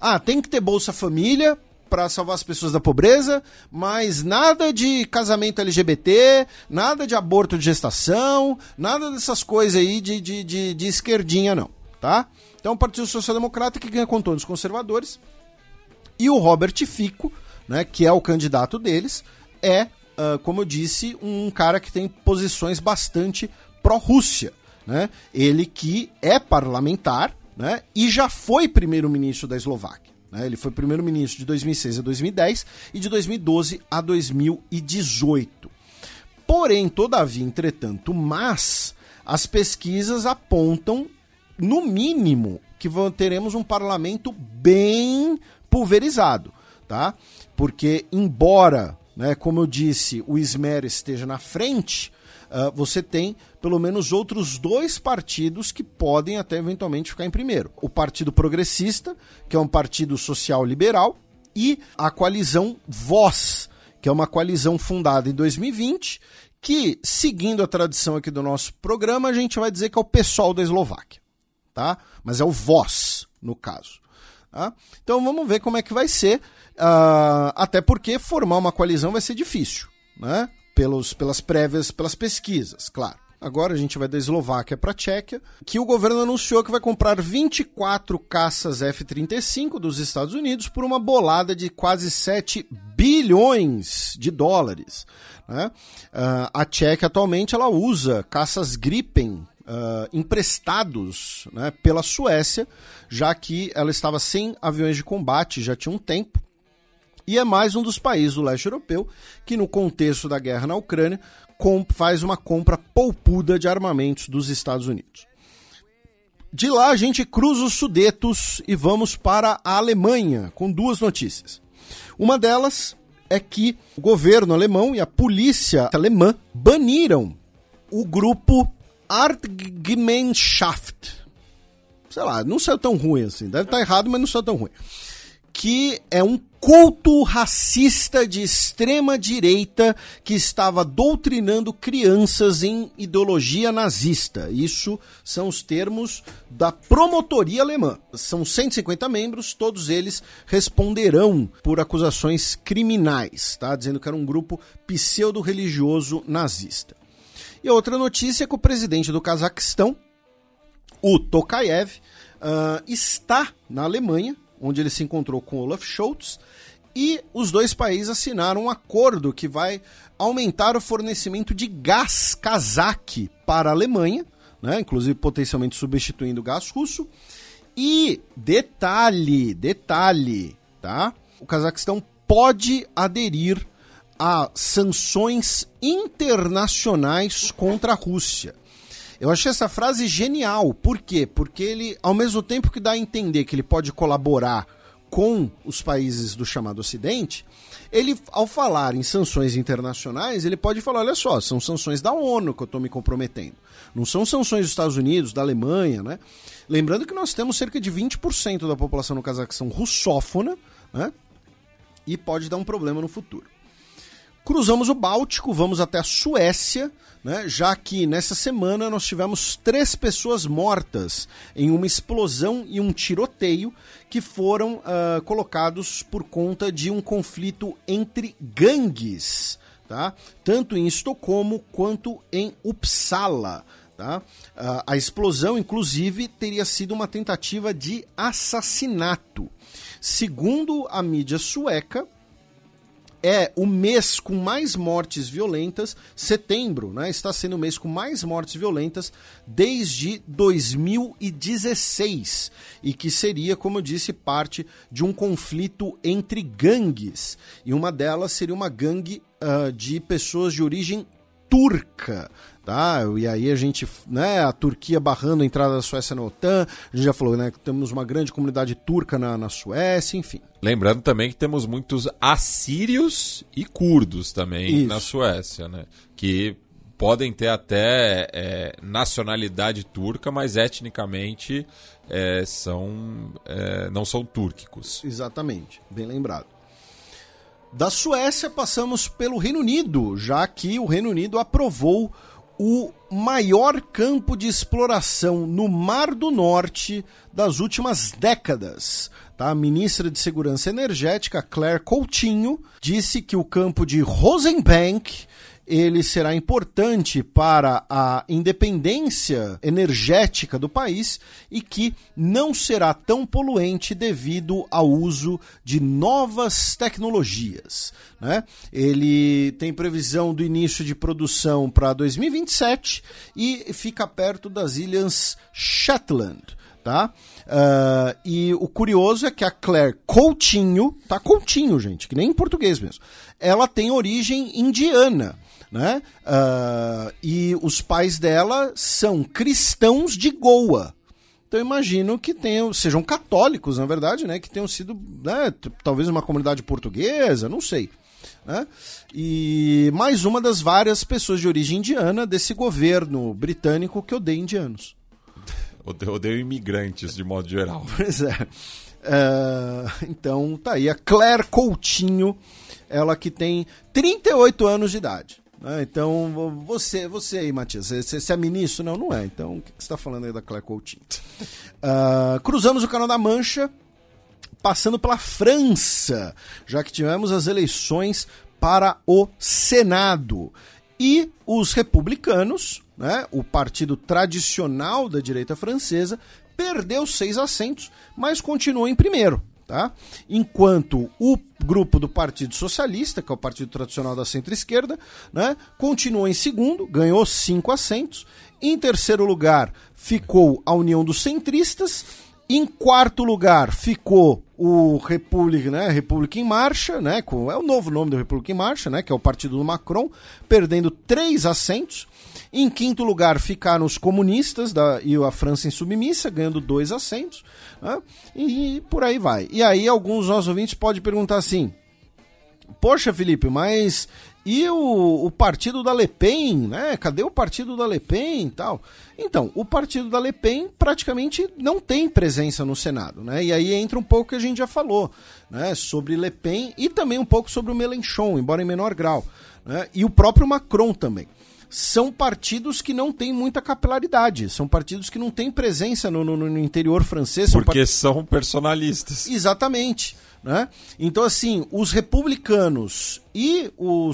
ah, tem que ter Bolsa Família para salvar as pessoas da pobreza, mas nada de casamento LGBT, nada de aborto de gestação, nada dessas coisas aí de, de, de, de esquerdinha, não, tá? Então, o Partido Social Democrata que ganha contornos conservadores. E o Robert Fico, né, que é o candidato deles, é, uh, como eu disse, um cara que tem posições bastante pró-Rússia. Né? Ele que é parlamentar né, e já foi primeiro-ministro da Eslováquia. Né? Ele foi primeiro-ministro de 2006 a 2010 e de 2012 a 2018. Porém, todavia, entretanto, mas as pesquisas apontam no mínimo, que teremos um parlamento bem pulverizado, tá? Porque, embora, né, como eu disse, o Ismer esteja na frente, uh, você tem pelo menos outros dois partidos que podem até eventualmente ficar em primeiro. O Partido Progressista, que é um partido social liberal, e a coalizão Voz, que é uma coalizão fundada em 2020, que, seguindo a tradição aqui do nosso programa, a gente vai dizer que é o pessoal da Eslováquia tá? Mas é o voz, no caso. Tá? Então vamos ver como é que vai ser, uh, até porque formar uma coalizão vai ser difícil, né? Pelos, pelas prévias, pelas pesquisas, claro. Agora a gente vai da Eslováquia para a Tchequia, que o governo anunciou que vai comprar 24 caças F-35 dos Estados Unidos por uma bolada de quase 7 bilhões de dólares. Né? Uh, a Tchequia atualmente ela usa caças Gripen uh, emprestados né, pela Suécia, já que ela estava sem aviões de combate já tinha um tempo. e é mais um dos países do leste europeu que, no contexto da guerra na Ucrânia, faz uma compra poupuda de armamentos dos Estados Unidos. De lá a gente cruza os Sudetos e vamos para a Alemanha com duas notícias. Uma delas é que o governo alemão e a polícia alemã baniram o grupo Artgemeinschaft. Sei lá, não saiu tão ruim assim. Deve estar errado, mas não saiu tão ruim que é um culto racista de extrema direita que estava doutrinando crianças em ideologia nazista. Isso são os termos da promotoria alemã. São 150 membros, todos eles responderão por acusações criminais, tá? Dizendo que era um grupo pseudo-religioso nazista. E outra notícia é que o presidente do Cazaquistão, o Tokayev, uh, está na Alemanha onde ele se encontrou com Olaf Scholz, e os dois países assinaram um acordo que vai aumentar o fornecimento de gás cazaque para a Alemanha, né, inclusive potencialmente substituindo o gás russo. E detalhe, detalhe, tá? O Cazaquistão pode aderir a sanções internacionais contra a Rússia. Eu achei essa frase genial. Por quê? Porque ele, ao mesmo tempo que dá a entender que ele pode colaborar com os países do chamado Ocidente, ele, ao falar em sanções internacionais, ele pode falar: olha só, são sanções da ONU que eu estou me comprometendo. Não são sanções dos Estados Unidos, da Alemanha, né? Lembrando que nós temos cerca de 20% da população no Cazaquistão russófona, né? E pode dar um problema no futuro. Cruzamos o Báltico, vamos até a Suécia, né, já que nessa semana nós tivemos três pessoas mortas em uma explosão e um tiroteio que foram uh, colocados por conta de um conflito entre gangues, tá? tanto em Estocolmo quanto em Uppsala. Tá? Uh, a explosão, inclusive, teria sido uma tentativa de assassinato. Segundo a mídia sueca, é o mês com mais mortes violentas. Setembro, né? Está sendo o mês com mais mortes violentas desde 2016 e que seria, como eu disse, parte de um conflito entre gangues. E uma delas seria uma gangue uh, de pessoas de origem turca, tá? E aí a gente, né, a Turquia barrando a entrada da Suécia na OTAN, a gente já falou, né, que temos uma grande comunidade turca na, na Suécia, enfim. Lembrando também que temos muitos assírios e curdos também Isso. na Suécia, né? Que podem ter até é, nacionalidade turca, mas etnicamente é, são, é, não são túrquicos. Exatamente, bem lembrado. Da Suécia passamos pelo Reino Unido, já que o Reino Unido aprovou o maior campo de exploração no Mar do Norte das últimas décadas. Tá? A ministra de Segurança Energética, Claire Coutinho, disse que o campo de Rosenbank ele será importante para a independência energética do país e que não será tão poluente devido ao uso de novas tecnologias. Né? Ele tem previsão do início de produção para 2027 e fica perto das ilhas Shetland. Tá? Uh, e o curioso é que a Claire Coutinho, tá Coutinho, gente, que nem em português mesmo, ela tem origem indiana né? Uh, e os pais dela são cristãos de Goa. Então imagino que tenham, sejam católicos, na verdade, né? Que tenham sido, né, talvez uma comunidade portuguesa, não sei. Né? E mais uma das várias pessoas de origem indiana desse governo britânico que odeia indianos. Odeio imigrantes, de modo geral. (laughs) Pois é. Uh, então tá aí a Claire Coutinho, ela que tem 38 anos de idade. Ah, então, você, você aí, Matias, você, você é ministro? Não, não é. Então, o que, você está falando aí da Claire Coutinho? Uh, (laughs) cruzamos o Canal da Mancha, passando pela França, já que tivemos as eleições para o Senado. E os republicanos, né, o partido tradicional da direita francesa, perdeu seis assentos, mas continuou em primeiro. Tá? Enquanto o grupo do Partido Socialista, que é o partido tradicional da centro-esquerda, né, continuou em segundo, ganhou cinco assentos. Em terceiro lugar ficou a União dos Centristas. Em quarto lugar ficou o República, né, República em Marcha, né, com, é o novo nome do República em Marcha, né, que é o partido do Macron, perdendo três assentos. Em quinto lugar ficaram os comunistas da, e a França em submissa, ganhando dois assentos. Né, e por aí vai. E aí alguns nossos ouvintes podem perguntar assim, Poxa, Felipe, mas e o, o, partido da Le Pen, né? Cadê o partido da Le Pen e tal? Então, o partido da Le Pen praticamente não tem presença no Senado, né? E aí entra um pouco que a gente já falou, né? Sobre Le Pen e também um pouco sobre o Mélenchon, embora em menor grau, né? E o próprio Macron também. São partidos que não têm muita capilaridade, são partidos que não têm presença no, no, no interior francês. Porque part... são personalistas. Exatamente. Né? Então, assim, os republicanos e o,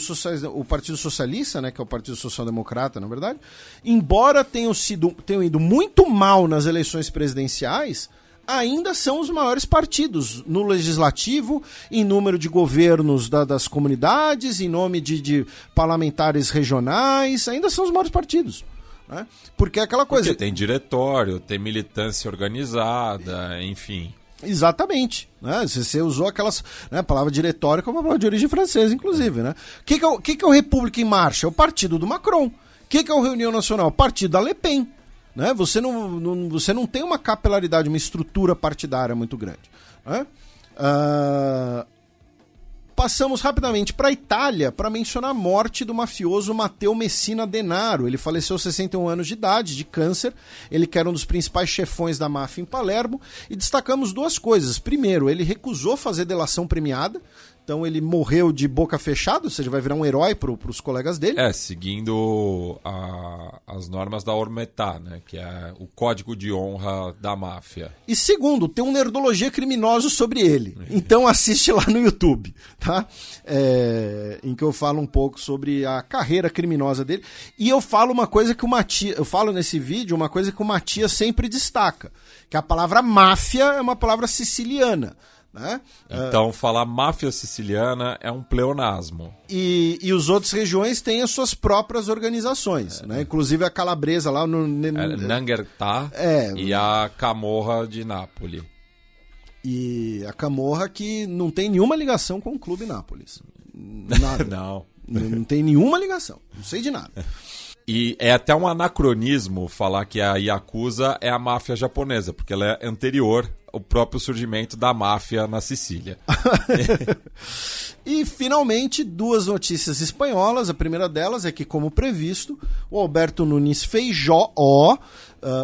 o Partido Socialista, né, que é o Partido Social Democrata, na verdade, embora tenham, sido, tenham ido muito mal nas eleições presidenciais, ainda são os maiores partidos no legislativo, em número de governos da, das comunidades, em nome de, de, parlamentares regionais, ainda são os maiores partidos. Né? Porque é aquela coisa. Porque tem diretório, tem militância organizada, enfim. Exatamente. Né? Você usou aquelas. Né, palavra diretória como uma palavra de origem francesa, inclusive. Né? O que, que, é o, que, que é o República em Marcha? É o partido do Macron. O que, que é o Reunião Nacional? O partido da Le Pen. Né? Você, não, não, você não tem uma capilaridade, uma estrutura partidária muito grande. Né? Uh, Passamos rapidamente para a Itália para mencionar a morte do mafioso Matteo Messina Denaro. Ele faleceu aos 61 anos de idade, de câncer. Ele que era um dos principais chefões da máfia em Palermo. E destacamos duas coisas. Primeiro, ele recusou fazer delação premiada. Então ele morreu de boca fechada, ou seja, vai virar um herói para os colegas dele. É, seguindo a, as normas da Ormetá, né, que é o código de honra da máfia. E segundo, tem um Nerdologia Criminoso sobre ele. Então assiste lá no YouTube, tá? É, em que eu falo um pouco sobre a carreira criminosa dele. E eu falo uma coisa que o Matias, eu falo nesse vídeo uma coisa que o Matias sempre destaca, que a palavra máfia é uma palavra siciliana. Né? Então, uh, falar máfia siciliana é um pleonasmo. E, e os outras regiões têm as suas próprias organizações, é. né? inclusive a calabresa lá no. no é, Nangertá é, e a Camorra de Nápoles. E a Camorra que não tem nenhuma ligação com o Clube Nápoles. (laughs) Nada. não. Não tem nenhuma ligação. Não sei de nada. (laughs) E é até um anacronismo falar que a Yakuza é a máfia japonesa, porque ela é anterior ao próprio surgimento da máfia na Sicília. (laughs) e finalmente, duas notícias espanholas. A primeira delas é que, como previsto, o Alberto Nunes Feijó, uh,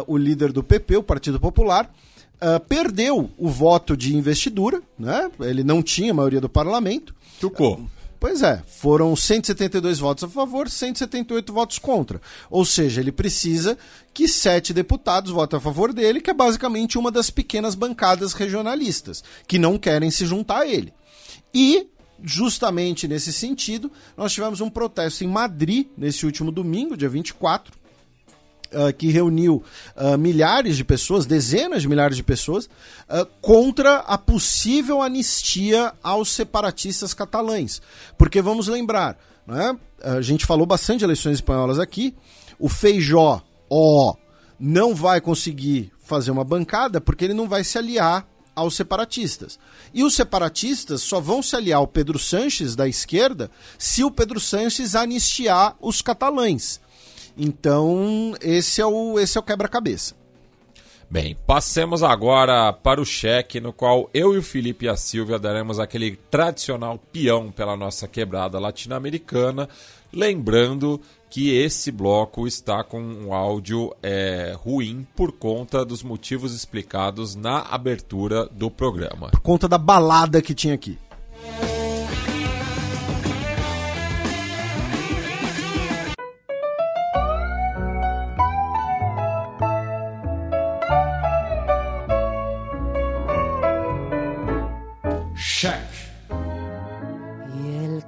o líder do PP, o Partido Popular, uh, perdeu o voto de investidura, né? ele não tinha maioria do parlamento. Trucou. Pois é, foram 172 votos a favor, 178 votos contra. Ou seja, ele precisa que sete deputados votem a favor dele, que é basicamente uma das pequenas bancadas regionalistas, que não querem se juntar a ele. E justamente nesse sentido, nós tivemos um protesto em Madrid nesse último domingo, dia 24, uh, que reuniu uh, milhares de pessoas, dezenas de milhares de pessoas, uh, contra a possível anistia aos separatistas catalães. Porque vamos lembrar, né, a gente falou bastante de eleições espanholas aqui, o Feijó, ó, não vai conseguir fazer uma bancada porque ele não vai se aliar aos separatistas. E os separatistas só vão se aliar ao Pedro Sanches da esquerda se o Pedro Sanches anistiar os catalães. Então, esse é o, esse é o quebra-cabeça. Bem, passemos agora para o cheque, no qual eu e o Felipe e a Silvia daremos aquele tradicional peão pela nossa quebrada latino-americana. Lembrando que esse bloco está com um áudio é, ruim por conta dos motivos explicados na abertura do programa. Por conta da balada que tinha aqui.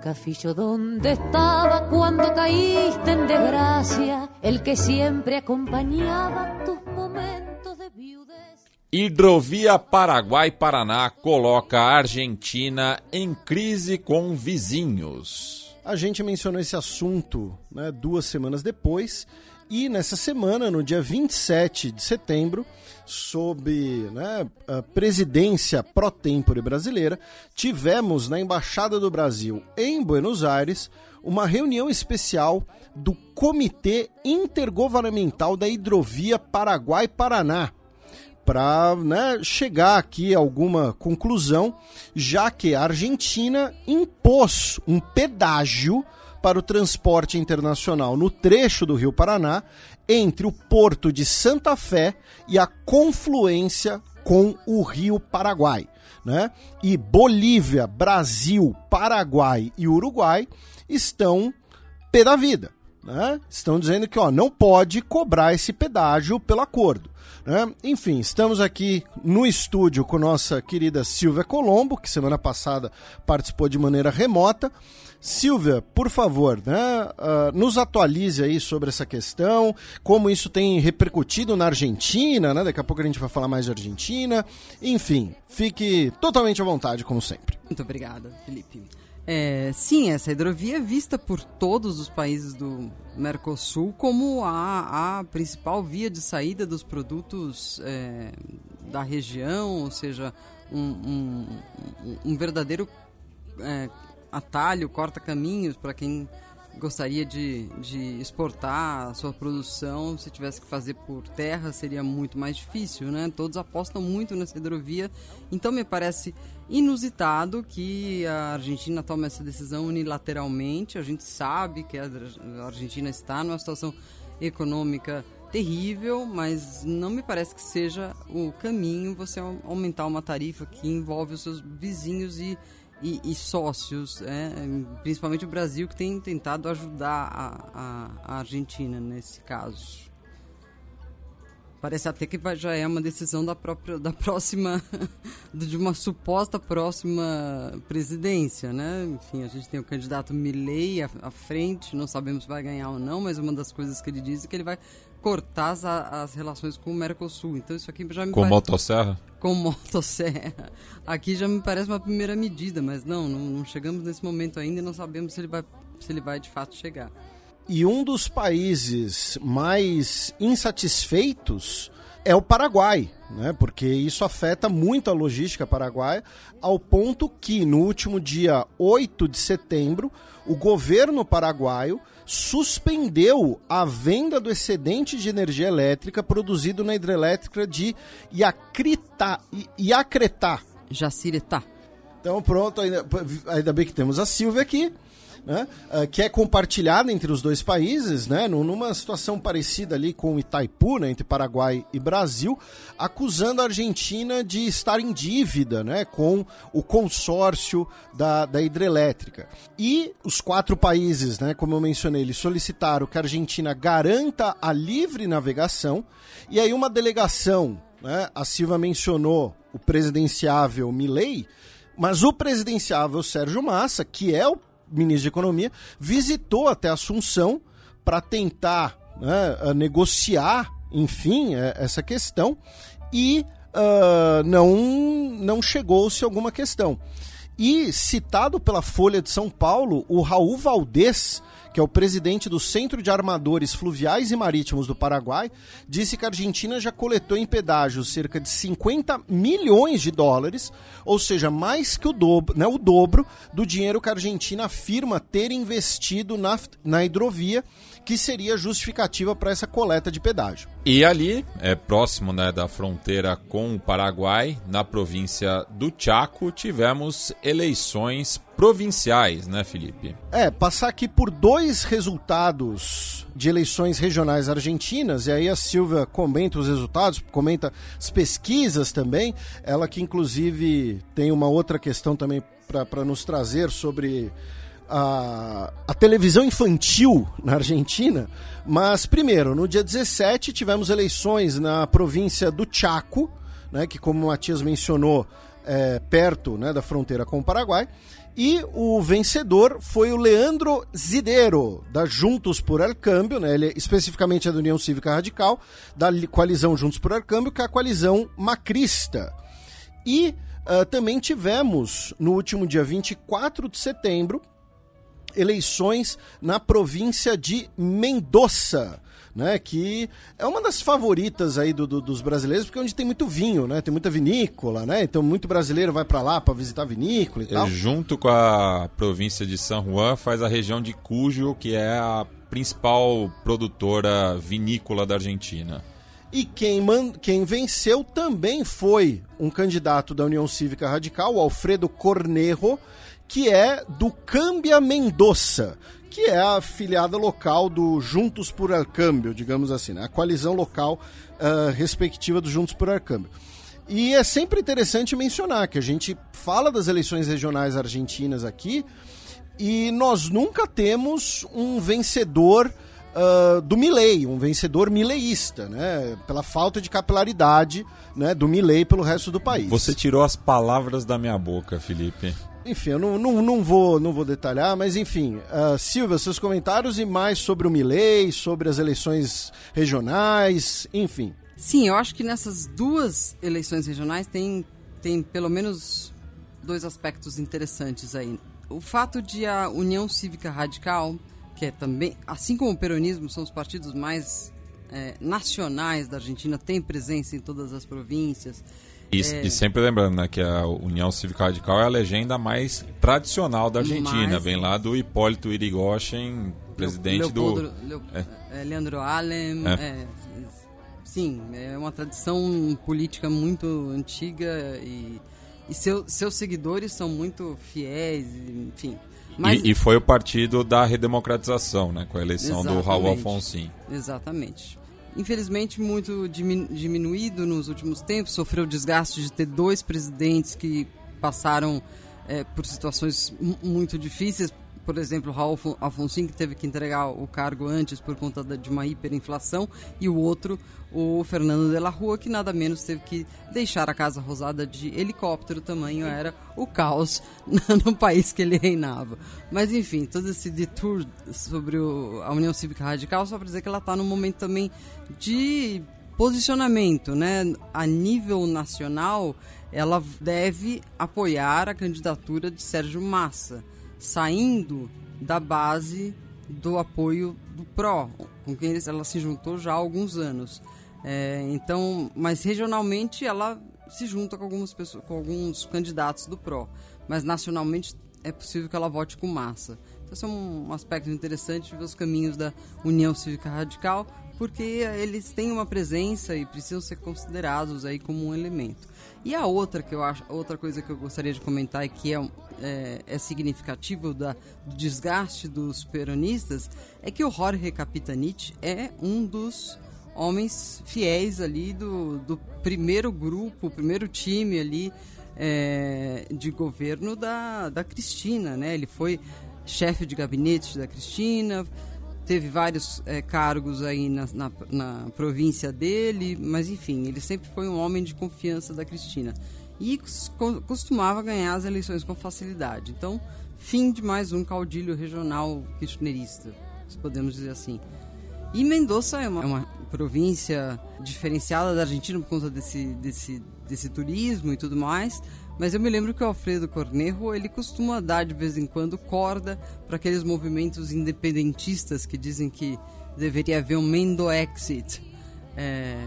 Castillo donde estaba cuando caíste en desgracia, el que siempre acompañaba tus momentos de viudez. Hidrovia Paraguai-Paraná coloca a Argentina em crise com vizinhos. A gente mencionou esse assunto né, duas semanas depois E nessa semana, no dia 27 de setembro, sob né, a presidência pró-tempore brasileira, tivemos na Embaixada do Brasil em Buenos Aires uma reunião especial do Comitê Intergovernamental da Hidrovia Paraguai-Paraná para né, chegar aqui a alguma conclusão, já que a Argentina impôs um pedágio para o transporte internacional no trecho do Rio Paraná entre o porto de Santa Fé e a confluência com o Rio Paraguai. Né? E Bolívia, Brasil, Paraguai e Uruguai estão pé da vida. Né? Estão dizendo que ó, não pode cobrar esse pedágio pelo acordo. Né? Enfim, estamos aqui no estúdio com nossa querida Silvia Colombo, que semana passada participou de maneira remota. Silvia, por favor, né, uh, nos atualize aí sobre essa questão, como isso tem repercutido na Argentina, né? Daqui a pouco a gente vai falar mais de Argentina. Enfim, fique totalmente à vontade, como sempre. Muito obrigada, Felipe. É, sim, essa hidrovia é vista por todos os países do Mercosul como a, a principal via de saída dos produtos é, da região, ou seja, um, um, um verdadeiro é, atalho, corta caminhos para quem gostaria de, de exportar a sua produção, se tivesse que fazer por terra, seria muito mais difícil, né? Todos apostam muito nessa hidrovia, então me parece inusitado que a Argentina tome essa decisão unilateralmente. A gente sabe que a Argentina está numa situação econômica terrível, mas não me parece que seja o caminho você aumentar uma tarifa que envolve os seus vizinhos e e, e sócios, é, principalmente o Brasil, que tem tentado ajudar a, a, a Argentina nesse caso. Parece até que já é uma decisão da própria da próxima (laughs) de uma suposta próxima presidência, né? Enfim, a gente tem o candidato Milley à, à, frente, não sabemos se vai ganhar ou não, mas uma das coisas que ele diz é que ele vai cortar as, as relações com o Mercosul. Então isso aqui já me com parece... motosserra? Com motosserra. Aqui já me parece uma primeira medida, mas não, não, não chegamos nesse momento ainda e não sabemos se ele vai se ele vai de fato chegar. E um dos países mais insatisfeitos é o Paraguai, né? porque isso afeta muito a logística paraguaia, ao ponto que no último dia 8 de setembro, o governo paraguaio suspendeu a venda do excedente de energia elétrica produzido na hidrelétrica de Iacrita, Iacretá. Jaciretá. Então pronto, ainda, ainda bem que temos a Silvia aqui né, uh, que é compartilhada entre os dois países, né, numa situação parecida ali com Itaipu, né, entre Paraguai e Brasil, acusando a Argentina de estar em dívida né, com o consórcio da, da hidrelétrica. E os quatro países, né, como eu mencionei, eles solicitaram que a Argentina garanta a livre navegação, e aí uma delegação, né, a Silva mencionou o presidenciável Milley, mas o presidenciável Sérgio Massa, que é o ministro de Economia, visitou até Assunção para tentar né, negociar, enfim, é, essa questão e uh, não, não chegou-se alguma questão. E citado pela Folha de São Paulo, o Raul Valdez que é o presidente do Centro de Armadores Fluviais e Marítimos do Paraguai, disse que a Argentina já coletou em pedágios cerca de 50 milhões de dólares, ou seja, mais que o dobro, né, o dobro do dinheiro que a Argentina afirma ter investido na, na hidrovia que seria justificativa para essa coleta de pedágio. E ali, é próximo né, da fronteira com o Paraguai, na província do Chaco, tivemos eleições provinciais, né, Felipe? É, passar aqui por dois resultados de eleições regionais argentinas, e aí a Silvia comenta os resultados, comenta as pesquisas também, ela que inclusive tem uma outra questão também para nos trazer sobre a, a televisão infantil na Argentina, mas primeiro, no dia 17 tivemos eleições na província do Chaco, né, que como o Matias mencionou, é perto né, da fronteira com o Paraguai, e o vencedor foi o Leandro Zidero, da Juntos por El Câmbio, né? Ele especificamente é da União Cívica Radical, da coalizão Juntos por El Câmbio, que é a coalizão macrista. E uh, também tivemos, no último dia 24 de setembro, eleições na província de Mendoza, né? Que é uma das favoritas aí do, do, dos brasileiros, porque é onde tem muito vinho, né? Tem muita vinícola, né? Então muito brasileiro vai para lá para visitar a vinícola e tal. Junto com a província de San Juan faz a região de Cujo, que é a principal produtora vinícola da Argentina. E quem, man... quem venceu também foi um candidato da União Cívica Radical, o Alfredo Cornejo, que é do Cambia Mendoza, que é a filiada local do Juntos por Arcâmbio, digamos assim, né? a coalizão local uh, respectiva do Juntos por Arcâmbio. E é sempre interessante mencionar que a gente fala das eleições regionais argentinas aqui e nós nunca temos um vencedor uh, do Milley, um vencedor mileísta, né? Pela falta de capilaridade né, do Milley pelo resto do país. Você tirou as palavras da minha boca, Felipe. Enfim, eu não, não, não, vou, não vou detalhar, mas enfim. Uh, Silvia, seus comentários e mais sobre o Milley, sobre as eleições regionais, enfim. Sim, eu acho que nessas duas eleições regionais tem, tem pelo menos dois aspectos interessantes aí. O fato de a União Cívica Radical que é também, assim como o peronismo, são os partidos mais é, nacionais da Argentina, tem presença em todas as províncias. E, é... e, sempre lembrando né, que a União Cívica Radical é a legenda mais tradicional da Argentina. Mais... Vem lá do Hipólito Irigoyen, presidente Leopoldo, do. Leo... É. é. Leandro Alem. É. é. sim, é uma tradição política muito antiga e, e seu, seus seguidores são muito fiéis, enfim. Mas... E, e, foi o partido da redemocratização, né? Com a eleição Exatamente. do Raul Alfonsin. Exatamente. Infelizmente, muito diminuído nos últimos tempos, sofreu o desgaste de ter dois presidentes que passaram é, por situações muito difíceis por exemplo, Raul Alfonsin, que teve que entregar o cargo antes por conta de uma hiperinflação, e o outro, o Fernando de la Rua, que nada menos teve que deixar a Casa Rosada de helicóptero, tamanho era o caos (laughs) no país que ele reinava. Mas enfim, todo esse detour sobre o, a União Cívica Radical, só para dizer que ela está num momento também de posicionamento, né? A nível nacional, ela deve apoiar a candidatura de Sérgio Massa saindo da base do apoio do PRO, com quem ela se juntou já há alguns anos. É, então, mas regionalmente ela se junta com algumas pessoas, com alguns candidatos do PRO, mas nacionalmente é possível que ela vote com massa. Então, esse é um aspecto interessante ver os caminhos da União Cívica Radical, porque eles têm uma presença e precisam ser considerados aí como um elemento. E a outra que eu acho, outra coisa que eu gostaria de comentar e que é, é, é significativo da, do desgaste dos peronistas é que o Jorge Capitanich é um dos homens fiéis ali do, do primeiro grupo, primeiro time ali é, de governo da, da Cristina, né? Ele foi chefe de gabinete da Cristina, teve vários é, cargos aí na, na, na, província dele, mas enfim, ele sempre foi um homem de confiança da Cristina. E costumava ganhar as eleições com facilidade. Então, fim de mais um caudilho regional kirchnerista, se podemos dizer assim. E Mendoza é uma, é uma província diferenciada da Argentina por conta desse, desse, desse turismo e tudo mais, mas eu me lembro que o Alfredo Cornejo, ele costuma dar de vez em quando corda para aqueles movimentos independentistas que dizem que deveria haver um Mendo Exit. É,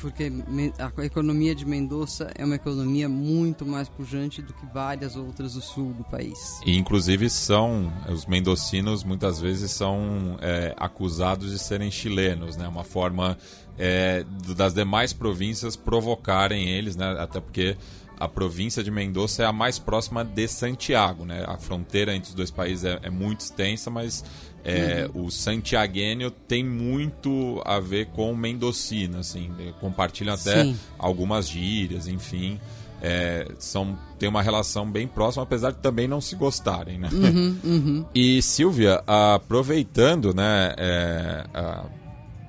porque a economia de Mendoza é uma economia muito mais pujante do que várias outras do sul do país. E inclusive são, os mendocinos muitas vezes são é, acusados de serem chilenos, né? Uma forma é, das demais províncias provocarem eles, né? Até porque a província de Mendoza é a mais próxima de Santiago, né? A fronteira entre os dois países é, é muito extensa, mas é, uhum. o santiaguenho tem muito a ver com mendocino, assim, compartilham até Sim. algumas gírias, enfim. É, são, tem uma relação bem próxima, apesar de também não se gostarem, né? Uhum, uhum. (laughs) E Silvia, aproveitando, né, é, a,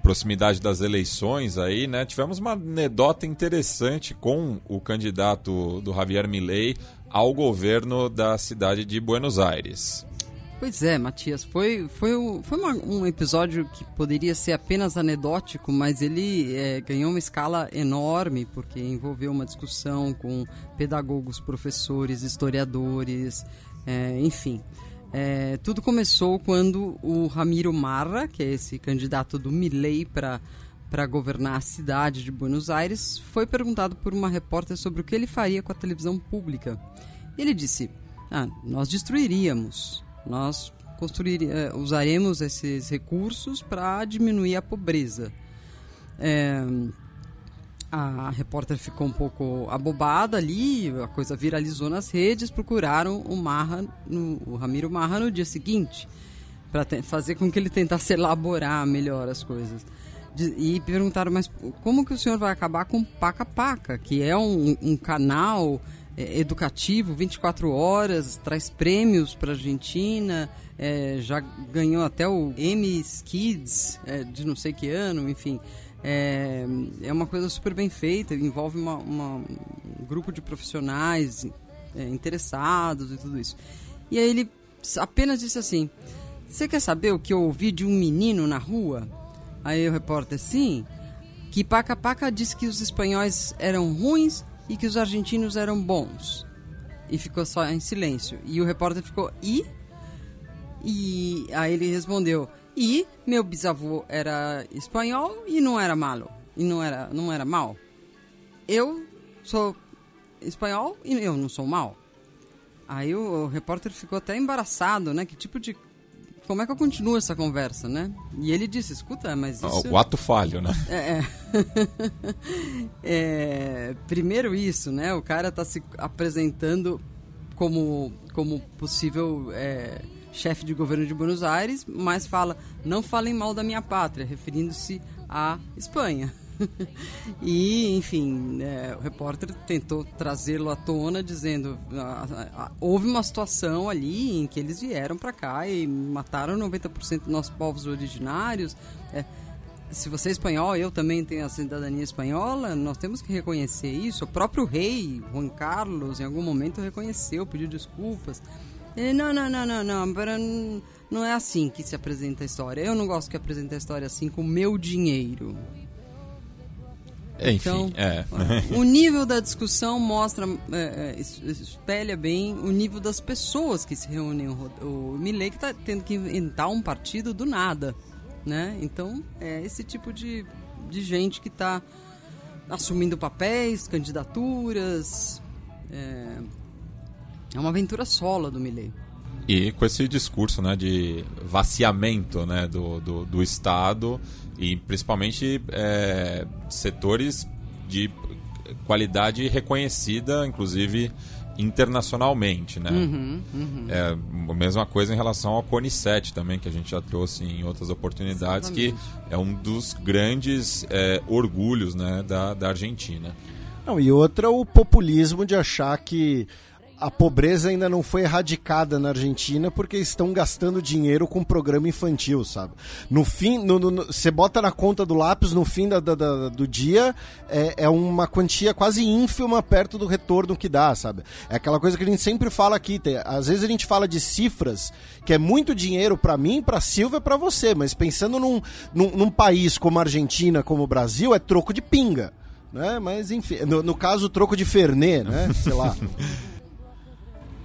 proximidade das eleições aí, né? Tivemos uma anedota interessante com o candidato do Javier Milei ao governo da cidade de Buenos Aires. Pois é, Matias, foi, foi, foi uma, um episódio que poderia ser apenas anedótico, mas ele é, ganhou uma escala enorme, porque envolveu uma discussão com pedagogos, professores, historiadores, é, enfim. É, tudo começou quando o Ramiro Marra, que é esse candidato do Milei para governar a cidade de Buenos Aires, foi perguntado por uma repórter sobre o que ele faria com a televisão pública. Ele disse: ah, nós destruiríamos, nós construir, usaremos esses recursos para diminuir a pobreza. É, a repórter ficou um pouco abobada ali, a coisa viralizou nas redes, procuraram o Marra, no, o Ramiro Marra no dia seguinte, para fazer com que ele tentasse elaborar melhor as coisas. De, e perguntaram, mas como que o senhor vai acabar com Paca Paca, que é um, um canal é, educativo, 24 horas, traz prêmios para a Argentina, é, já ganhou até o Emmys Kids é, de não sei que ano, enfim. É, é uma coisa super bem feita, envolve uma, uma um grupo de profissionais é, interessados e tudo isso. E aí ele apenas disse assim: Você quer saber o que eu ouvi de um menino na rua? Aí o repórter, sim, que Paca Paca disse que os espanhóis eram ruins e que os argentinos eram bons. E ficou só em silêncio. E o repórter ficou, e? E aí ele respondeu, e meu bisavô era espanhol e não era malo. E não era, não era mal. Eu sou espanhol e eu não sou mal. Aí o, o repórter ficou até embaraçado, né? Que tipo de como é que eu continuo essa conversa, né? E ele disse, escuta, mas ah, isso... O ato falho, né? É, é. (laughs) é, primeiro isso, né? O cara está se apresentando como, como possível é, chefe de governo de Buenos Aires, mas fala, não falem mal da minha pátria, referindo-se à Espanha. (laughs) e, enfim, é, o repórter tentou trazê-lo à tona, dizendo: houve uma situação ali em que eles vieram para cá e mataram 90% dos nossos povos originários. É, se você é espanhol, eu também tenho a cidadania espanhola, nós temos que reconhecer isso. O próprio rei, Juan Carlos, em algum momento reconheceu, pediu desculpas. Ele, não, não, não, não, não, não, não é assim que se apresenta a história. Eu não gosto que apresente a história assim com meu dinheiro. Enfim, então, é. o nível da discussão mostra, é, é espelha bem o nível das pessoas que se reúnem. O, o Milley que está tendo que inventar um partido do nada, né? Então, é esse tipo de, de gente que está assumindo papéis, candidaturas. É, é uma aventura sola do Milley. E com esse discurso né, de vaciamento né, do, do, do Estado e principalmente é, setores de qualidade reconhecida, inclusive internacionalmente, né? Uhum, uhum. É a mesma coisa em relação ao CONICET também, que a gente já trouxe em outras oportunidades, Exatamente. que é um dos grandes é, orgulhos né, da, da Argentina. Não, e outra o populismo de achar que a pobreza ainda não foi erradicada na Argentina porque estão gastando dinheiro com programa infantil, sabe? No fim, você bota na conta do lápis no fim da, da, da, do dia, é, é, uma quantia quase ínfima perto do retorno que dá, sabe? É aquela coisa que a gente sempre fala aqui. Tem, às vezes a gente fala de cifras que é muito dinheiro para mim, para Silvia, para você, mas pensando num, num, num país como a Argentina, como o Brasil, é troco de pinga. Né? Mas enfim, no, no caso, troco de Fernet, né? Sei lá. (laughs)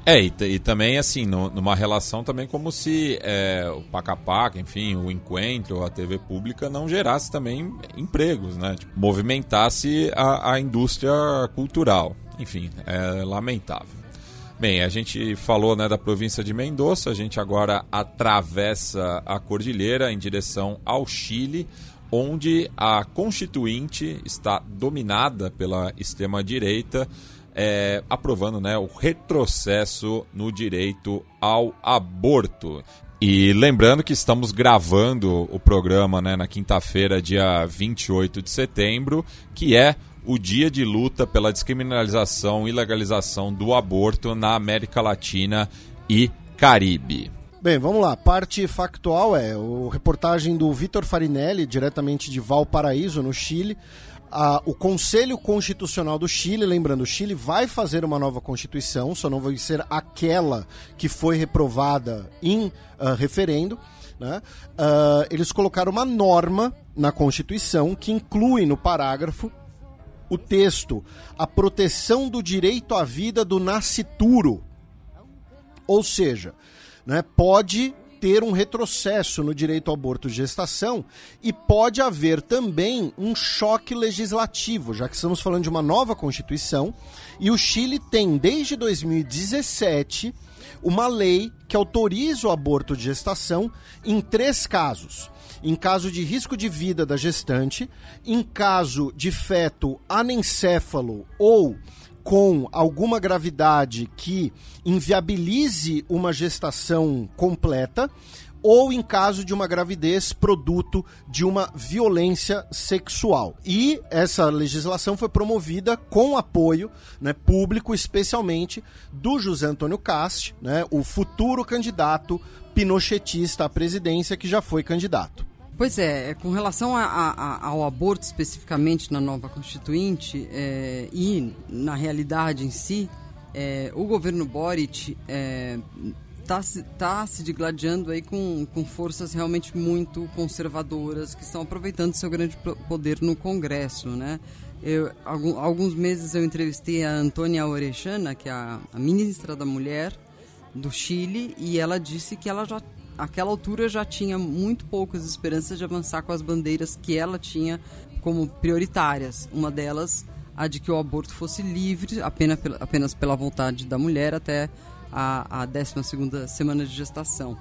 É, e, e também, assim, no, numa relação também como se é, o Pacapaca, enfim, o Encontro, a TV pública não gerasse também empregos, né? Tipo, movimentasse a, a indústria cultural. Enfim, é lamentável. Bem, a gente falou né, da província de Mendoza, a gente agora atravessa a cordilheira em direção ao Chile, onde a Constituinte está dominada pela extrema-direita é, aprovando né, o retrocesso no direito ao aborto. E lembrando que estamos gravando o programa né, na quinta-feira, dia 28 de setembro, que é o dia de luta pela descriminalização e legalização do aborto na América Latina e Caribe. Bem, vamos lá. Parte factual é o reportagem do Vitor Farinelli, diretamente de Valparaíso, no Chile, a, o Conselho Constitucional do Chile, lembrando, o Chile vai fazer uma nova Constituição, só não vai ser aquela que foi reprovada em uh, referendo. Né? Uh, eles colocaram uma norma na Constituição que inclui no parágrafo o texto a proteção do direito à vida do nascituro. Ou seja, né, pode ter um retrocesso no direito ao aborto de gestação e pode haver também um choque legislativo, já que estamos falando de uma nova Constituição e o Chile tem desde 2017 uma lei que autoriza o aborto de gestação em três casos. Em caso de risco de vida da gestante, em caso de feto anencéfalo ou com alguma gravidade que inviabilize uma gestação completa ou em caso de uma gravidez produto de uma violência sexual. E essa legislação foi promovida com apoio né, público, especialmente do José Antônio Cast, né, o futuro candidato pinochetista à presidência que já foi candidato. Pois é, é, com relação a, a, ao aborto especificamente na nova Constituinte é, e na realidade em si, é, o governo Boric está é, tá, tá se digladiando aí com, com forças realmente muito conservadoras que estão aproveitando seu grande poder no Congresso, né? Eu, alguns meses eu entrevistei a Antônia Orechana, que é a, a ministra da Mulher do Chile, e ela disse que ela já aquela altura já tinha muito poucas esperanças de avançar com as bandeiras que ela tinha como prioritárias. Uma delas, a de que o aborto fosse livre apenas pela, apenas pela vontade da mulher até a, a 12 semana de gestação.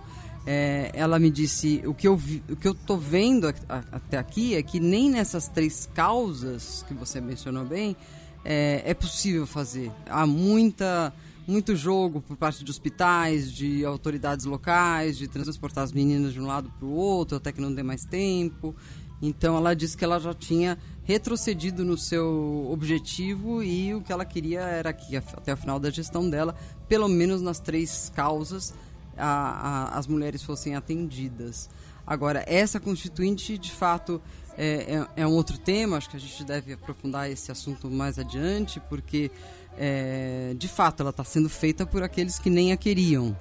É, ela me disse o que eu vi, o que eu tô vendo a, a, até aqui é que nem nessas três causas que você mencionou bem é, é possível fazer. Há muita muito jogo por parte de hospitais, de autoridades locais, de transportar as meninas de um lado para o outro, até que não dê mais tempo. Então ela disse que ela já tinha retrocedido no seu objetivo e o que ela queria era que até o final da gestão dela, pelo menos nas três causas, a, a, as mulheres fossem atendidas. Agora, essa constituinte, de fato, é, é, é um outro tema, acho que a gente deve aprofundar esse assunto mais adiante, porque é, de fato, ela está sendo feita por aqueles que nem a queriam.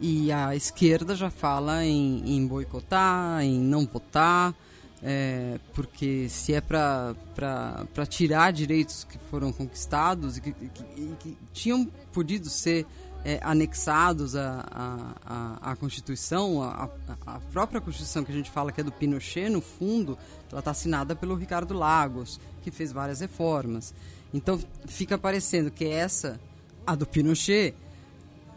E a esquerda já fala em, em boicotar, em não votar, é, porque se é para tirar direitos que foram conquistados e que, que, que tinham podido ser é, anexados à, à, à, Constituição, a, a, própria Constituição que a gente fala que é do Pinochet, no fundo, ela está assinada pelo Ricardo Lagos, que fez várias reformas. Então fica parecendo que essa, a do Pinochet,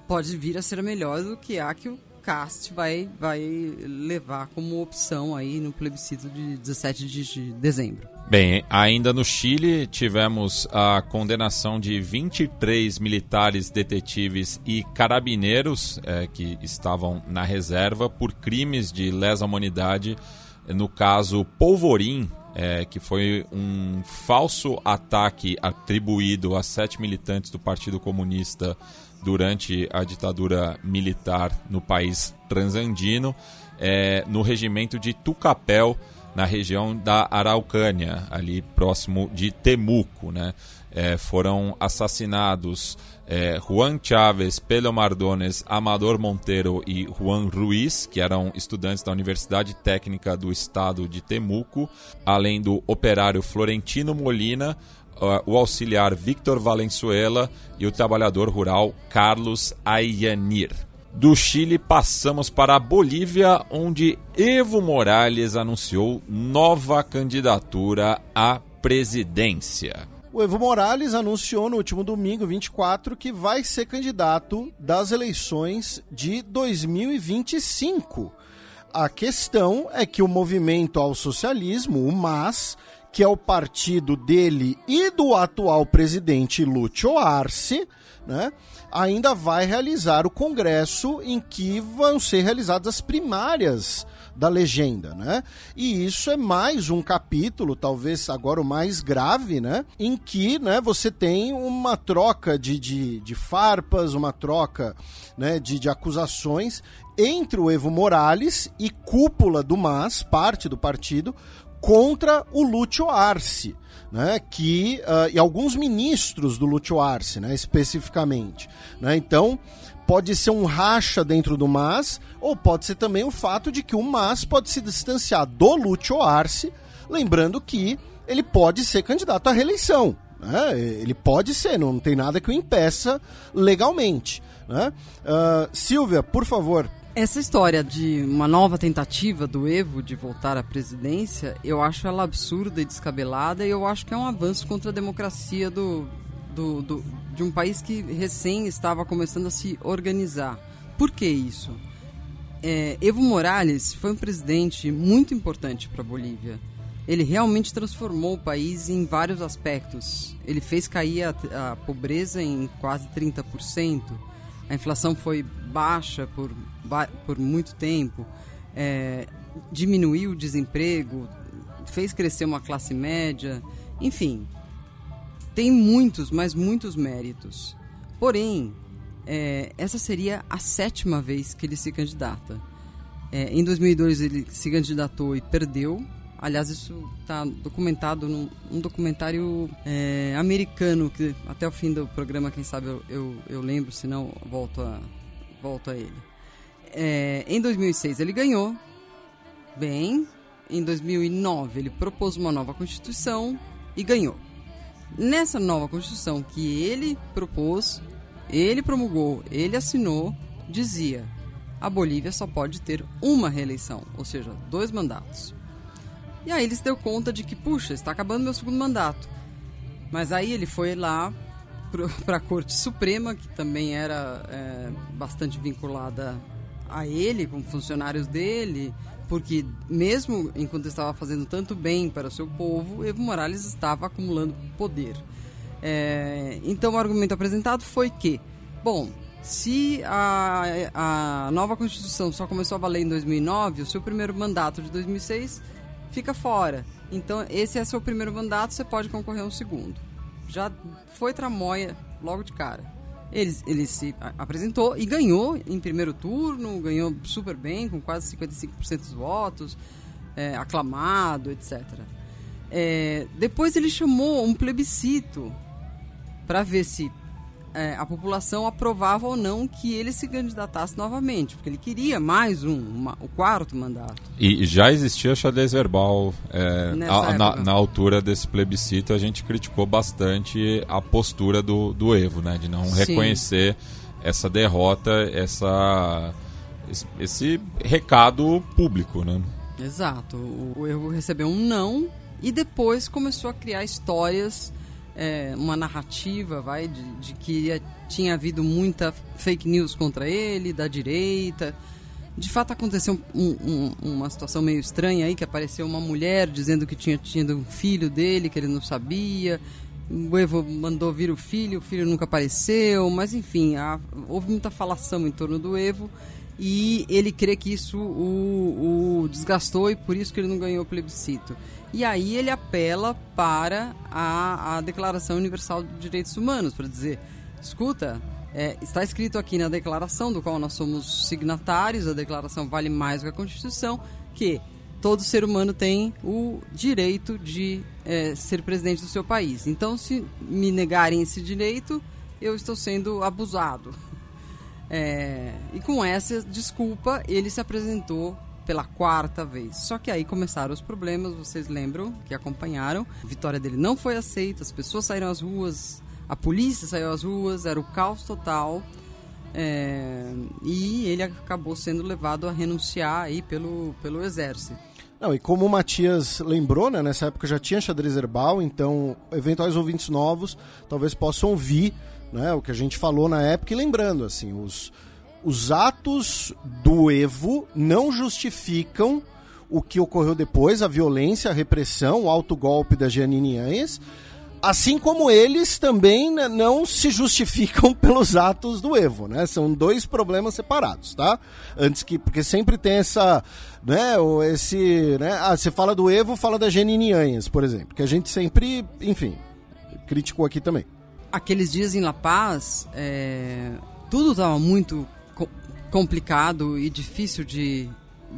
pode vir a ser melhor do que a que o Cast vai, vai levar como opção aí no plebiscito de 17 de dezembro. Bem, ainda no Chile tivemos a condenação de 23 militares, detetives e carabineiros é, que estavam na reserva por crimes de lesa humanidade no caso Polvorim, é, que foi um falso ataque atribuído a sete militantes do Partido Comunista durante a ditadura militar no país transandino, é, no regimento de Tucapel, na região da Araucânia, ali próximo de Temuco. Né? É, foram assassinados é, Juan Chávez, Pedro Mardones, Amador Monteiro e Juan Ruiz, que eram estudantes da Universidade Técnica do Estado de Temuco, além do operário Florentino Molina, o auxiliar Victor Valenzuela e o trabalhador rural Carlos Ayanir. Do Chile passamos para a Bolívia, onde Evo Morales anunciou nova candidatura à presidência. O Evo Morales anunciou no último domingo, 24, que vai ser candidato das eleições de 2025. A questão é que o movimento ao socialismo, o MAS, que é o partido dele e do atual presidente Lúcio Arce, né, ainda vai realizar o congresso em que vão ser realizadas as primárias da legenda, né? E isso é mais um capítulo, talvez agora o mais grave, né? Em que, né, você tem uma troca de, de, de farpas, uma troca né, de, de acusações entre o Evo Morales e cúpula do MAS, parte do partido, contra o Lúcio Arce. Né, que uh, e alguns ministros do Lúcio Arce, né, especificamente. Né? Então, pode ser um racha dentro do MAS, ou pode ser também o fato de que o MAS pode se distanciar do Lúcio Arce, lembrando que ele pode ser candidato à reeleição. Né? Ele pode ser, não tem nada que o impeça legalmente. Né? Uh, Silvia, por favor. Essa história de uma nova tentativa do Evo de voltar à presidência, eu acho ela absurda e descabelada e eu acho que é um avanço contra a democracia do, do, do de um país que recém estava começando a se organizar. Por que isso? É, Evo Morales foi um presidente muito importante para a Bolívia ele realmente transformou o país em vários aspectos. Ele fez cair a, a pobreza em quase 30%. A inflação foi baixa por, por muito tempo. É, diminuiu o desemprego, fez crescer uma classe média. Enfim, tem muitos, mas muitos méritos. Porém, é, essa seria a sétima vez que ele se candidata. É, em 2002 ele se candidatou e perdeu Aliás, isso está documentado num um documentário é, americano, que até o fim do programa, quem sabe eu, eu, eu lembro, senão volto a, volto a ele. É, em 2006 ele ganhou, bem. Em 2009 ele propôs uma nova Constituição e ganhou. Nessa nova Constituição que ele propôs, ele promulgou, ele assinou, dizia: a Bolívia só pode ter uma reeleição, ou seja, dois mandatos. E aí ele se deu conta de que, puxa, está acabando meu segundo mandato. Mas aí ele foi lá para (laughs) a Corte Suprema, que também era é, bastante vinculada a ele, com funcionários dele, porque mesmo enquanto estava fazendo tanto bem para o seu povo, Evo Morales estava acumulando poder. É, então o argumento apresentado foi que, bom, se a, a nova Constituição só começou a valer em 2009, o seu primeiro mandato de 2006 fica fora. Então, esse é seu primeiro mandato, você pode concorrer a um segundo. Já foi tramóia logo de cara. Ele, ele se apresentou e ganhou em primeiro turno, ganhou super bem, com quase 55% dos votos, é, aclamado, etc. É, depois ele chamou um plebiscito para ver se é, a população aprovava ou não que ele se candidatasse novamente, porque ele queria mais um, uma, o quarto mandato. E já existia xadrez verbal é, a, na, na, altura desse plebiscito, a gente criticou bastante a postura do, do Evo, né, de não Sim. reconhecer essa derrota, essa, esse, recado público. Né? Exato. O, o Evo recebeu um não e depois começou a criar histórias é, uma narrativa vai de, de que tinha havido muita fake news contra ele, da direita. De fato aconteceu um, um, uma situação meio estranha aí, que apareceu uma mulher dizendo que tinha tido um filho dele, que ele não sabia. O Evo mandou vir o filho, o filho nunca apareceu, mas enfim, houve muita falação em torno do Evo e ele crê que isso o, o desgastou e por isso que ele não ganhou o plebiscito. E aí ele apela para a, a Declaração Universal de Direitos Humanos, para dizer, escuta, é, está escrito aqui na declaração, do qual nós somos signatários, a declaração vale mais do que a Constituição, que todo ser humano tem o direito de é, ser presidente do seu país. Então, se me negarem esse direito, eu estou sendo abusado. É, e com essa desculpa, ele se apresentou pela quarta vez. Só que aí começaram os problemas, vocês lembram que acompanharam. A vitória dele não foi aceita, as pessoas saíram às ruas, a polícia saiu às ruas, era o caos total. É, e ele acabou sendo levado a renunciar aí pelo, pelo exército. Não, e como o Matias lembrou, né, nessa época já tinha xadrez herbal, então eventuais ouvintes novos talvez possam ouvir né, o que a gente falou na época e lembrando, assim, os, os atos do Evo não justificam o que ocorreu depois, a violência, a repressão, o autogolpe da Janine Anhes, assim como eles também não se justificam (laughs) pelos atos do Evo, né? São dois problemas separados, tá? Antes que porque sempre tem essa, né, ou esse, né? Ah, você fala do Evo, fala da Janine Anhes, por exemplo, que a gente sempre, enfim, criticou aqui também. Aqueles dias em La Paz, é, tudo estava muito complicado e difícil de,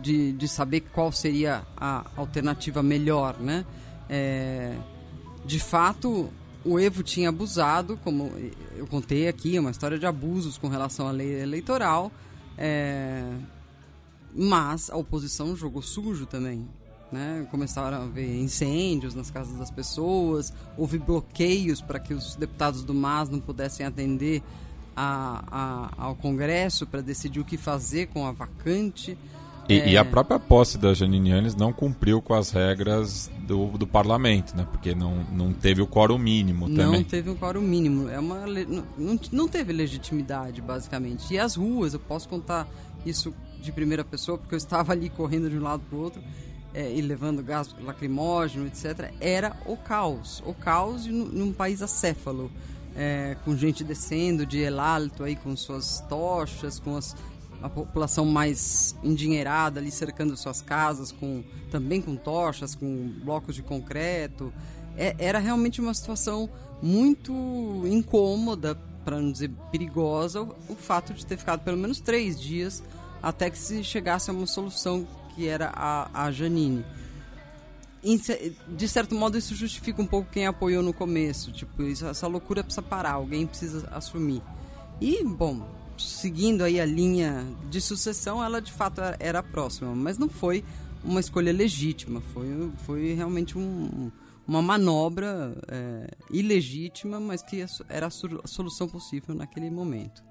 de, de, saber qual seria a alternativa melhor, né? É, de fato, o Evo tinha abusado, como eu contei aqui, uma história de abusos com relação à lei eleitoral, é, mas a oposição jogou sujo também. Né? Começaram a haver incêndios nas casas das pessoas, houve bloqueios para que os deputados do MAS não pudessem atender a, a, ao Congresso para decidir o que fazer com a vacante. E, É. e a própria posse da Janine Anes não cumpriu com as regras do, do parlamento, né? Porque não, não teve o quórum mínimo Não também. teve um quórum mínimo. É uma, não, não, não teve legitimidade, basicamente. E as ruas, eu posso contar isso de primeira pessoa, porque eu estava ali correndo de um lado para o outro é, e levando gás lacrimógeno, etc. Era o caos. O caos num, num país acéfalo. É, com gente descendo de El Alto aí com suas tochas, com as, a população mais endinheirada ali cercando suas casas, com também com tochas, com blocos de concreto. É- era realmente uma situação muito incômoda, para não dizer perigosa, o, o fato de ter ficado pelo menos três dias até que se chegasse a uma solução que era a, a Janine. De certo modo isso justifica um pouco quem apoiou no começo. Tipo isso, essa loucura precisa parar alguém precisa assumir. E bom seguindo aí a linha de sucessão ela de fato era- a próxima. Mas não foi uma escolha legítima foi foi realmente um- uma manobra é, ilegítima mas que era a solução possível naquele momento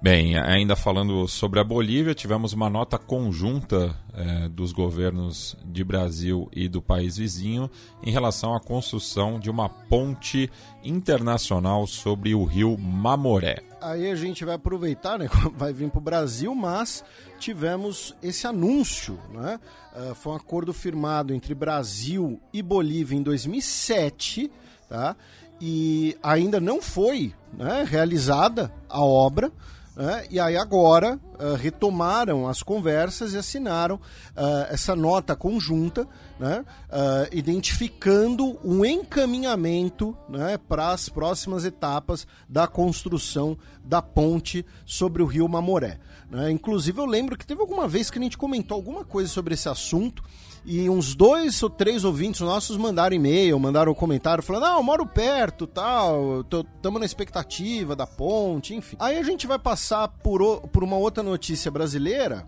Bem, ainda falando sobre a Bolívia, tivemos uma nota conjunta eh, dos governos de Brasil e do país vizinho em relação à construção de uma ponte internacional sobre o rio Mamoré. Aí a gente vai aproveitar, né? (laughs) Vai vir para o Brasil, mas tivemos esse anúncio, né? Ah, foi um acordo firmado entre Brasil e Bolívia em 2007, tá? E ainda não foi né, realizada a obra. Né? E aí agora ah, retomaram as conversas e assinaram ah, essa nota conjunta, né? ah, identificando um encaminhamento né, para as próximas etapas da construção da ponte sobre o rio Mamoré. né? Inclusive eu lembro que teve alguma vez que a gente comentou alguma coisa sobre esse assunto e uns dois ou três ouvintes nossos mandaram e-mail, mandaram comentário falando: Não, eu moro perto, tal, estamos na expectativa da ponte, enfim. Aí a gente vai passar por, o- por uma outra notícia brasileira,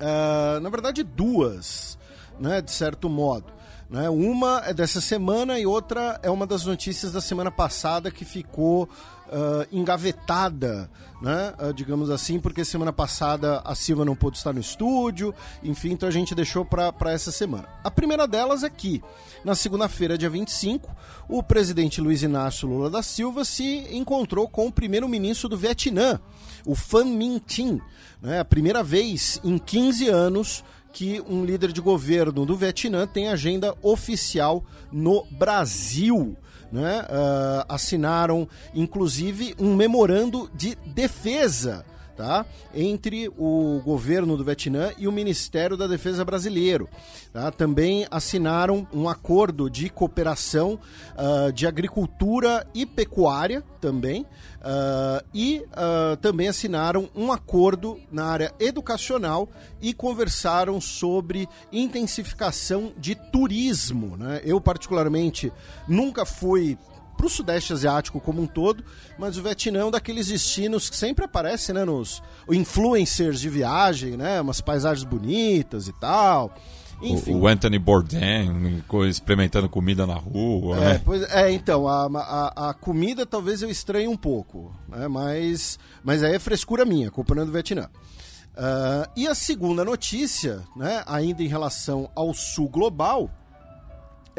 ah, na verdade, duas, né, de certo modo. Né? Uma é dessa semana e outra é uma das notícias da semana passada que ficou ah, engavetada, né? Ah, digamos assim, porque semana passada a Silva não pôde estar no estúdio, enfim, então a gente deixou para essa semana. A primeira delas é que, na segunda-feira, dia 25, o presidente Luiz Inácio Lula da Silva se encontrou com o primeiro-ministro do Vietnã, o Pham Minh Chinh, né? a primeira vez em 15 anos que um líder de governo do Vietnã tem agenda oficial no Brasil. Né? Ah, assinaram, inclusive, um memorando de defesa tá? entre o governo do Vietnã e o Ministério da Defesa brasileiro. tá? Também assinaram um acordo de cooperação ah, de agricultura e pecuária também. ah, e ah, também assinaram um acordo na área educacional e conversaram sobre intensificação de turismo. Né? Eu, particularmente, nunca fui para o Sudeste Asiático como um todo, mas o Vietnã é um daqueles destinos que sempre aparece né, nos influencers de viagem, né, umas paisagens bonitas e tal. Enfim. O, o Anthony Bourdain experimentando comida na rua. É, né? pois, é então, a, a, a comida talvez eu estranhe um pouco, né, mas, mas aí é frescura minha, culpa não é do Vietnã. Ah, e a segunda notícia, né, ainda em relação ao sul global,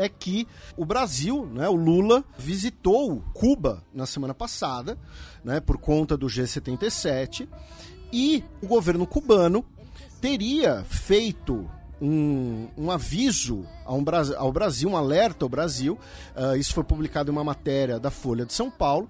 é que o Brasil, né, o Lula, visitou Cuba na semana passada, né, por conta do G77, e o governo cubano teria feito um, um aviso ao, Bra- ao Brasil, um alerta ao Brasil, ah, isso foi publicado em uma matéria da Folha de São Paulo,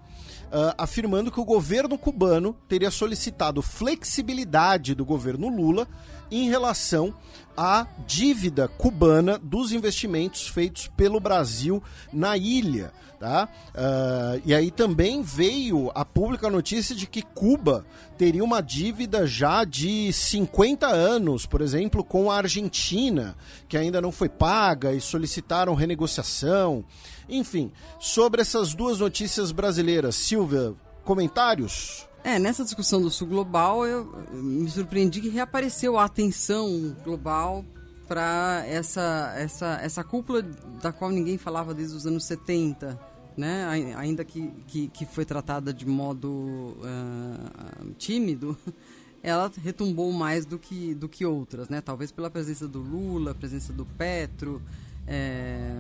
ah, afirmando que o governo cubano teria solicitado flexibilidade do governo Lula em relação à dívida cubana dos investimentos feitos pelo Brasil na ilha. Tá? Ah, e aí também veio a pública notícia de que Cuba teria uma dívida já de 50 anos, por exemplo, com a Argentina, que ainda não foi paga e solicitaram renegociação. Enfim, sobre essas duas notícias brasileiras, Silvia, comentários? É, nessa discussão do Sul Global, eu me surpreendi que reapareceu a atenção global para essa, essa, essa cúpula da qual ninguém falava desde os anos 70, né? ainda que, que, que foi tratada de modo uh, tímido, (laughs) ela retumbou mais do que, do que outras, né? talvez pela presença do Lula, a presença do Petro, é,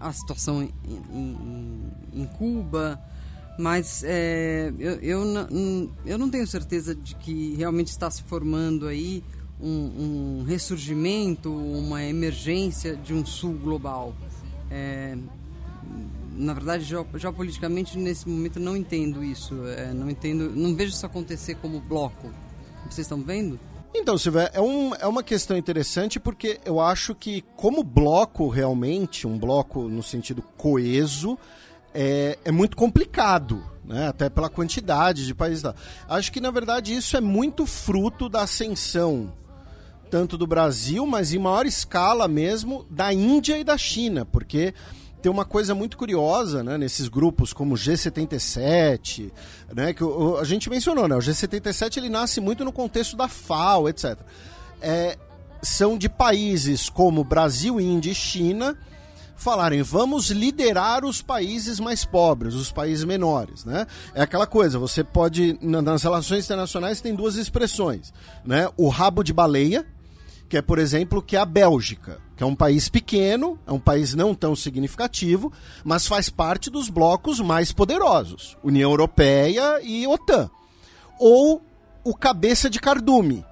a situação em, em, em Cuba. Mas é, eu, eu, não, eu não tenho certeza de que realmente está se formando aí um, um ressurgimento, uma emergência de um sul global. É, na verdade, geopoliticamente, nesse momento, não entendo isso. É, não entendo, não vejo isso acontecer como bloco. Vocês estão vendo? Então, Silvia, é, um, é uma questão interessante porque eu acho que, como bloco realmente, um bloco no sentido coeso, é, é muito complicado, né? até pela quantidade de países. Acho que, na verdade, isso é muito fruto da ascensão tanto do Brasil, mas em maior escala mesmo da Índia e da China, porque tem uma coisa muito curiosa né, nesses grupos como o G77, né, que o, a gente mencionou, né, o G77 ele nasce muito no contexto da FAO, etc. É, são de países como Brasil, Índia e China falarem vamos liderar os países mais pobres, os países menores, né? É aquela coisa, você pode nas relações internacionais tem duas expressões, né? O rabo de baleia, que é, por exemplo, que é a Bélgica, que é um país pequeno, é um país não tão significativo, mas faz parte dos blocos mais poderosos, União Europeia e OTAN. Ou o cabeça de cardume,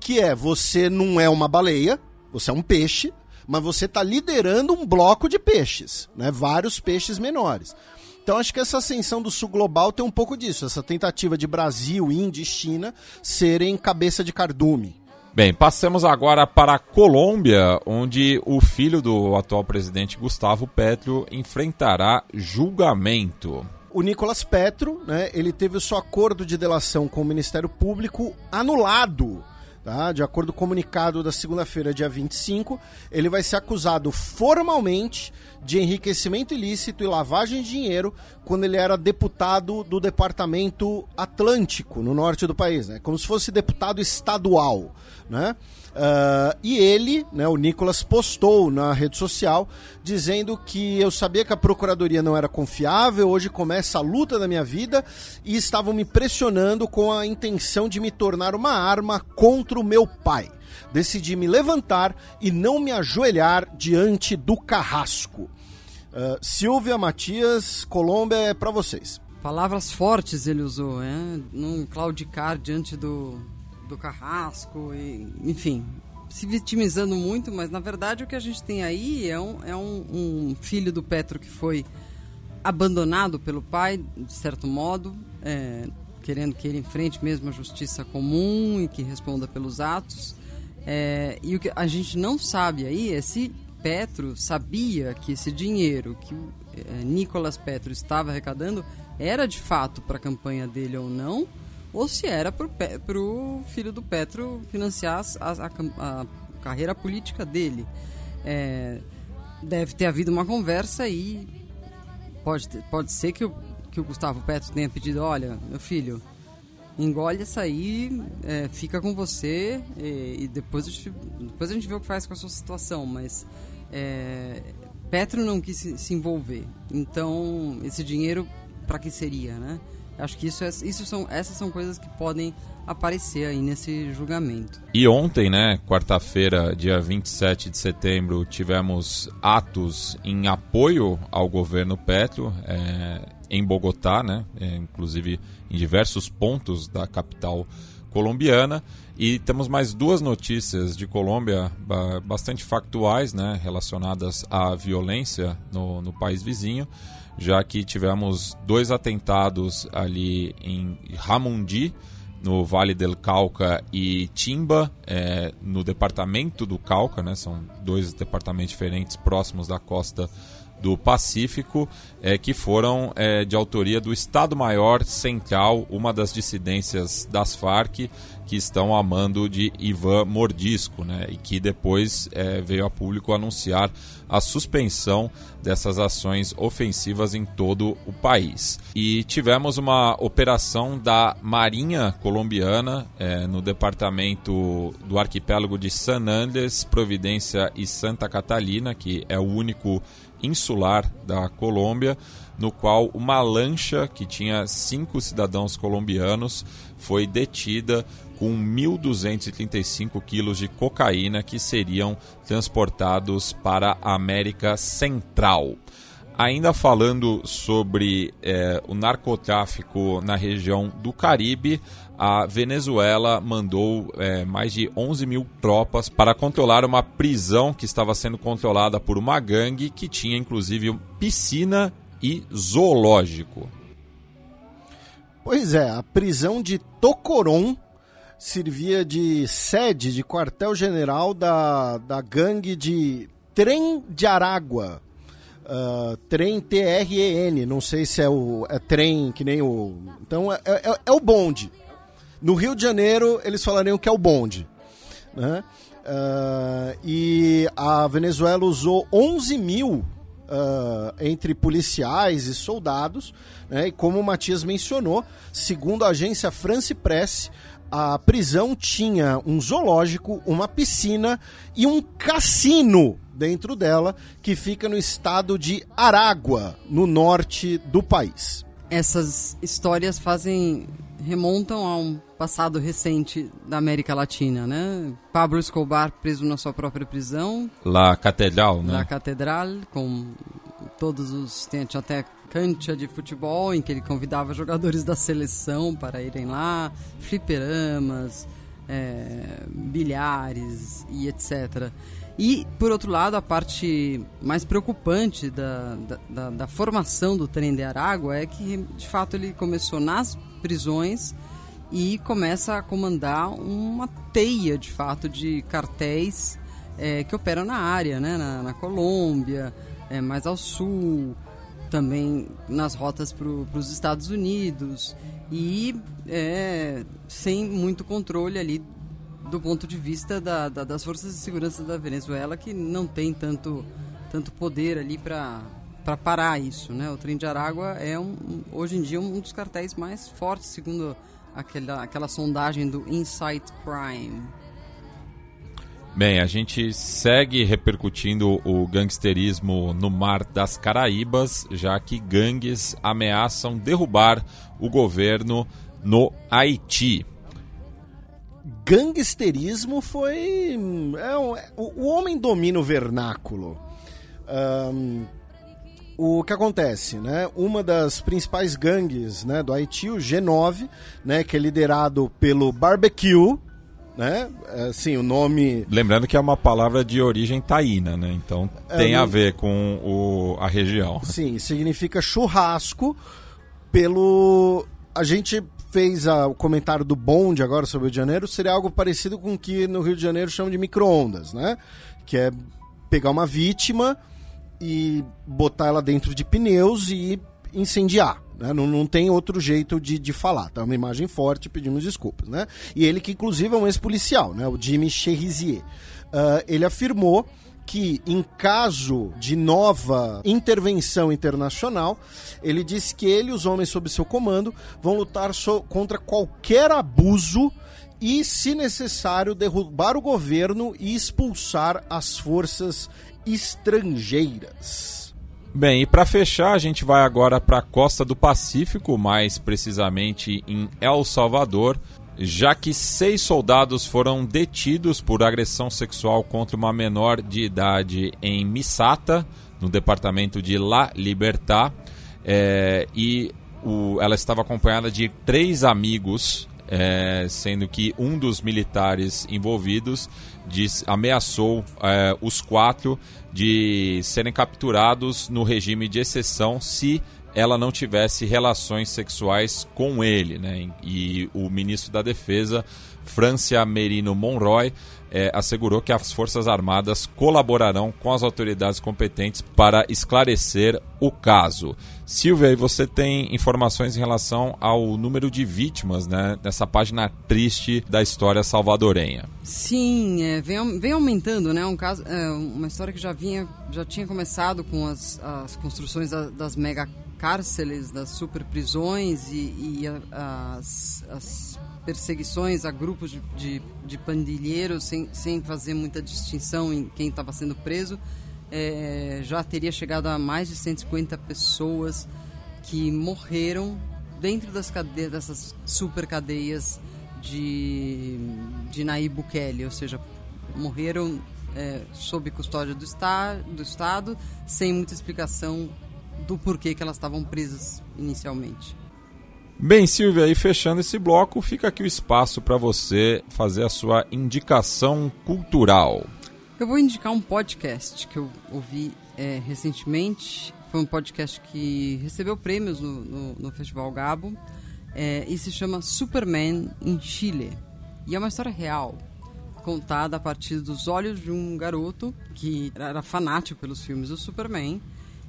que é você não é uma baleia, você é um peixe, mas você está liderando um bloco de peixes, né? vários peixes menores. Então acho que essa ascensão do sul global tem um pouco disso, essa tentativa de Brasil, Índia e China serem cabeça de cardume. Bem, passemos agora para a Colômbia, onde o filho do atual presidente Gustavo Petro enfrentará julgamento. O Nicolas Petro, né, ele teve o seu acordo de delação com o Ministério Público anulado Tá? De acordo com o comunicado da segunda-feira, dia 25, ele vai ser acusado formalmente de enriquecimento ilícito e lavagem de dinheiro quando ele era deputado do Departamento Atlântico, no norte do país, né? como se fosse deputado estadual. Né? Uh, e ele, né, o Nicolas, postou na rede social dizendo que eu sabia que a procuradoria não era confiável, hoje começa a luta da minha vida e estavam me pressionando com a intenção de me tornar uma arma contra o meu pai. Decidi me levantar e não me ajoelhar diante do carrasco. Uh, Silvia Matias, Colômbia, é para vocês. Palavras fortes ele usou, né? Não claudicar diante do, do Carrasco, e, enfim, se vitimizando muito, mas na verdade o que a gente tem aí é um, é um, um filho do Petro que foi abandonado pelo pai, de certo modo, é, querendo que ele enfrente mesmo a justiça comum e que responda pelos atos. É, e o que a gente não sabe aí é se Petro sabia que esse dinheiro que é, Nicolas Petro estava arrecadando era de fato para a campanha dele ou não, ou se era para o filho do Petro financiar a, a, a carreira política dele. É, deve ter havido uma conversa e pode, pode ser que o, que o Gustavo Petro tenha pedido, olha, meu filho, engole essa aí, é, fica com você e, e, depois, a gente, depois a gente vê o que faz com a sua situação, mas é, Petro não quis se, se envolver. Então, esse dinheiro, para que seria, né? Acho que isso, é, isso são, essas são coisas que podem aparecer aí nesse julgamento. E ontem, né, quarta-feira, dia 27 de setembro, tivemos atos em apoio ao governo Petro é, em Bogotá, né, é, inclusive em diversos pontos da capital colombiana. E temos mais duas notícias de Colômbia bastante factuais, né, relacionadas à violência no, no país vizinho já que tivemos dois atentados ali em Ramundi, no Vale del Cauca, e Timba, é, no departamento do Cauca, né? são dois departamentos diferentes próximos da costa do Pacífico, é, que foram é, de autoria do Estado-Maior Central, uma das dissidências das Farc, que estão a mando de Ivan Mordisco, né, e que depois é, veio a público anunciar a suspensão dessas ações ofensivas em todo o país. E tivemos uma operação da Marinha Colombiana é, no departamento do arquipélago de San Andes, Providência e Santa Catalina, que é o único insular da Colômbia, no qual uma lancha que tinha cinco cidadãos colombianos foi detida com 1.235 quilos de cocaína que seriam transportados para a América Central. Ainda falando sobre é, o narcotráfico na região do Caribe, a Venezuela mandou é, mais de 11 mil tropas para controlar uma prisão que estava sendo controlada por uma gangue que tinha inclusive piscina e zoológico. Pois é, a prisão de Tocoron servia de sede de quartel-general da, da gangue de Trem de Aragua. Uh, trem T-R-E-N, não sei se é o é trem que nem o. Então é, é, é, o bonde. No Rio de Janeiro eles falariam que é o bonde. Né? Uh, e a Venezuela usou 11 mil uh, entre policiais e soldados, né? e como o Matias mencionou, segundo a agência France Press, a prisão tinha um zoológico, uma piscina e um cassino dentro dela, que fica no estado de Aragua, no norte do país. Essas histórias fazem remontam a um passado recente da América Latina, né? Pablo Escobar preso na sua própria prisão. La Catedral, né? La Catedral, com todos os tem até cancha de futebol em que ele convidava jogadores da seleção para irem lá, fliperamas, é, bilhares e etc. E, por outro lado, a parte mais preocupante da, da, da, formação do trem de Aragua é que, de fato, ele começou nas prisões e começa a comandar uma teia, de fato, de cartéis é, que operam na área, né? na, na Colômbia, é, mais ao sul, também nas rotas para os Estados Unidos e é, sem muito controle ali do ponto de vista da, da, das forças de segurança da Venezuela que não tem tanto, tanto poder ali para para parar isso, né? O trem de Aragua é um, hoje em dia um dos cartéis mais fortes, segundo aquela, aquela sondagem do Insight Crime. Bem, a gente segue repercutindo o gangsterismo no Mar das Caraíbas, já que gangues ameaçam derrubar o governo no Haiti. Gangsterismo foi. É, o, o, homem domina o vernáculo. Um, o que acontece, né? Uma das principais gangues né, do Haiti, o G9, né, que é liderado pelo Barbecue, né? Assim, o nome. Lembrando que é uma palavra de origem taína, né? Então tem é, a ver com o, a região. Sim, significa churrasco. Pelo. A gente fez a, o comentário do bonde agora sobre o Rio de Janeiro, seria algo parecido com o que no Rio de Janeiro chamam de micro-ondas, né? Que é pegar uma vítima e botar ela dentro de pneus e incendiar. Né? Não, não tem outro jeito de, de falar. Tá uma imagem forte, pedimos desculpas. Né? E ele, que inclusive é um ex-policial, né? o Jimmy Cherizier, uh, ele afirmou que, em caso de nova intervenção internacional, ele disse que ele e os homens sob seu comando vão lutar so contra qualquer abuso e, se necessário, derrubar o governo e expulsar as forças estrangeiras. Bem, e para fechar, a gente vai agora para a costa do Pacífico, mais precisamente em El Salvador, já que seis soldados foram detidos por agressão sexual contra uma menor de idade em Misata, no departamento de La Libertad, é, e o, ela estava acompanhada de três amigos, é, sendo que um dos militares envolvidos diz, ameaçou é, os quatro de serem capturados no regime de exceção se ela não tivesse relações sexuais com ele. Né? E o ministro da Defesa, Francia Merino Monroy, é, assegurou que as Forças Armadas colaborarão com as autoridades competentes para esclarecer o caso. Silvia, você tem informações em relação ao número de vítimas né, nessa página triste da história salvadorenha? Sim, é, vem, vem, aumentando, né? Um caso, é, uma história que já vinha, já tinha começado com as, as construções da, das mega cárceles, das super prisões e, e as, as perseguições a grupos de, de, de pandilheiros sem, sem fazer muita distinção em quem estava sendo preso. É, já teria chegado a mais de 150 pessoas que morreram dentro das cadeias, dessas super cadeias de, de Nayib Bukele, ou seja, morreram é, sob custódia do, esta, do Estado, sem muita explicação do porquê que elas estavam presas inicialmente. Bem, Silvia, e fechando esse bloco, fica aqui o espaço para você fazer a sua indicação cultural. Eu vou indicar um podcast que eu ouvi é, recentemente. Foi um podcast que recebeu prêmios no, no, no Festival Gabo é, e se chama Superman em Chile. E é uma história real, contada a partir dos olhos de um garoto que era fanático pelos filmes do Superman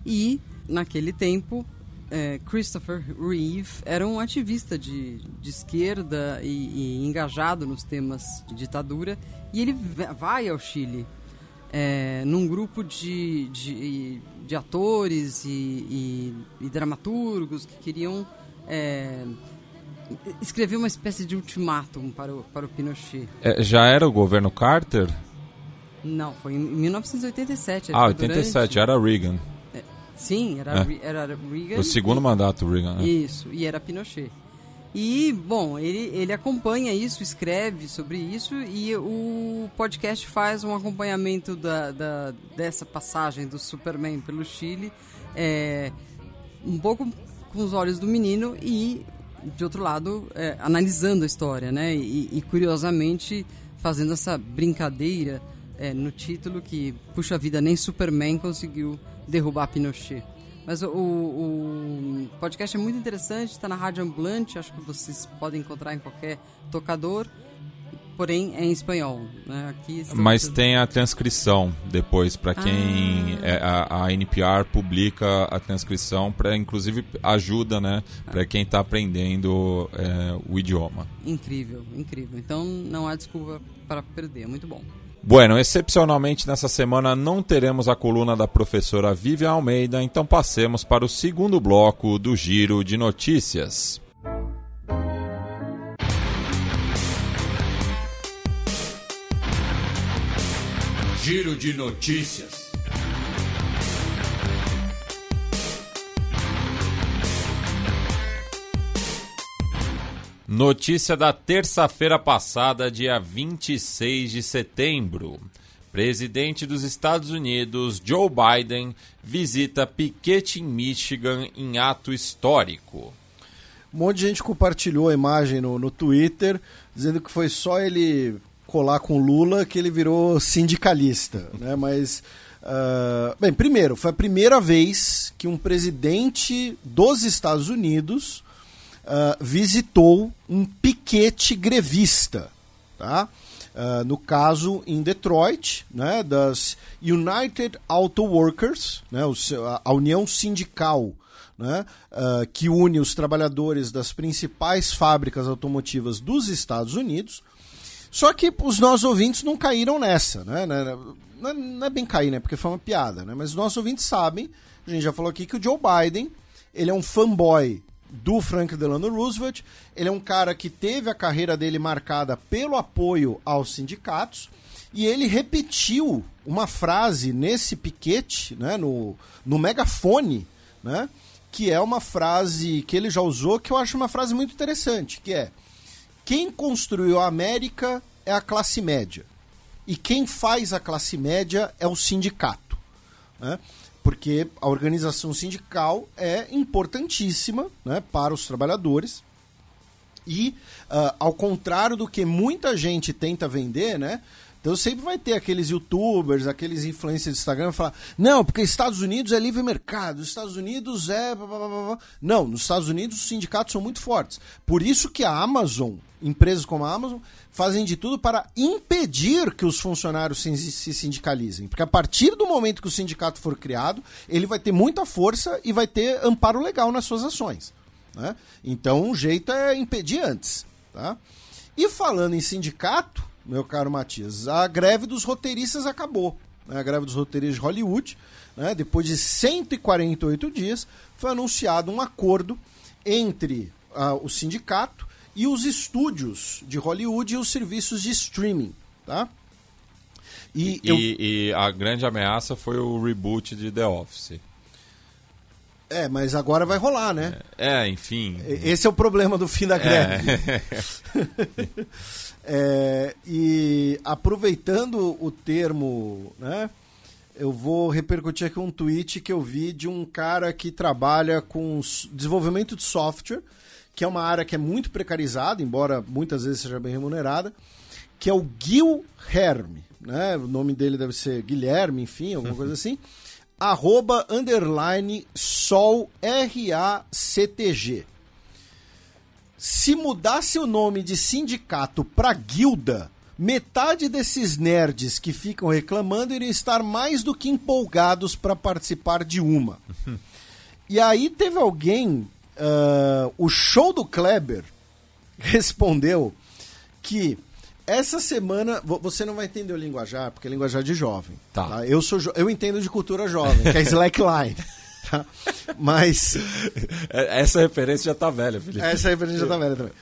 e, naquele tempo, é, Christopher Reeve era um ativista de, de esquerda e, e, engajado nos temas de ditadura e ele vai ao Chile é, num grupo de, de, de atores e, e, e, dramaturgos que queriam é, escrever uma espécie de ultimátum para o, para o Pinochet. É, já era o governo Carter? Não, foi em 1987. Ah, 87, durante... era Reagan. Sim, era, é. era Reagan. O segundo e, mandato Reagan. Né? Isso, e era Pinochet. E, bom, ele, ele acompanha isso, escreve sobre isso e o podcast faz um acompanhamento da, da dessa passagem do Superman pelo Chile, é, um pouco com os olhos do menino e, de outro lado, é, analisando a história, né? E, e curiosamente fazendo essa brincadeira é, no título que, puxa vida, nem Superman conseguiu derrubar Pinochet. Mas o, o, podcast é muito interessante, está na Rádio Ambulante, acho que vocês podem encontrar em qualquer tocador, porém é em espanhol. Né? Aqui Mas tem a transcrição depois, para quem. Ah. É, a, a, NPR publica a transcrição, para inclusive ajuda né, ah. para quem está aprendendo é, o idioma. Incrível, incrível. Então não há desculpa para perder, muito bom. Bueno, excepcionalmente nessa semana não teremos a coluna da professora Vivian Almeida, então passemos para o segundo bloco do Giro de Notícias. Giro de Notícias. Notícia da terça-feira passada, dia 26 de setembro. Presidente dos Estados Unidos, Joe Biden, visita Piquete em Michigan em ato histórico. Um monte de gente compartilhou a imagem no, no Twitter, dizendo que foi só ele colar com Lula que ele virou sindicalista. (laughs) Né? Mas, uh, bem, primeiro, foi a primeira vez que um presidente dos Estados Unidos uh, visitou um piquete grevista, tá? Uh, no caso em Detroit, né, das United Auto Workers, né, a União Sindical, né, uh, que une os trabalhadores das principais fábricas automotivas dos Estados Unidos. Só que os nossos ouvintes não caíram nessa, né? Não, não é bem cair, né? Porque foi uma piada, né? Mas os nossos ouvintes sabem, a gente já falou aqui que o Joe Biden ele é um fanboy do Frank Delano Roosevelt. Ele é um cara que teve a carreira dele marcada pelo apoio aos sindicatos e ele repetiu uma frase nesse piquete, né, no, no megafone, né, que é uma frase que ele já usou, que eu acho uma frase muito interessante, que é quem construiu a América é a classe média e quem faz a classe média é o sindicato. Né? Porque a organização sindical é importantíssima né, para os trabalhadores. E, uh, ao contrário do que muita gente tenta vender, né, Então sempre vai ter aqueles youtubers, aqueles influencers de Instagram falar: não, porque Estados Unidos é livre mercado, Estados Unidos é. Não, nos Estados Unidos os sindicatos são muito fortes. Por isso que a Amazon, empresas como a Amazon, fazem de tudo para impedir que os funcionários se sindicalizem. Porque a partir do momento que o sindicato for criado, ele vai ter muita força e vai ter amparo legal nas suas ações. Né? Então, um jeito é impedir antes. Tá? E falando em sindicato, meu caro Matias, a greve dos roteiristas acabou. Né? A greve dos roteiristas de Hollywood, né? depois de 148 dias, foi anunciado um acordo entre uh, o sindicato e os estúdios de Hollywood e os serviços de streaming. Tá? E, e, eu... e, a grande ameaça foi o reboot de The Office. É, mas agora vai rolar, né? É, enfim. Esse é o problema do fim da greve. É. (laughs) é, e aproveitando o termo, né? Eu vou repercutir aqui um tweet que eu vi de um cara que trabalha com desenvolvimento de software, que é uma área que é muito precarizada, embora muitas vezes seja bem remunerada, que é o Gil Herme. Né? O nome dele deve ser Guilherme, enfim, alguma coisa assim (laughs) arroba underline sol R-A-C-T-G. Se mudasse o nome de sindicato para guilda, metade desses nerds que ficam reclamando iriam estar mais do que empolgados para participar de uma. (laughs) e aí teve alguém, uh, o show do Kleber (laughs) respondeu que essa semana, você não vai entender o linguajar, porque é linguajar de jovem. Tá. tá? Eu, sou, eu entendo de cultura jovem, que é slackline. (laughs) Tá? Mas. É, essa referência já tá velha, Felipe. Essa referência já tá velha também.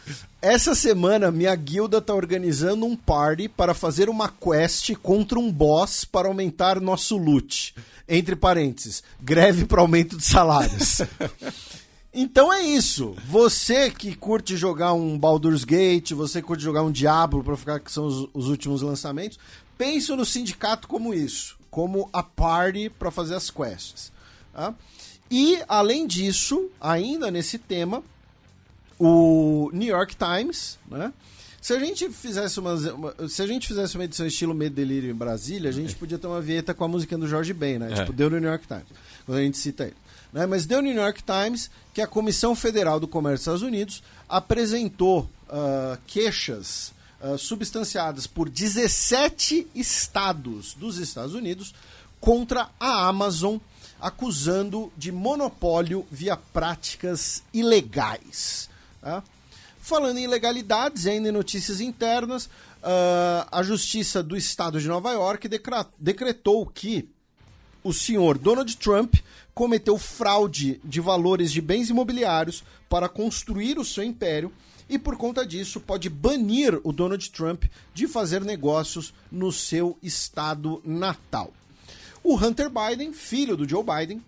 Essa semana, minha guilda tá organizando um party para fazer uma quest contra um boss para aumentar nosso loot. Entre parênteses, greve para aumento de salários. (laughs) Então é isso. Você que curte jogar um Baldur's Gate, você curte jogar um Diablo para ficar que são os, os, últimos lançamentos, pense no sindicato como isso, como a party para fazer as quests. Tá? E além disso, ainda nesse tema, o New York Times, né? Se a gente fizesse uma, uma, se a gente fizesse uma edição estilo Medo Delírio em Brasília, a gente podia ter uma vinheta com a música do Jorge Ben, né? É. Tipo, deu no New York Times, quando a gente cita ele. Né? Mas deu no New York Times que a Comissão Federal do Comércio dos Estados Unidos apresentou uh, queixas uh, substanciadas por 17 estados dos Estados Unidos contra a Amazon, acusando de monopólio via práticas ilegais. Tá? Falando em ilegalidades, ainda em notícias internas, uh, a Justiça do Estado de Nova York decretou que o senhor Donald Trump cometeu fraude de valores de bens imobiliários para construir o seu império e, por conta disso, pode banir o Donald Trump de fazer negócios no seu estado natal. O Hunter Biden, filho do Joe Biden,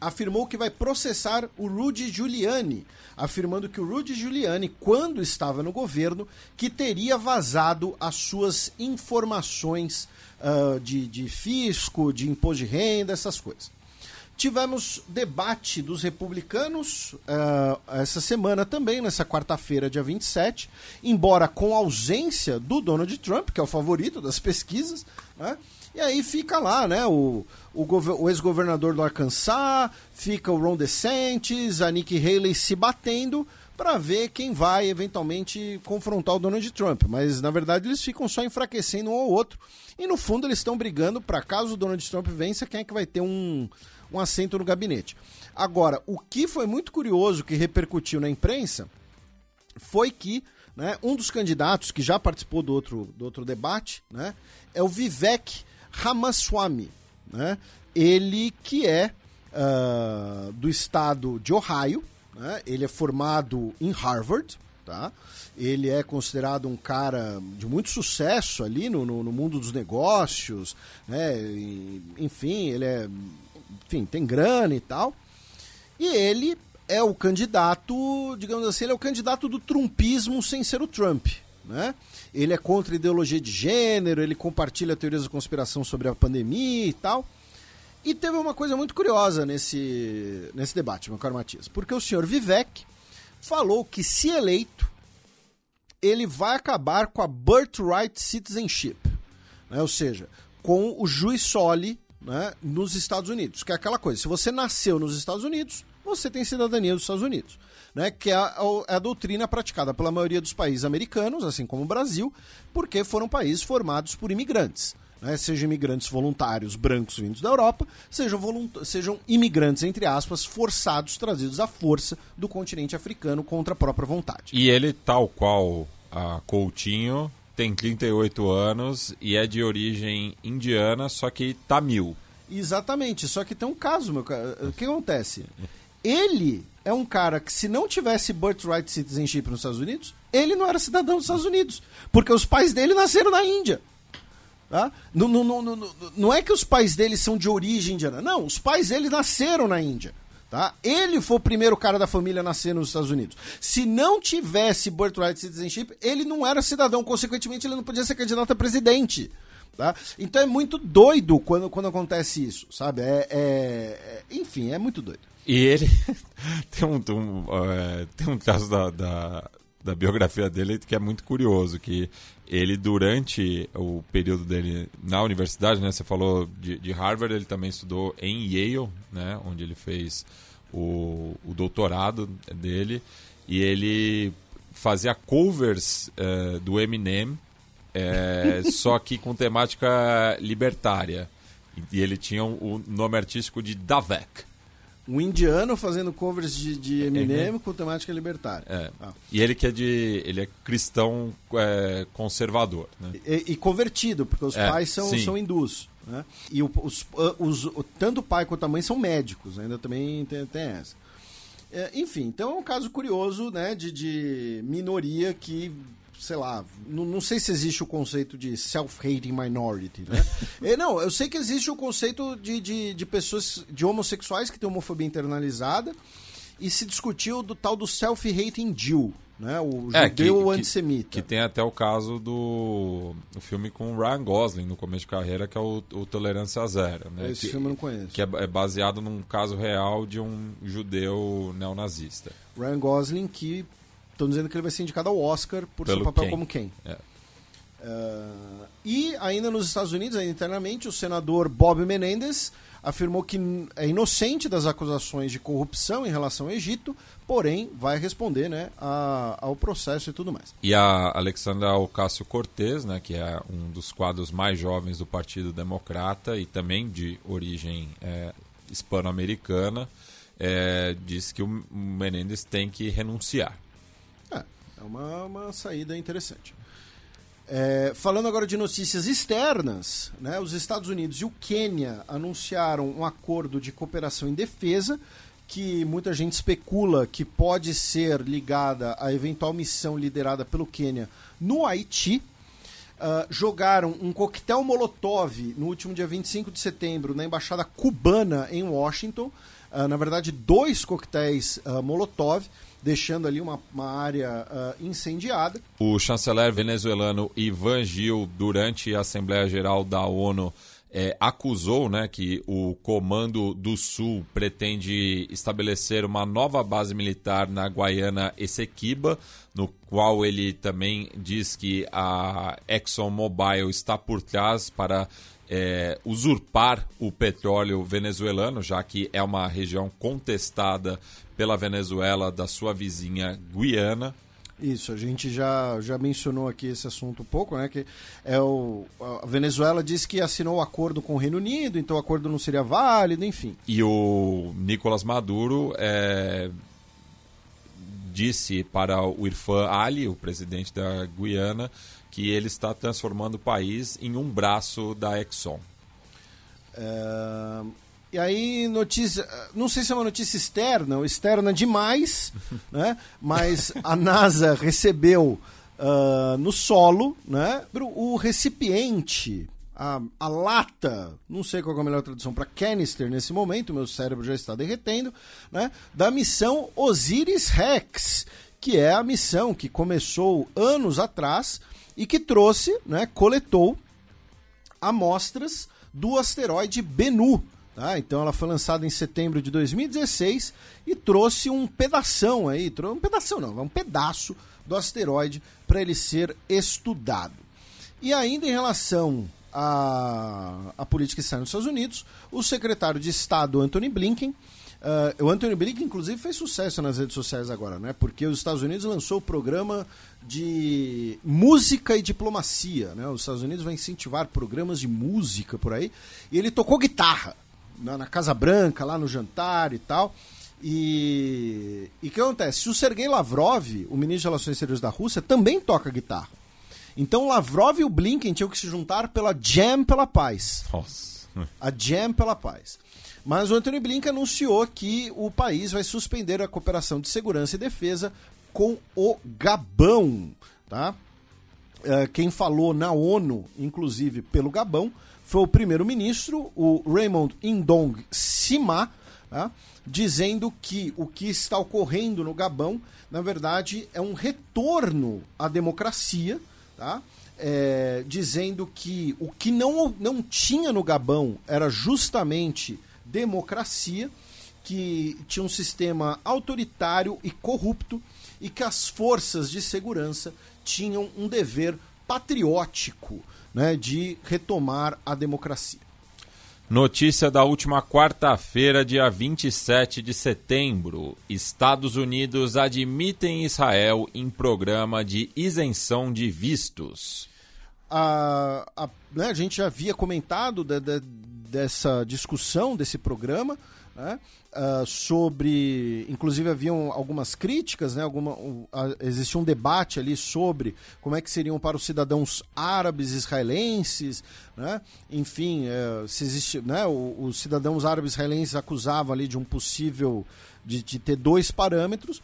afirmou que vai processar o Rudy Giuliani, afirmando que o Rudy Giuliani, quando estava no governo, que teria vazado as suas informações uh, de, de fisco, de imposto de renda, essas coisas. Tivemos debate dos republicanos uh, essa semana também, nessa quarta-feira, dia 27, embora com ausência do Donald Trump, que é o favorito das pesquisas, né? E aí fica lá, né? O, o, o ex-governador do Arkansas, fica o Ron DeSantis, a Nikki Haley se batendo para ver quem vai eventualmente confrontar o Donald Trump. Mas na verdade eles ficam só enfraquecendo um ao outro. E no fundo eles estão brigando para caso o Donald Trump vença, quem é que vai ter um, um assento no gabinete. Agora, o que foi muito curioso que repercutiu na imprensa foi que né, um dos candidatos que já participou do outro, do outro debate né, é o Vivek Ramaswamy. Né? Ele que é uh, do estado de Ohio, né? ele é formado em Harvard, tá? ele é considerado um cara de muito sucesso ali no, no, no mundo dos negócios, né? E, enfim, ele é enfim, tem grana e tal. E ele é o candidato, digamos assim, ele é o candidato do trumpismo sem ser o Trump, né? Ele é contra a ideologia de gênero, ele compartilha teorias da conspiração sobre a pandemia e tal. E teve uma coisa muito curiosa nesse, nesse debate, meu caro Matias, porque o senhor Vivek falou que, se eleito, ele vai acabar com a birthright citizenship. né? ou seja, com o juiz soli né, nos Estados Unidos, que é aquela coisa, se você nasceu nos Estados Unidos, você tem cidadania dos Estados Unidos. Né, que é a, é a, doutrina praticada pela maioria dos países americanos, assim como o Brasil, porque foram países formados por imigrantes. Né, sejam imigrantes voluntários brancos vindos da Europa, sejam, sejam imigrantes, entre aspas, forçados, trazidos à força do continente africano contra a própria vontade. E ele, tal qual a Coutinho, tem 38 anos e é de origem indiana, só que tamil. Exatamente, só que tem um caso, meu cara. O que acontece? Ele é um cara que, se não tivesse birthright citizenship nos Estados Unidos, ele não era cidadão dos Estados Unidos. Porque os pais dele nasceram na Índia. Tá? Não, não, não, não, não é que os pais dele são de origem indiana. Não, os pais dele nasceram na Índia. Tá? Ele foi o primeiro cara da família a nascer nos Estados Unidos. Se não tivesse birthright citizenship, ele não era cidadão. Consequentemente, ele não podia ser candidato a presidente. Tá? Então é muito doido quando, quando acontece isso, sabe? É, é, é enfim, é muito doido. E ele (laughs) tem um, um uh, tem um caso da, da, da, biografia dele que é muito curioso, que ele durante o período dele na universidade, né? Você falou de, de Harvard, ele também estudou em Yale, né? Onde ele fez o, o doutorado dele e ele fazia covers uh, do Eminem, é, (laughs) só que com temática libertária. E ele tinha o nome artístico de Davek um indiano fazendo covers de, de Eminem uhum. com temática libertária. É. Ah. E ele que é de. ele é cristão é, conservador. Né? E, e, convertido, porque os é, pais são, são hindus. Né? E o, os, os, tanto o pai quanto a mãe são médicos, ainda também tem, tem essa. É, enfim, então é um caso curioso né, de, de minoria que sei lá, não, não sei se existe o conceito de self-hating minority, né? é, (laughs) não, eu sei que existe o conceito de, de, de pessoas, de homossexuais que têm homofobia internalizada e se discutiu do tal do self-hating Jew, né? O é, judeu que, antissemita. Que, que, tem até o caso do o filme com o Ryan Gosling no começo de carreira, que é o, o Tolerância Zero. Né? Esse que, filme eu não conheço. Que é, é, baseado num caso real de um judeu neonazista. Ryan Gosling que Estão dizendo que ele vai ser indicado ao Oscar por Pelo seu papel Ken. como Ken. É. Uh, e ainda nos Estados Unidos, internamente, o senador Bob Menendez afirmou que é inocente das acusações de corrupção em relação ao Egito, porém vai responder né, a, ao processo e tudo mais. E a Alexandra Ocasio-Cortez, né, que é um dos quadros mais jovens do Partido Democrata e também de origem é, hispano-americana, é, disse que o Menendez tem que renunciar. É uma, uma saída interessante. É, falando agora de notícias externas, né, os Estados Unidos e o Quênia anunciaram um acordo de cooperação em defesa que muita gente especula que pode ser ligada à eventual missão liderada pelo Quênia no Haiti. Uh, jogaram um coquetel Molotov no último dia 25 de setembro na embaixada cubana em Washington. Uh, na verdade, dois coquetéis uh, Molotov deixando ali uma, uma área uh, incendiada. O chanceler venezuelano Ivan Gil, durante a Assembleia Geral da ONU, é, acusou né, que o Comando do Sul pretende estabelecer uma nova base militar na Guiana Essequiba, no qual ele também diz que a ExxonMobil está por trás para é, usurpar o petróleo venezuelano, já que é uma região contestada pela Venezuela da sua vizinha Guiana. Isso, a gente já, já mencionou aqui esse assunto um pouco, né? Que é o, a Venezuela disse que assinou o um acordo com o Reino Unido, então o acordo não seria válido, enfim. E o Nicolás Maduro é, disse para o Irfan Ali, o presidente da Guiana, que ele está transformando o país em um braço da Exxon. É, e aí, notícia. Não sei se é uma notícia externa ou externa demais, (laughs) né? Mas a NASA recebeu uh, no solo né, o recipiente, a, a lata, não sei qual é a melhor tradução para canister nesse momento, meu cérebro já está derretendo, né? Da missão Osiris Rex, que é a missão que começou anos atrás e que trouxe, né, coletou amostras do asteroide Bennu Tá? Então ela foi lançada em setembro de 2016 e trouxe um pedação aí, um pedação não, um pedaço do asteroide para ele ser estudado. E ainda em relação a, a política externa dos Estados Unidos, o secretário de Estado Anthony Blinken. Uh, o Anthony Blinken, inclusive, fez sucesso nas redes sociais agora, né? Porque os Estados Unidos lançou o programa de música e diplomacia, né? Os Estados Unidos vão incentivar programas de música por aí. E ele tocou guitarra na, na Casa Branca, lá no jantar e tal. E o que acontece? O Sergei Lavrov, o ministro de Relações Exteriores da Rússia, também toca guitarra. Então Lavrov e o Blinken tinham que se juntar pela Jam pela Paz. Nossa. A Jam pela Paz. Mas o Antônio Blinken anunciou que o país vai suspender a cooperação de segurança e defesa com o Gabão. Tá? É, quem falou na ONU, inclusive pelo Gabão, foi o primeiro-ministro, o Raymond Indong Sima, tá? dizendo que o que está ocorrendo no Gabão, na verdade, é um retorno à democracia, tá? É, dizendo que o que não, não tinha no Gabão era justamente democracia, que tinha um sistema autoritário e corrupto e que as forças de segurança tinham um dever patriótico né, de retomar a democracia. Notícia da última quarta-feira, dia 27 de setembro. Estados Unidos admitem Israel em programa de isenção de vistos. A, a, né, a gente já havia comentado de, de, dessa discussão desse programa, né? Uh, sobre, inclusive haviam algumas críticas, né? Alguma, uh, existia um debate ali sobre como é que seriam para os cidadãos árabes israelenses, né? Enfim, uh, se existe, né? O, os cidadãos árabes israelenses acusavam ali de um possível de, de ter dois parâmetros,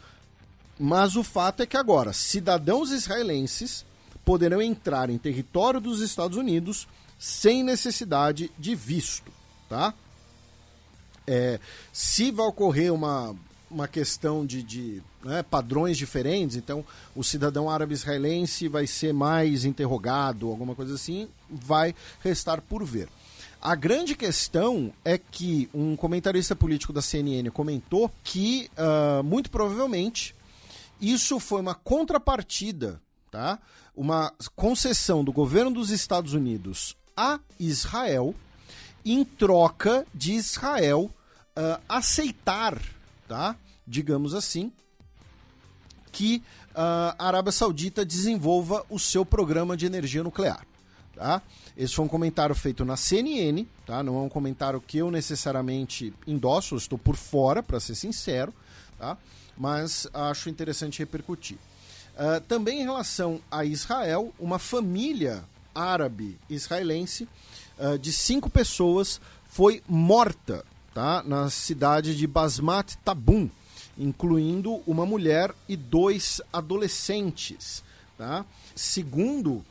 mas o fato é que agora cidadãos israelenses poderão entrar em território dos Estados Unidos sem necessidade de visto, tá? É, se vai ocorrer uma, uma questão de, de né, padrões diferentes, então o cidadão árabe israelense vai ser mais interrogado, alguma coisa assim, vai restar por ver. A grande questão é que um comentarista político da CNN comentou que, uh, muito provavelmente, isso foi uma contrapartida, tá? uma concessão do governo dos Estados Unidos a Israel em troca de Israel uh, aceitar, tá? digamos assim, que uh, a Arábia Saudita desenvolva o seu programa de energia nuclear. Tá? Esse foi um comentário feito na CNN, tá? não é um comentário que eu necessariamente endosso, eu estou por fora, para ser sincero, tá? mas acho interessante repercutir. Uh, também em relação a Israel, uma família árabe israelense uh, de cinco pessoas foi morta tá? na cidade de Basmat Tabun, incluindo uma mulher e dois adolescentes. Tá? Segundo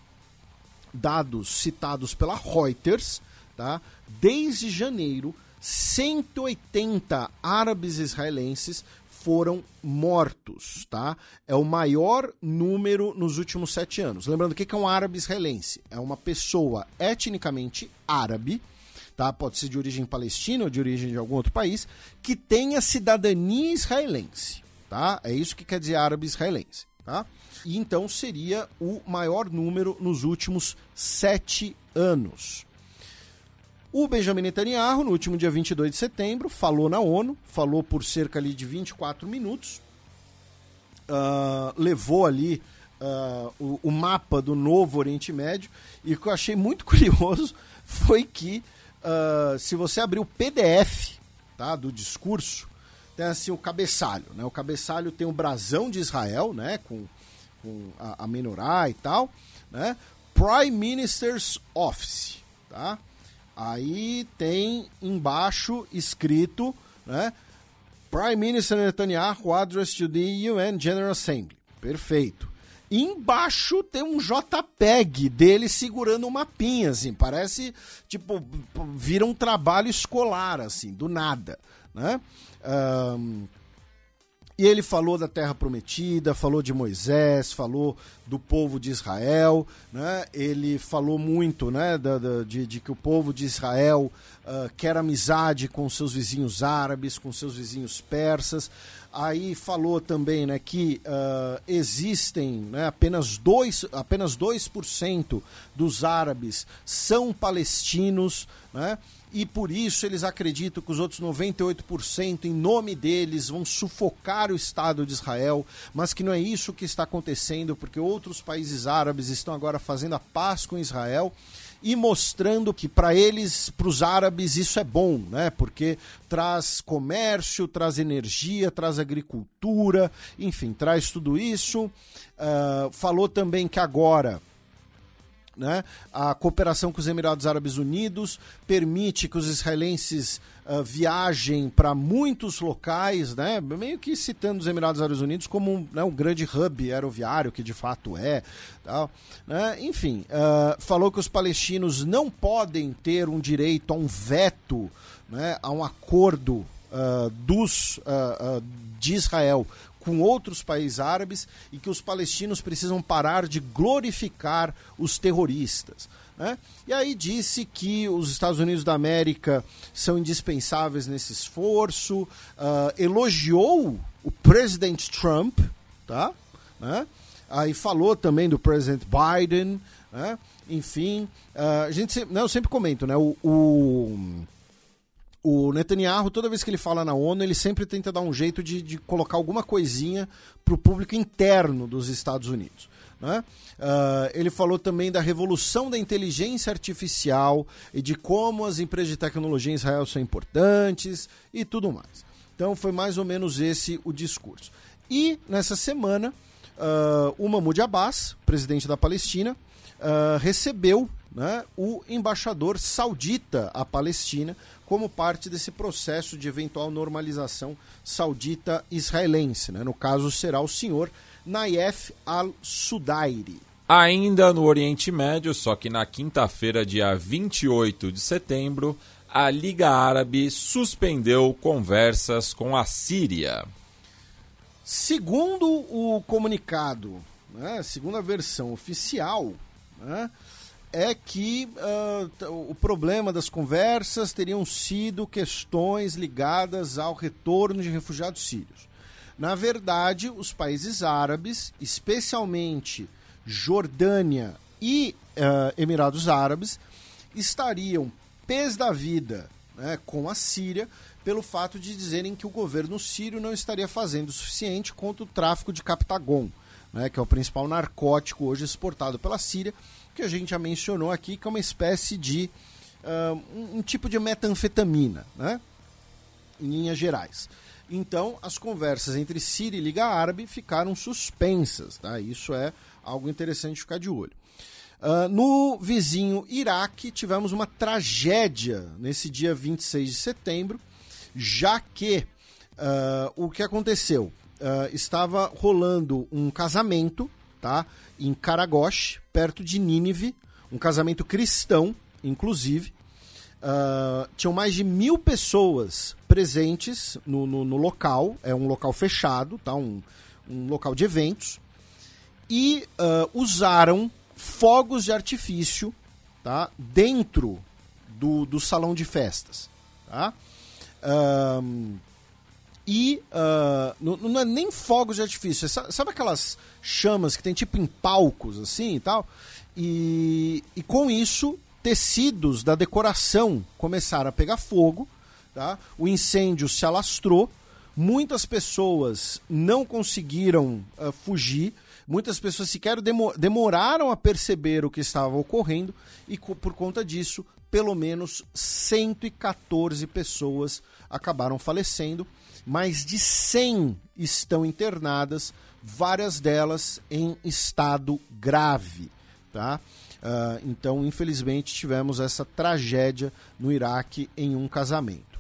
dados citados pela Reuters, tá? desde janeiro, 180 árabes israelenses foram mortos, tá? É o maior número nos últimos sete anos. Lembrando, o que é um árabe israelense? É uma pessoa etnicamente árabe, tá? Pode ser de origem palestina ou de origem de algum outro país, que tenha cidadania israelense, tá? É isso que quer dizer árabe israelense, tá? E então seria o maior número nos últimos sete anos. O Benjamin Netanyahu, no último dia 22 de setembro, falou na ONU, falou por cerca ali de 24 minutos, uh, levou ali uh, o, o, mapa do novo Oriente Médio, e o que eu achei muito (laughs) curioso foi que uh, se você abrir o PDF tá, do discurso, tem assim o cabeçalho, né? O cabeçalho tem o brasão de Israel, né? Com, com a, a menorá e tal, né? Prime Minister's Office, tá? Aí tem embaixo escrito, né? Prime Minister Netanyahu address to the UN General Assembly. Perfeito. Embaixo tem um JPEG dele segurando uma mapinha, assim. Parece, tipo, vira um trabalho escolar, assim, do nada, né? Um, E ele falou da Terra Prometida, falou de Moisés, falou do povo de Israel, né? ele falou muito né, da, da, de, de, que o povo de Israel uh, quer amizade com seus vizinhos árabes, com seus vizinhos persas. Aí falou também né, que uh, existem né, apenas 2%, apenas 2 dos árabes são palestinos, né? E por isso eles acreditam que os outros 98%, em nome deles, vão sufocar o Estado de Israel, mas que não é isso que está acontecendo, porque outros países árabes estão agora fazendo a paz com Israel e mostrando que para eles, para os árabes, isso é bom, né? Porque traz comércio, traz energia, traz agricultura, enfim, traz tudo isso. Uh, falou também que agora né? A cooperação com os Emirados Árabes Unidos permite que os israelenses uh, viajem para muitos locais, né? meio que citando os Emirados Árabes Unidos como um, né, um grande hub aeroviário, que de fato é. Tal, né? Enfim, uh, falou que os palestinos não podem ter um direito a um veto, né, a um acordo uh, dos, de Israel com outros países árabes e que os palestinos precisam parar de glorificar os terroristas. Né? E aí disse que os Estados Unidos da América são indispensáveis nesse esforço, uh, elogiou o presidente Trump, tá? Né? Aí falou também do presidente Biden, né? enfim, uh, a gente não, eu sempre comento, né? o, o o Netanyahu, toda vez que ele fala na ONU, ele sempre tenta dar um jeito de, de colocar alguma coisinha para o público interno dos Estados Unidos. Né? Uh, ele falou também da revolução da inteligência artificial e de como as empresas de tecnologia em Israel são importantes e tudo mais. Então foi mais ou menos esse o discurso. E nessa semana, uh, o Mahmoud Abbas, presidente da Palestina, uh, recebeu né, o embaixador saudita à Palestina como parte desse processo de eventual normalização saudita-israelense. Né? No caso, será o senhor Nayef al-Sudairi. Ainda no Oriente Médio, só que na quinta-feira, dia 28 de setembro, a Liga Árabe suspendeu conversas com a Síria. Segundo o comunicado, né, segundo a versão oficial, né, é que uh, o problema das conversas teriam sido questões ligadas ao retorno de refugiados sírios. Na verdade, os países árabes, especialmente Jordânia e uh, Emirados Árabes, estariam pés da vida né, com a Síria pelo fato de dizerem que o governo sírio não estaria fazendo o suficiente contra o tráfico de captagon, né, que é o principal narcótico hoje exportado pela Síria que a gente já mencionou aqui, que é uma espécie de uh, um, um, tipo de metanfetamina, né? em linhas gerais. Então, as conversas entre Síria e Liga Árabe ficaram suspensas. Tá? Isso é algo interessante ficar de olho. Uh, no vizinho Iraque, tivemos uma tragédia nesse dia 26 de setembro, já que uh, o que aconteceu? Uh, estava rolando um casamento tá? em Karagosh, perto de Nínive, um casamento cristão, inclusive. Uh, tinham mais de mil pessoas presentes no, no, no, local, é um local fechado, tá? um, um local de eventos, e uh, usaram fogos de artifício tá? dentro do, do salão de festas. Tá? Uh, e uh, não, não, é nem fogos de artifício. É sabe aquelas chamas que tem tipo em palcos assim e tal? E, e com isso, tecidos da decoração começaram a pegar fogo. Tá? O incêndio se alastrou. Muitas pessoas não conseguiram uh, fugir. Muitas pessoas sequer demo demoraram a perceber o que estava ocorrendo. E por conta disso, pelo menos 114 pessoas acabaram falecendo mais de 100 estão internadas, várias delas em estado grave. Tá? Uh, então, infelizmente, tivemos essa tragédia no Iraque em um casamento.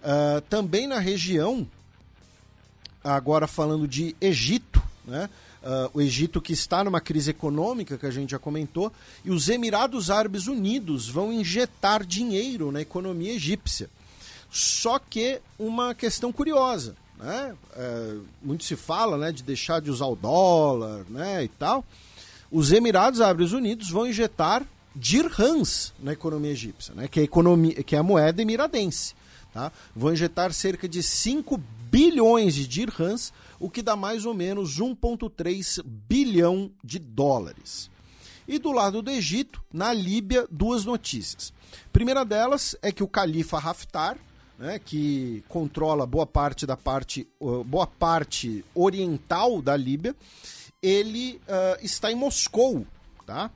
Uh, também na região, agora falando de Egito, né? Uh, o Egito que está numa crise econômica, que a gente já comentou, e os Emirados Árabes Unidos vão injetar dinheiro na economia egípcia. Só que uma questão curiosa. né? É, muito se fala né, de deixar de usar o dólar né, e tal. Os Emirados Árabes Unidos vão injetar dirhams na economia egípcia, né, que, é a economia, que é a moeda emiradense. Tá? Vão injetar cerca de 5 bilhões de dirhams, o que dá mais ou menos 1,3 bilhão de dólares. E do lado do Egito, na Líbia, duas notícias. primeira delas é que o califa Haftar, né, que controla boa parte da parte, boa parte oriental da Líbia, ele uh, está em Moscou, tá?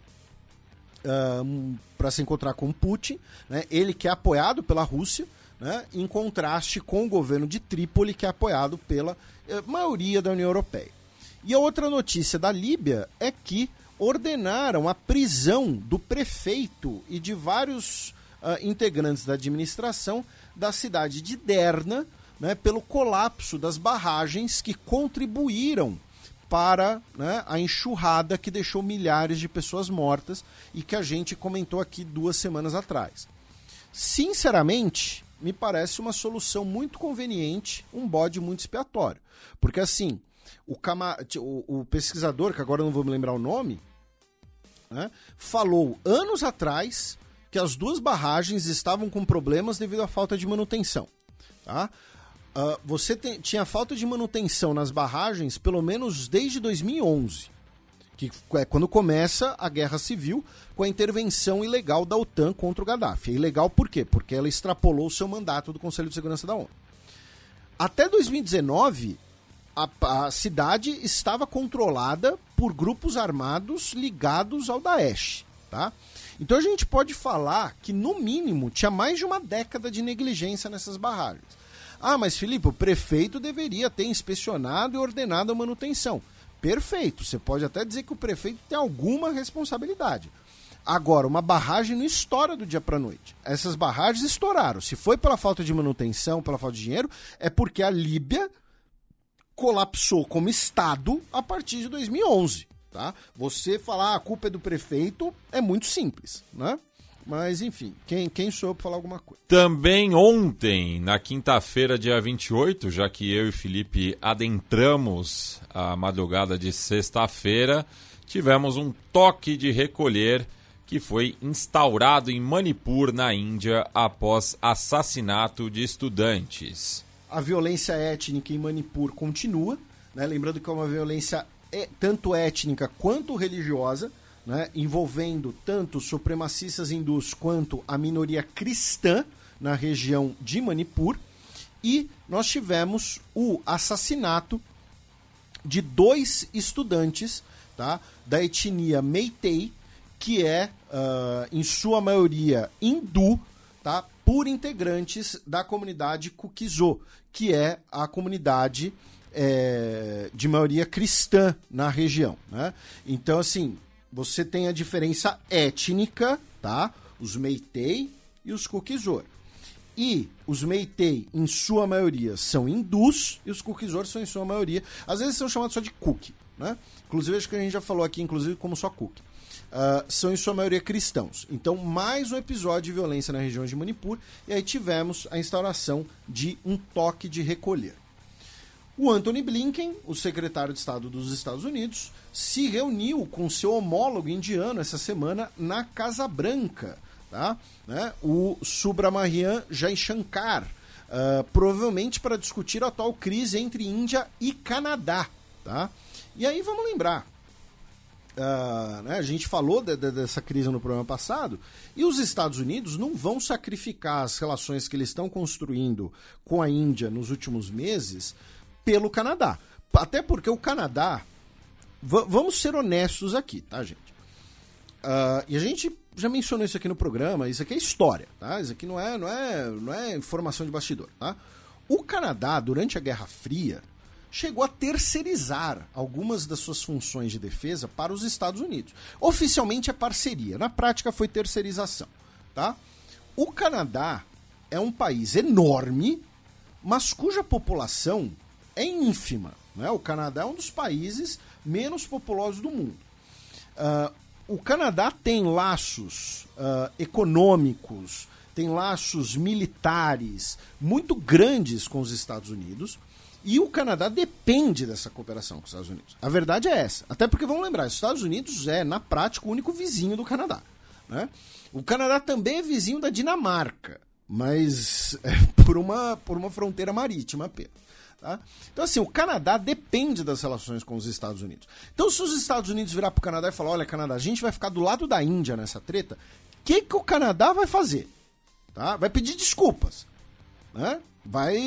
Uh, para se encontrar com Putin, né? ele que é apoiado pela Rússia, né? em contraste com o governo de Trípoli, que é apoiado pela uh, maioria da União Europeia. E a outra notícia da Líbia é que ordenaram a prisão do prefeito e de vários uh, integrantes da administração da cidade de Derna, né, pelo colapso das barragens que contribuíram para né, a enxurrada que deixou milhares de pessoas mortas e que a gente comentou aqui duas semanas atrás. Sinceramente, me parece uma solução muito conveniente, um bode muito expiatório. Porque assim, o, cama... o, o pesquisador, que agora não vou me lembrar o nome, né, falou anos atrás que as duas barragens estavam com problemas devido à falta de manutenção. Tá? Uh, você tem, tinha falta de manutenção nas barragens pelo menos desde 2011, que é quando começa a guerra civil com a intervenção ilegal da OTAN contra o Gaddafi. É ilegal por quê? Porque ela extrapolou o seu mandato do Conselho de Segurança da ONU. Até 2019, a, a cidade estava controlada por grupos armados ligados ao Daesh. Tá? Então a gente pode falar que, no mínimo, tinha mais de uma década de negligência nessas barragens. Ah, mas Felipe, o prefeito deveria ter inspecionado e ordenado a manutenção. Perfeito, você pode até dizer que o prefeito tem alguma responsabilidade. Agora, uma barragem não estoura do dia para noite. Essas barragens estouraram. Se foi pela falta de manutenção, pela falta de dinheiro, é porque a Líbia colapsou como Estado a partir de 2011 tá? Você falar ah, a culpa é do prefeito é muito simples, né? Mas, enfim, quem, quem sou eu para falar alguma coisa? Também ontem, na quinta-feira, dia 28, já que eu e Felipe adentramos a madrugada de sexta-feira, tivemos um toque de recolher que foi instaurado em Manipur, na Índia, após assassinato de estudantes. A violência étnica em Manipur continua, né? lembrando que é uma violência tanto étnica quanto religiosa, né, envolvendo tanto supremacistas hindus quanto a minoria cristã na região de Manipur. E nós tivemos o assassinato de dois estudantes tá, da etnia Meitei, que é, uh, em sua maioria, hindu, tá, por integrantes da comunidade Kukizo, que é a comunidade é, de maioria cristã na região. Né? Então, assim, você tem a diferença étnica, tá? Os Meitei e os Kukizor. E os Meitei, em sua maioria, são hindus e os Kukizor são, em sua maioria, às vezes são chamados só de Kuk, né? Inclusive, acho que a gente já falou aqui, inclusive, como só Kuk. Uh, são em sua maioria cristãos. Então, mais um episódio de violência na região de Manipur, e aí tivemos a instauração de um toque de recolher. O Anthony Blinken, o secretário de Estado dos Estados Unidos, se reuniu com seu homólogo indiano essa semana na Casa Branca, tá? Né? o Subramanian Jaishankar, uh, provavelmente para discutir a atual crise entre Índia e Canadá. Tá? E aí vamos lembrar, Uh, né, a gente falou de, de, dessa crise no programa passado, e os Estados Unidos não vão sacrificar as relações que eles estão construindo com a Índia nos últimos meses pelo Canadá. Até porque o Canadá. Vamos ser honestos aqui, tá, gente? Uh, e a gente já mencionou isso aqui no programa, isso aqui é história, tá? Isso aqui não é, não é, não é informação de bastidor, tá? O Canadá, durante a Guerra Fria, chegou a terceirizar algumas das suas funções de defesa para os Estados Unidos. Oficialmente é parceria, na prática foi terceirização, tá? O Canadá é um país enorme, mas cuja população é ínfima. Né? O Canadá é um dos países menos populosos do mundo. Uh, o Canadá tem laços uh, econômicos, tem laços militares muito grandes com os Estados Unidos E o Canadá depende dessa cooperação com os Estados Unidos. A verdade é essa. Até porque, vamos lembrar, os Estados Unidos é, na prática, o único vizinho do Canadá. Né? O Canadá também é vizinho da Dinamarca, mas é (laughs) por, uma, por uma fronteira marítima apenas. Tá? Então, assim, o Canadá depende das relações com os Estados Unidos. Então, se os Estados Unidos virar para o Canadá e falar: olha, Canadá, a gente vai ficar do lado da Índia nessa treta, o que, que o Canadá vai fazer? Tá? Vai pedir desculpas. Né? Vai,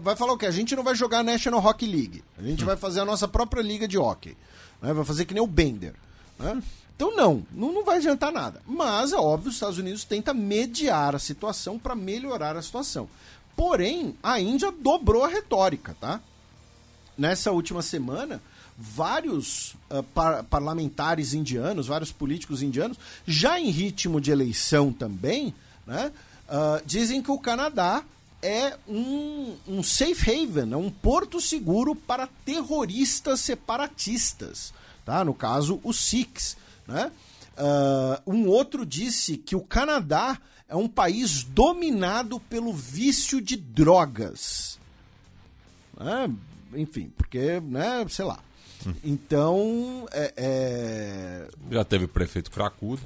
vai falar o quê? A gente não vai jogar a National Hockey League. A gente vai fazer a nossa própria liga de hockey. Né? Vai fazer que nem o Bender. Né? Então, não, não, não vai adiantar nada. Mas, é óbvio, os Estados Unidos tenta mediar a situação para melhorar a situação. Porém, a Índia dobrou a retórica, tá? Nessa última semana, vários uh, par parlamentares indianos, vários políticos indianos, já em ritmo de eleição também, né, uh, dizem que o Canadá é um, um safe haven, é um porto seguro para terroristas separatistas, tá? No caso, os Sikhs, né? Uh, um outro disse que o Canadá é um país dominado pelo vício de drogas. É, enfim, porque, né, sei lá. Então, é, é... Já teve prefeito cracudo.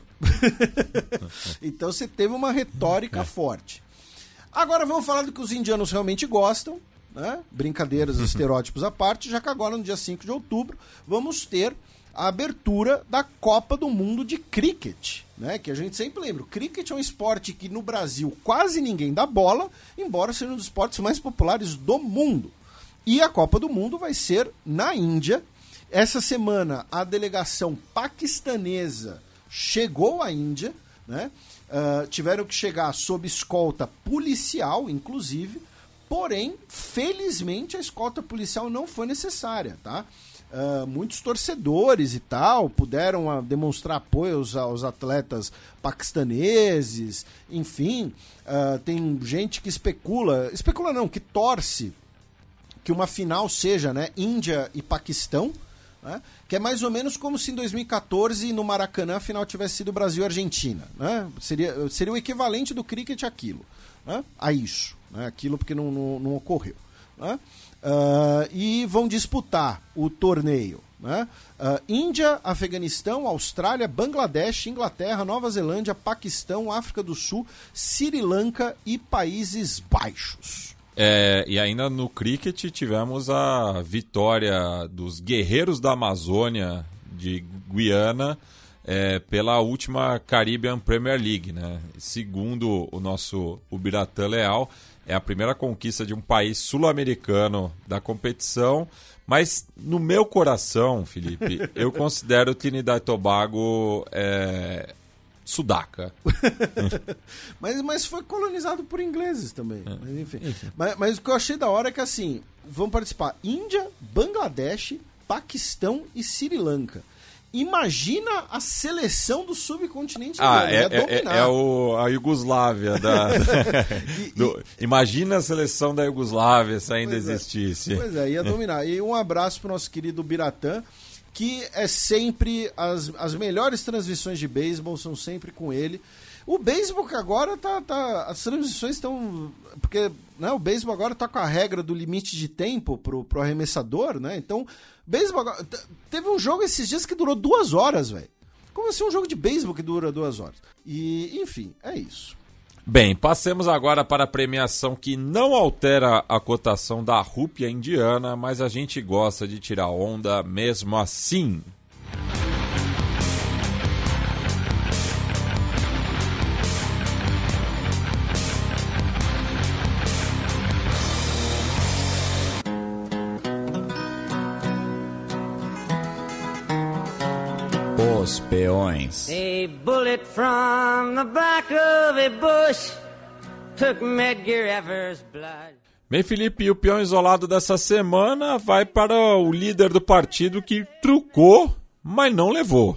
(laughs) então você teve uma retórica é. forte. Agora vamos falar do que os indianos realmente gostam, né? Brincadeiras, estereótipos à parte, já que agora no dia 5 de outubro vamos ter a abertura da Copa do Mundo de Cricket, né? Que a gente sempre lembra. O cricket é um esporte que no Brasil quase ninguém dá bola, embora seja um dos esportes mais populares do mundo. E a Copa do Mundo vai ser na Índia. Essa semana a delegação paquistanesa chegou à Índia, né? Uh, tiveram que chegar sob escolta policial, inclusive. Porém, felizmente a escolta policial não foi necessária, tá? Uh, muitos torcedores e tal puderam uh, demonstrar apoio aos, aos, atletas paquistaneses, enfim, uh, tem gente que especula, especula não, que torce que uma final seja né, Índia e Paquistão, né, que é mais ou menos como se em 2014 no Maracanã a final tivesse sido Brasil e Argentina. Né, seria, seria o equivalente do cricket aquilo, né, a isso, né, aquilo porque não, não, não ocorreu. Né? Uh, e vão disputar o torneio. Né? Uh, Índia, Afeganistão, Austrália, Bangladesh, Inglaterra, Nova Zelândia, Paquistão, África do Sul, Sri Lanka e Países Baixos. É, e ainda no cricket tivemos a vitória dos Guerreiros da Amazônia de Guiana é, pela última Caribbean Premier League. Né? Segundo o nosso Ubiratã Leal, é a primeira conquista de um país sul-americano da competição. Mas no meu coração, Felipe, (laughs) eu considero o Trinidad e Tobago é, sudaca. (laughs) mas, mas foi colonizado por ingleses também. É. Mas, enfim. enfim. Mas, mas, o que eu achei da hora é que assim, vão participar Índia, Bangladesh, Paquistão e Sri Lanka. Imagina a seleção do subcontinente ah, é, é, é, é, o, a Iugoslávia. Da, e, (laughs) (laughs) do, e, imagina a seleção da Iugoslávia se ainda é. existisse. É, pois é, ia dominar. E um abraço para o nosso querido Biratã, que é sempre. As, as melhores transmissões de beisebol são sempre com ele. O beisebol que agora tá, tá. As transmissões estão. Porque né, o beisebol agora tá com a regra do limite de tempo pro, pro arremessador, né? Então Beisebol. Teve um jogo esses dias que durou duas horas, velho. Como assim um jogo de beisebol que dura duas horas? E, enfim, é isso. Bem, passemos agora para a premiação que não altera a cotação da rúpia indiana, mas a gente gosta de tirar onda mesmo assim. Peões. A bullet from the back of a bush took Medgar Evers' blood. Bem, Felipe, e o peão isolado dessa semana vai para o líder do partido que trucou, mas não levou.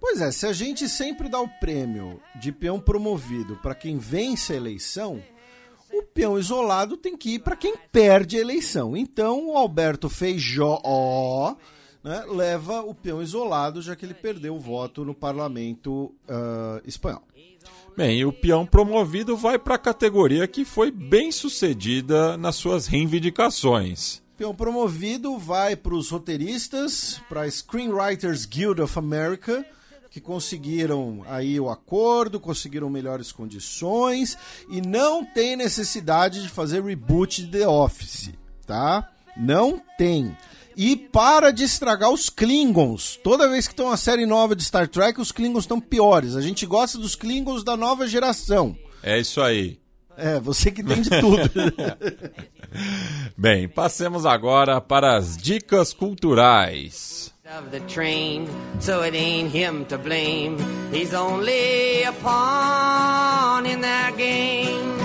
Pois é, se a gente sempre dá o prêmio de peão promovido para quem vence a eleição, o peão isolado tem que ir para quem perde a eleição. Então, o Alberto Feijó né, leva o peão isolado, já que ele perdeu o voto no parlamento uh, espanhol. Bem, e o peão promovido vai para a categoria que foi bem sucedida nas suas reivindicações. Peão promovido vai para os roteiristas, para a Screenwriters Guild of America, que conseguiram aí o acordo, conseguiram melhores condições e não tem necessidade de fazer reboot de The Office, tá? Não tem. E para de estragar os Klingons. Toda vez que tem uma série nova de Star Trek, os Klingons estão piores. A gente gosta dos Klingons da nova geração. É isso aí. É, você que tem de tudo. (laughs) Bem, passemos agora para as dicas culturais. of the train, so it ain't him to blame. He's only a pawn in that game.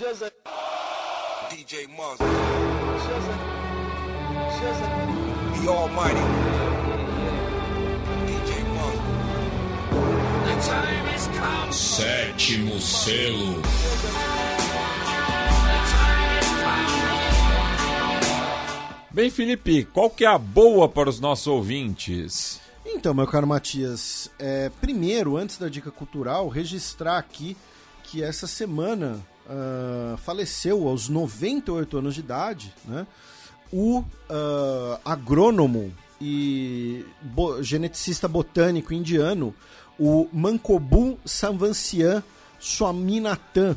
DJ Muzz. The Almighty. DJ Muzz. The time has come. Sétimo selo. Bem, Felipe, qual que é a boa para os nossos ouvintes? Então, meu caro Matias, é, primeiro, antes da dica cultural, registrar aqui que essa semana uh, faleceu aos 98 anos de idade, né? O uh, agrônomo e bo geneticista botânico indiano, o Mankobu Samvansian Swaminathan,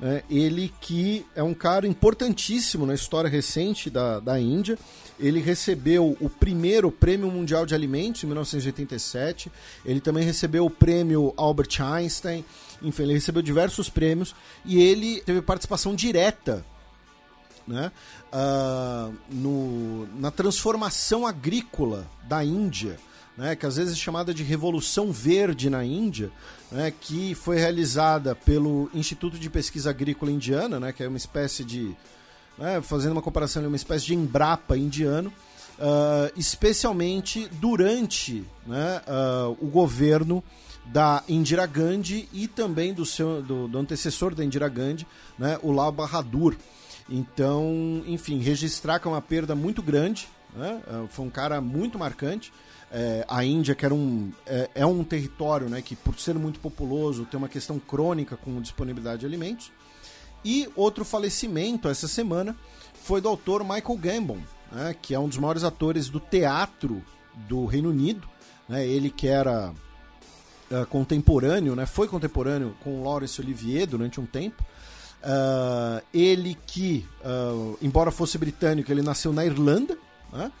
né? ele que é um cara importantíssimo na história recente da, da Índia. Ele recebeu o primeiro Prêmio Mundial de Alimentos em 1987. Ele também recebeu o Prêmio Albert Einstein. Enfim, ele recebeu diversos prêmios e ele teve participação direta né, uh, no, na transformação agrícola da Índia, né, que às vezes é chamada de Revolução Verde na Índia, né, que foi realizada pelo Instituto de Pesquisa Agrícola Indiana, né, que é uma espécie de. Né, fazendo uma comparação, é uma espécie de Embrapa indiano. Uh, especialmente durante uh, o governo da Indira Gandhi e também do seu do, do antecessor da Indira Gandhi, né, o Lal Bahadur. Então, enfim, registrar que é uma perda muito grande, né, foi um cara muito marcante. É, a Índia, que era um, é, é, um território né, que, por ser muito populoso, tem uma questão crônica com disponibilidade de alimentos. E outro falecimento essa semana foi do autor Michael Gambon, né, que é um dos maiores atores do teatro do Reino Unido. Né, ele que era uh, contemporâneo, né, foi contemporâneo com Laurence Olivier durante um tempo. Uh, ele que, uh, embora fosse britânico, ele nasceu na Irlanda. Né?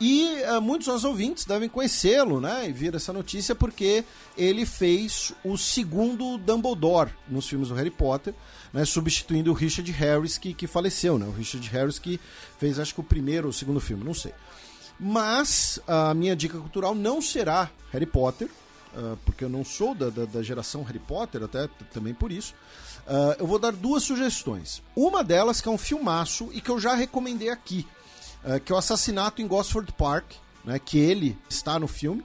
E uh, muitos dos ouvintes devem conhecê-lo, né? E vir essa notícia porque ele fez o segundo Dumbledore nos filmes do Harry Potter, né? Substituindo o Richard Harris, que, que faleceu, né? O Richard Harris que fez, acho que o primeiro ou o segundo filme, não sei. Mas a minha dica cultural não será Harry Potter, uh, porque eu não sou da, da, da, geração Harry Potter, até também por isso. Uh, eu vou dar duas sugestões. Uma delas que é um filmaço e que eu já recomendei aqui, uh, que é o Assassinato em Gosford Park, né, que ele está no filme,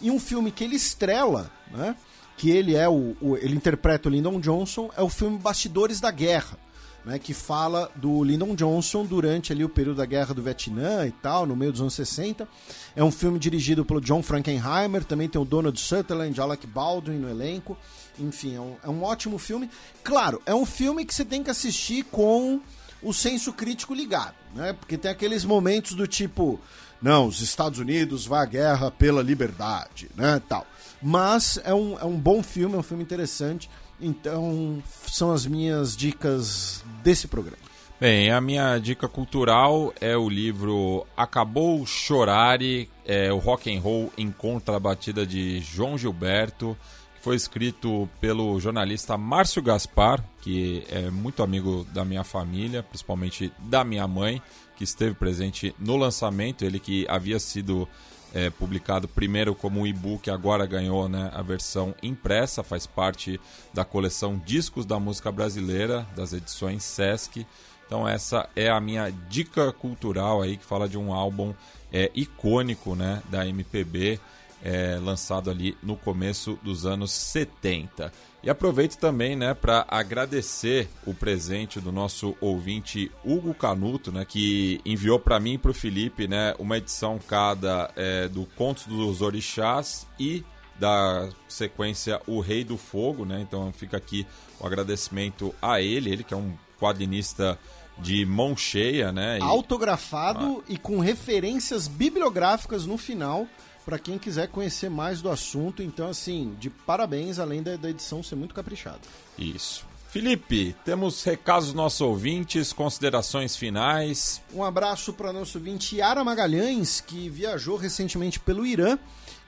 e um filme que ele estrela, né, que ele é o, o ele interpreta o Lyndon Johnson, é o filme Bastidores da Guerra né, que fala do Lyndon Johnson durante ali o período da Guerra do Vietnã e tal, no meio dos anos 60. É um filme dirigido pelo John Frankenheimer, também tem o Donald Sutherland, Alec Baldwin no elenco. Enfim, é um, é um ótimo filme. Claro, é um filme que você tem que assistir com o senso crítico ligado, né? Porque tem aqueles momentos do tipo, não, os Estados Unidos vai à guerra pela liberdade, né, tal. Mas é um, é um bom filme, é um filme interessante. Então, são as minhas dicas desse programa. Bem, a minha dica cultural é o livro Acabou Chorare, é, o rock and roll em contrabatida de João Gilberto, que foi escrito pelo jornalista Márcio Gaspar, que é muito amigo da minha família, principalmente da minha mãe, que esteve presente no lançamento, ele que havia sido é, publicado primeiro como e-book, agora ganhou né, a versão impressa, faz parte da coleção Discos da Música Brasileira, das edições Sesc. Então essa é a minha dica cultural aí, que fala de um álbum é, icônico né, da MPB, é, lançado ali no começo dos anos 70. E aproveito também, né, para agradecer o presente do nosso ouvinte Hugo Canuto, né, que enviou para mim e para o Felipe, né, uma edição cada é, do Contos dos Orixás e da sequência O Rei do Fogo, né? Então fica aqui o agradecimento a ele, ele que é um quadrinista de mão cheia, né? E... Autografado ah. e com referências bibliográficas no final para quem quiser conhecer mais do assunto. Então, assim, de parabéns, além da, da edição ser muito caprichada. Isso. Felipe, temos recados dos nossos ouvintes, considerações finais. Um abraço para nosso ouvinte Yara Magalhães, que viajou recentemente pelo Irã.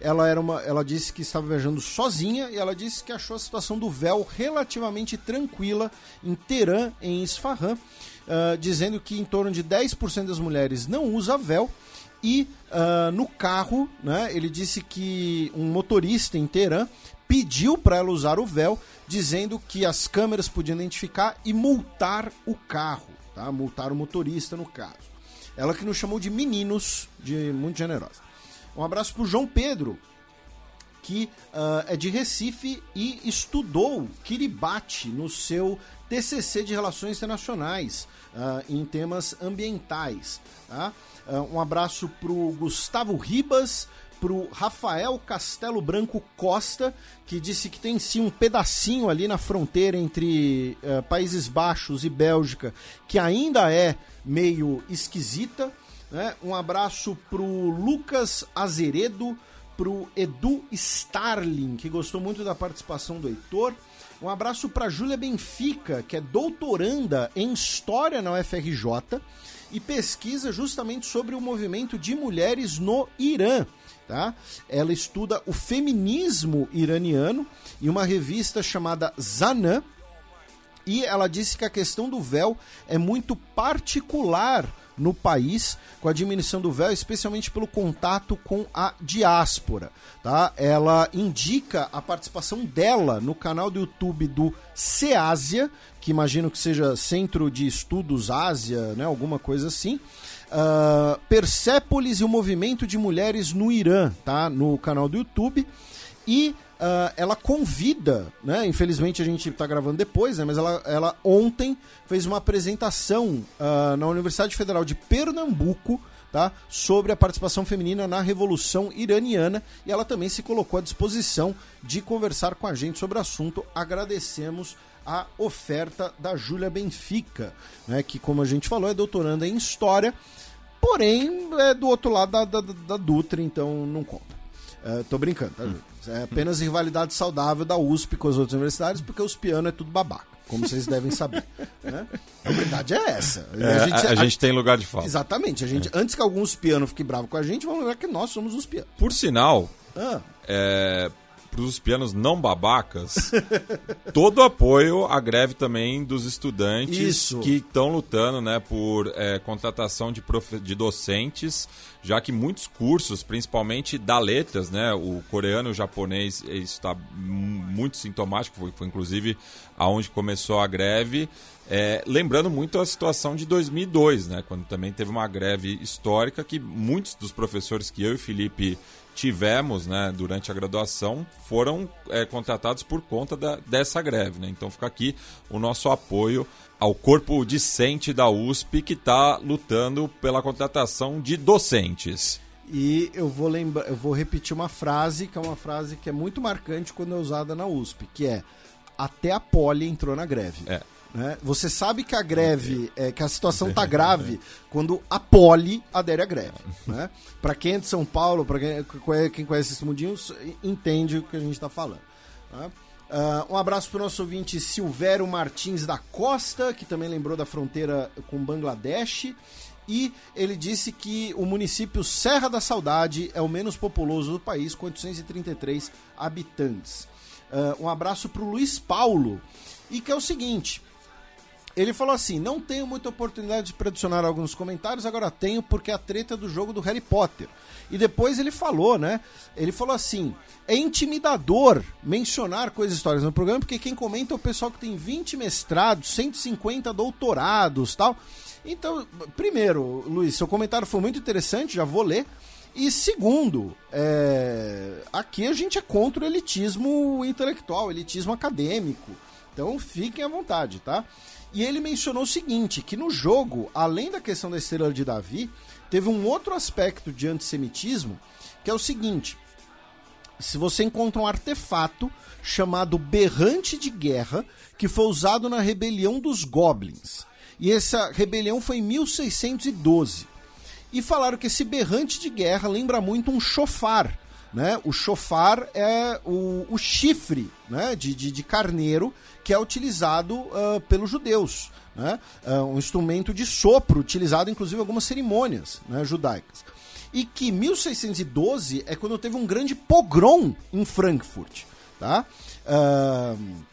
Ela, era uma, ela disse que estava viajando sozinha e ela disse que achou a situação do véu relativamente tranquila em Teherã, em Isfahan, uh, dizendo que em torno de 10% das mulheres não usa véu e uh, no carro, né, ele disse que um motorista em Teherã pediu para ela usar o véu, dizendo que as câmeras podiam identificar e multar o carro, tá? multar o motorista no caso. Ela que nos chamou de meninos, de muito generosa. Um abraço para o João Pedro, que uh, é de Recife e estudou Kiribati no seu TCC de Relações Internacionais uh, em temas ambientais. Tá? Uh, um abraço para o Gustavo Ribas, para o Rafael Castelo Branco Costa, que disse que tem sim um pedacinho ali na fronteira entre uh, Países Baixos e Bélgica que ainda é meio esquisita. Né? Um abraço para o Lucas Azeredo, para o Edu Starling, que gostou muito da participação do Heitor. Um abraço para Júlia Benfica, que é doutoranda em História na UFRJ e pesquisa justamente sobre o movimento de mulheres no Irã. Tá? Ela estuda o feminismo iraniano em uma revista chamada Zanã. E ela disse que a questão do véu é muito particular no país com a diminuição do véu, especialmente pelo contato com a diáspora. Tá? Ela indica a participação dela no canal do YouTube do CEASIA, que imagino que seja Centro de Estudos Ásia, né, alguma coisa assim. Uh, Persépolis e o movimento de mulheres no Irã, tá? No canal do YouTube. E uh, ela convida, né? Infelizmente a gente está gravando depois, né? Mas ela, ela ontem fez uma apresentação uh, na Universidade Federal de Pernambuco, tá? Sobre a participação feminina na Revolução Iraniana e ela também se colocou à disposição de conversar com a gente sobre o assunto. Agradecemos a oferta da Júlia Benfica, né? Que como a gente falou é doutoranda em História, porém é do outro lado da, da, da Dutra, então não conta. Uh, tô brincando, tá, hum. É apenas rivalidade saudável da USP com as outras universidades, porque os pianos é tudo babaca, como vocês devem saber. (laughs) Né? A verdade é essa. É, a, gente, a, a, gente, tem lugar de fala. Exatamente. A gente, é. Antes que alguns pianos fiquem bravos com a gente, vamos lembrar que nós somos os pianos. Por sinal, ah. é, para os pianos não babacas, (laughs) todo apoio à greve também dos estudantes Isso. que estão lutando né, por é, contratação de, profe de docentes, já que muitos cursos, principalmente da letras, né, o coreano e o japonês, isso está muito sintomático, foi, foi inclusive aonde começou a greve. É, lembrando muito a situação de 2002, né, quando também teve uma greve histórica que muitos dos professores que eu e o Felipe tivemos né, durante a graduação foram é, contratados por conta da, dessa greve. Né? Então fica aqui o nosso apoio ao corpo discente da USP que está lutando pela contratação de docentes. E eu vou lembrar, eu vou repetir uma frase que é uma frase que é muito marcante quando é usada na USP, que é até a Poli entrou na greve. É. Né? Você sabe que a greve, é, que a situação tá grave quando a Poli adere à greve. Né? Para quem é de São Paulo, para quem, quem, conhece esse mundinho, entende o que a gente está falando. Né? Uh, um abraço para o nosso ouvinte Silvério Martins da Costa, que também lembrou da fronteira com Bangladesh. E ele disse que o município Serra da Saudade é o menos populoso do país, com 833 habitantes. Uh, um abraço para o Luiz Paulo. E que é o seguinte: ele falou assim: não tenho muita oportunidade para adicionar alguns comentários, agora tenho porque é a treta do jogo do Harry Potter. E depois ele falou, né? Ele falou assim: é intimidador mencionar coisas históricas no programa, porque quem comenta é o pessoal que tem 20 mestrados, 150 doutorados tal. Então, primeiro, Luiz, seu comentário foi muito interessante, já vou ler. E segundo, é... aqui a gente é contra o elitismo intelectual, elitismo acadêmico. Então fiquem à vontade, tá? E ele mencionou o seguinte: que no jogo, além da questão da estrela de Davi, teve um outro aspecto de antissemitismo, que é o seguinte: se você encontra um artefato chamado Berrante de Guerra, que foi usado na rebelião dos Goblins. E essa rebelião foi em 1612. E falaram que esse berrante de guerra lembra muito um chofar. Né? O chofar é o, o chifre né? de, de, de, carneiro que é utilizado uh, pelos judeus. Né? Uh, um instrumento de sopro, utilizado inclusive em algumas cerimônias né, judaicas. E que 1612 é quando teve um grande pogrom em Frankfurt. Tá? Uh,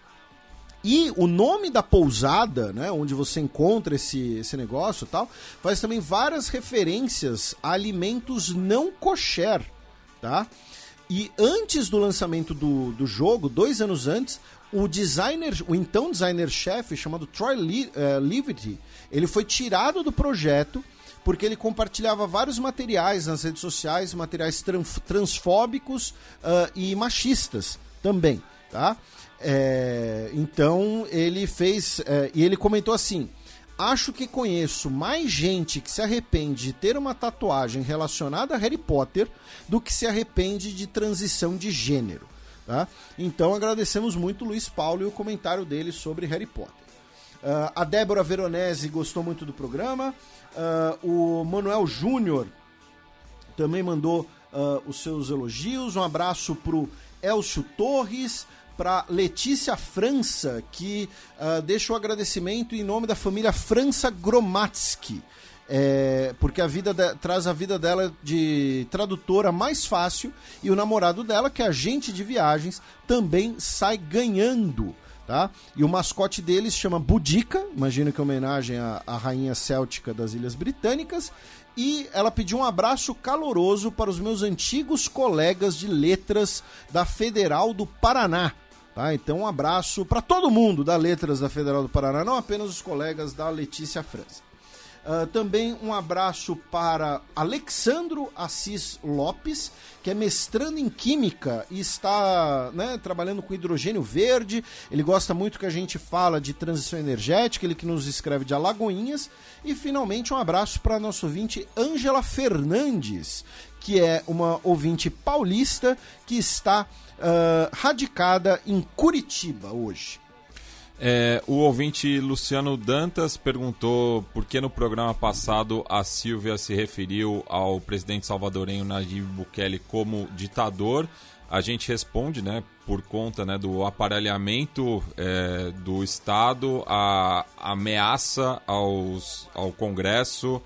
e o nome da pousada, né, onde você encontra esse, esse negócio e tal, faz também várias referências a alimentos não kosher, tá? E antes do lançamento do, do jogo, dois anos antes, o designer, o então designer-chefe, chamado Troy uh, Liberty, ele foi tirado do projeto porque ele compartilhava vários materiais nas redes sociais, materiais transfóbicos uh, e machistas também, tá? É, então ele fez. É, e ele comentou assim: Acho que conheço mais gente que se arrepende de ter uma tatuagem relacionada a Harry Potter do que se arrepende de transição de gênero. Tá? Então agradecemos muito o Luiz Paulo e o comentário dele sobre Harry Potter. Uh, a Débora Veronese gostou muito do programa. Uh, o Manuel Júnior também mandou uh, os seus elogios. Um abraço pro Elcio Torres para Letícia França, que uh, deixa o agradecimento em nome da família França Gromatsky. É, porque a vida de, traz a vida dela de tradutora mais fácil e o namorado dela, que é agente de viagens, também sai ganhando. Tá? E o mascote deles chama Budica, imagino que é homenagem à, à rainha céltica das Ilhas Britânicas. E ela pediu um abraço caloroso para os meus antigos colegas de letras da Federal do Paraná, Tá? Então, um abraço para todo mundo da Letras da Federal do Paraná, não apenas os colegas da Letícia França. Uh, também um abraço para Alexandro Assis Lopes, que é mestrando em Química e está né, trabalhando com hidrogênio verde. Ele gosta muito que a gente fala de transição energética, ele que nos escreve de Alagoinhas. E finalmente um abraço para nosso ouvinte Ângela Fernandes, que é uma ouvinte paulista que está uh, radicada em Curitiba hoje. É, o ouvinte Luciano Dantas perguntou por que no programa passado a Silvia se referiu ao presidente salvadorenho Nayib Bukele como ditador. A gente responde, né, por conta né, do aparelhamento é, do Estado, a ameaça aos, ao Congresso,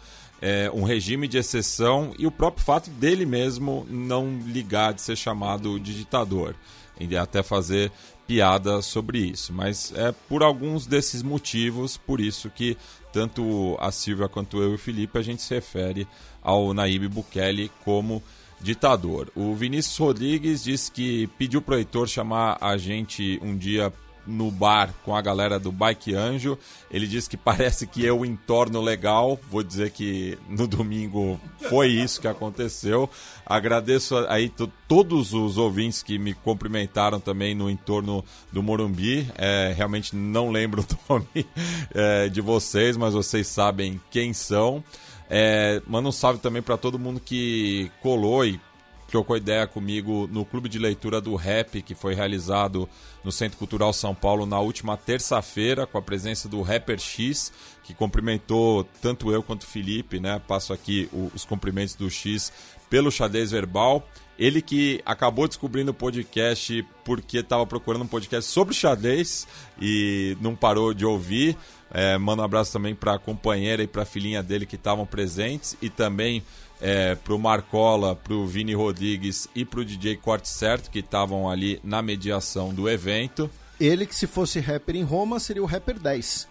é, um regime de exceção e o próprio fato dele mesmo não ligar de ser chamado de ditador. E até fazer piada sobre isso. Mas é por alguns desses motivos, por isso que tanto a Silvia quanto eu e o Felipe a gente se refere ao Naíbe Bukele como ditador. O Vinícius Rodrigues disse que pediu para o Heitor chamar a gente um dia no bar com a galera do Bike Anjo. Ele disse que parece que o entorno legal. Vou dizer que no domingo foi isso que aconteceu. Agradeço aí todos os ouvintes que me cumprimentaram também no entorno do Morumbi. É, realmente não lembro (laughs) o nome é, de vocês, mas vocês sabem quem são. É, manda um salve também para todo mundo que colou e trocou ideia comigo no clube de leitura do Rap, que foi realizado no Centro Cultural São Paulo na última terça-feira, com a presença do Rapper X, que cumprimentou tanto eu quanto o Felipe, né? Passo aqui os cumprimentos do X pelo xadrez verbal. Ele que acabou descobrindo o podcast porque estava procurando um podcast sobre xadrez e não parou de ouvir. É, manda um abraço também para a companheira e para a filhinha dele que estavam presentes e também é, pro Marcola, pro Vini Rodrigues e pro DJ Corte Certo, que estavam ali na mediação do evento. Ele que se fosse rapper em Roma seria o rapper 10.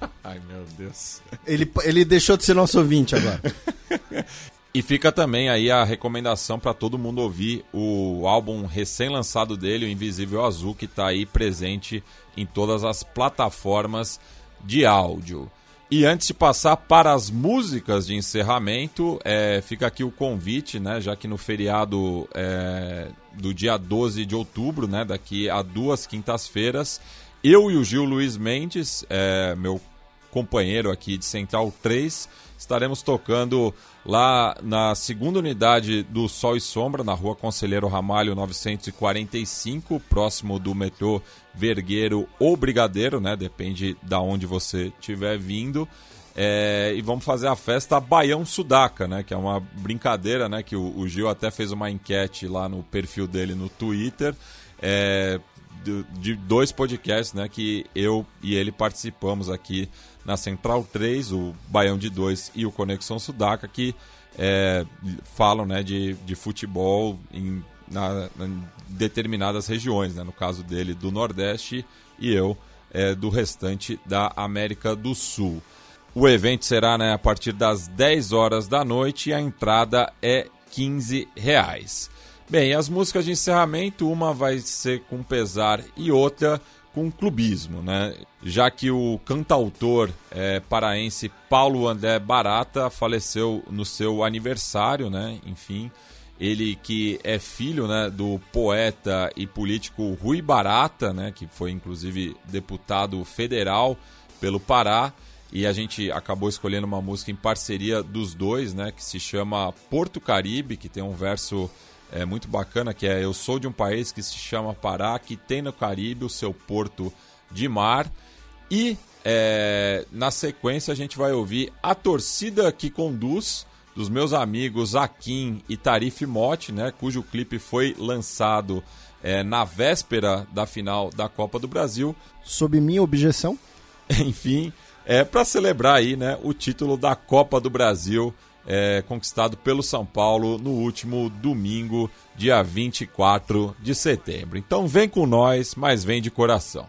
(laughs) Ai meu Deus. Ele, ele deixou de ser nosso ouvinte agora. (laughs) E fica também aí a recomendação para todo mundo ouvir o álbum recém-lançado dele, o Invisível Azul, que está aí presente em todas as plataformas de áudio. E antes de passar para as músicas de encerramento, é, fica aqui o convite, né? Já que no feriado é, do dia 12 de outubro, né? Daqui a duas quintas-feiras, eu e o Gil Luiz Mendes, é, meu companheiro aqui de Central 3, estaremos tocando lá na segunda unidade do Sol e Sombra, na rua Conselheiro Ramalho 945, próximo do metrô Vergueiro ou Brigadeiro, né? Depende da onde você estiver vindo. É, e vamos fazer a festa Baião Sudaca, né? Que é uma brincadeira, né? Que o, o Gil até fez uma enquete lá no perfil dele no Twitter. É, de, de, dois podcasts, né? Que eu e ele participamos aqui na Central 3, o Baião de 2 e o Conexão Sudaca, que é, falam né, de, de futebol em, na, em determinadas regiões, né? No caso dele, do Nordeste e eu é, do restante da América do Sul. O evento será né, a partir das 10 horas da noite e a entrada é 15 reais. Bem, as músicas de encerramento, uma vai ser com pesar e outra com clubismo, né? Já que o cantautor é, paraense Paulo André Barata faleceu no seu aniversário, né? Enfim, ele que é filho né, do poeta e político Rui Barata, né? Que foi inclusive deputado federal pelo Pará e a gente acabou escolhendo uma música em parceria dos dois, né, que se chama Porto Caribe, que tem um verso é, muito bacana que é Eu sou de um país que se chama Pará, que tem no Caribe o seu porto de mar. E é, na sequência a gente vai ouvir A Torcida que Conduz, dos meus amigos Akin e Tarif Mote, né, cujo clipe foi lançado é, na véspera da final da Copa do Brasil. Sob minha objeção. (laughs) Enfim, é, para celebrar aí, né, o título da Copa do Brasil é, conquistado pelo São Paulo no último domingo, dia 24 de setembro. Então vem com nós, mas vem de coração.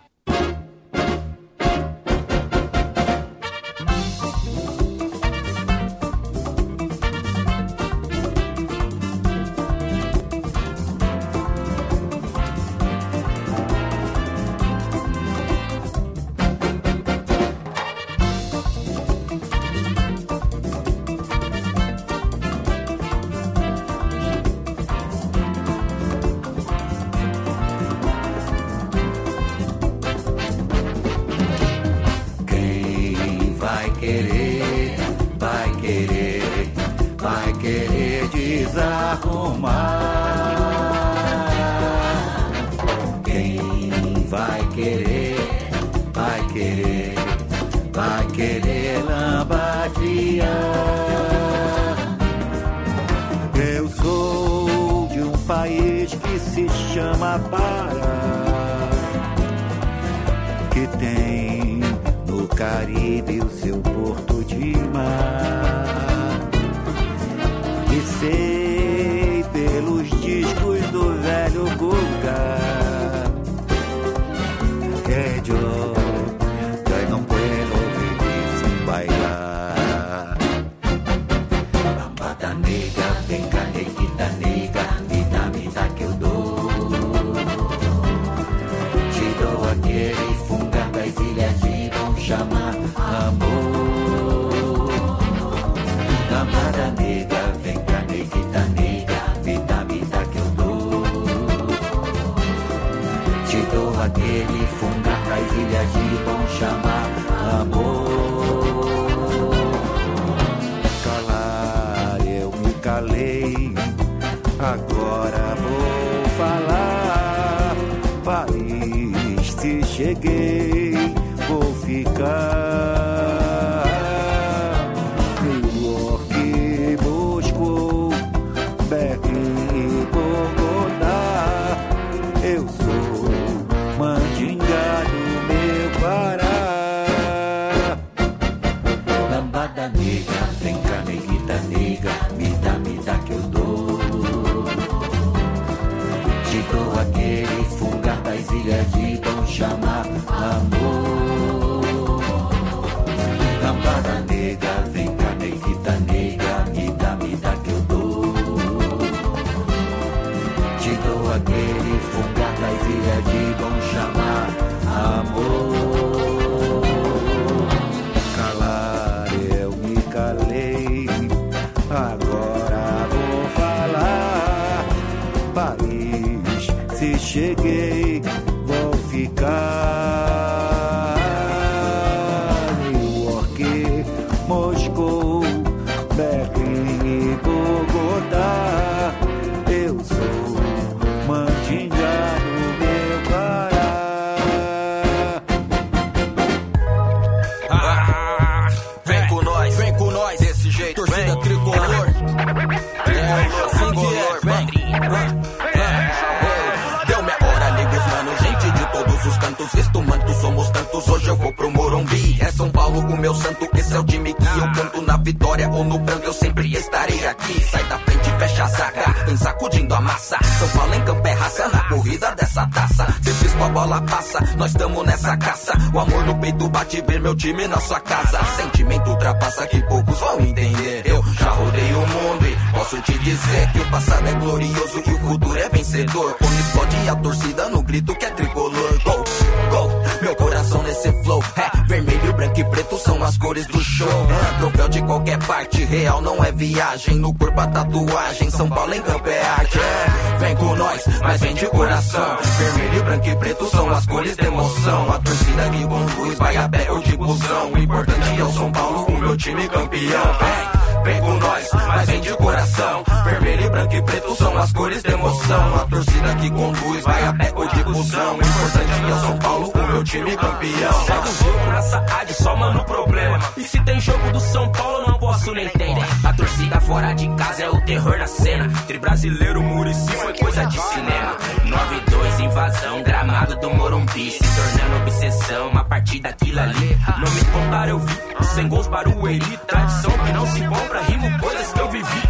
Time na sua casa. Sentimento ultrapassa que poucos vão entender. Eu já rodei o mundo e posso te dizer que o passado é glorioso e o futuro é vencedor. Quando explode a torcida no grito que é tricolor. Gol, gol, meu coração nesse flow. É vermelho, branco e preto são as cores do show. É, troféu de qualquer parte, real não é viagem. No corpo a tatuagem, São Paulo em campo é arte. É, vem com nós, mas vem de coração. Vermelho, branco e preto são as cores emoção. A torcida que conduz vai a pé ou de busão. O importante é o São Paulo, o meu time campeão. Vem. Vem com nós, mas vem de coração. Vermelho, branco e preto são as cores da emoção. A torcida que conduz vai a pé ou de busão. O importante é o São Paulo, o meu time campeão. Segue o jogo nessa área, só mano problema. E se tem jogo do São Paulo, não posso nem entender. A torcida fora de casa é o terror na cena. Entre brasileiro, Murici foi coisa de cinema. 9-2, invasão, gramado do Morumbi. Se tornando obsessão, uma partida aquilo ali. Não me compara, eu vi. Sem gols, Barueri. Tradição que não se compra, rimo coisas que eu vivi.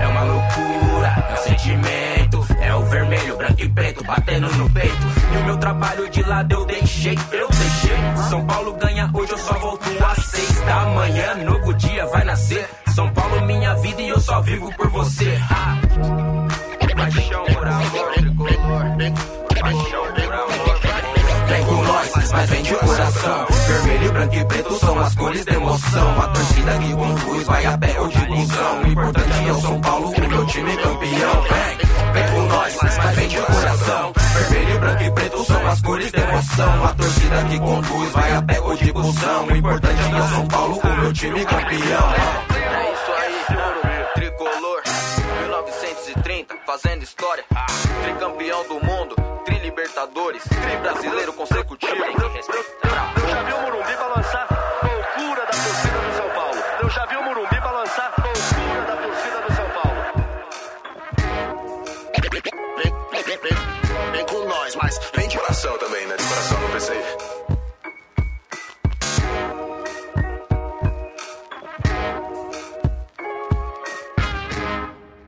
É uma loucura, é um sentimento. É o vermelho, branco e preto batendo no peito. E o meu trabalho de lado eu deixei, eu deixei. São Paulo ganha hoje, eu só volto às seis da manhã. Novo dia vai nascer. São Paulo, minha vida e eu só vivo por você. Vai a pé ou de busão. O importante é o São Paulo, o meu time campeão. Vem, vem com nós, mas vem de coração. Vermelho, branco e preto são as cores da emoção. A torcida que conduz vai a pé ou de busão. O importante é o São Paulo, o meu time campeão. É isso aí, tricolor. 1930, fazendo história. Tricampeão do mundo, tri Libertadores, tri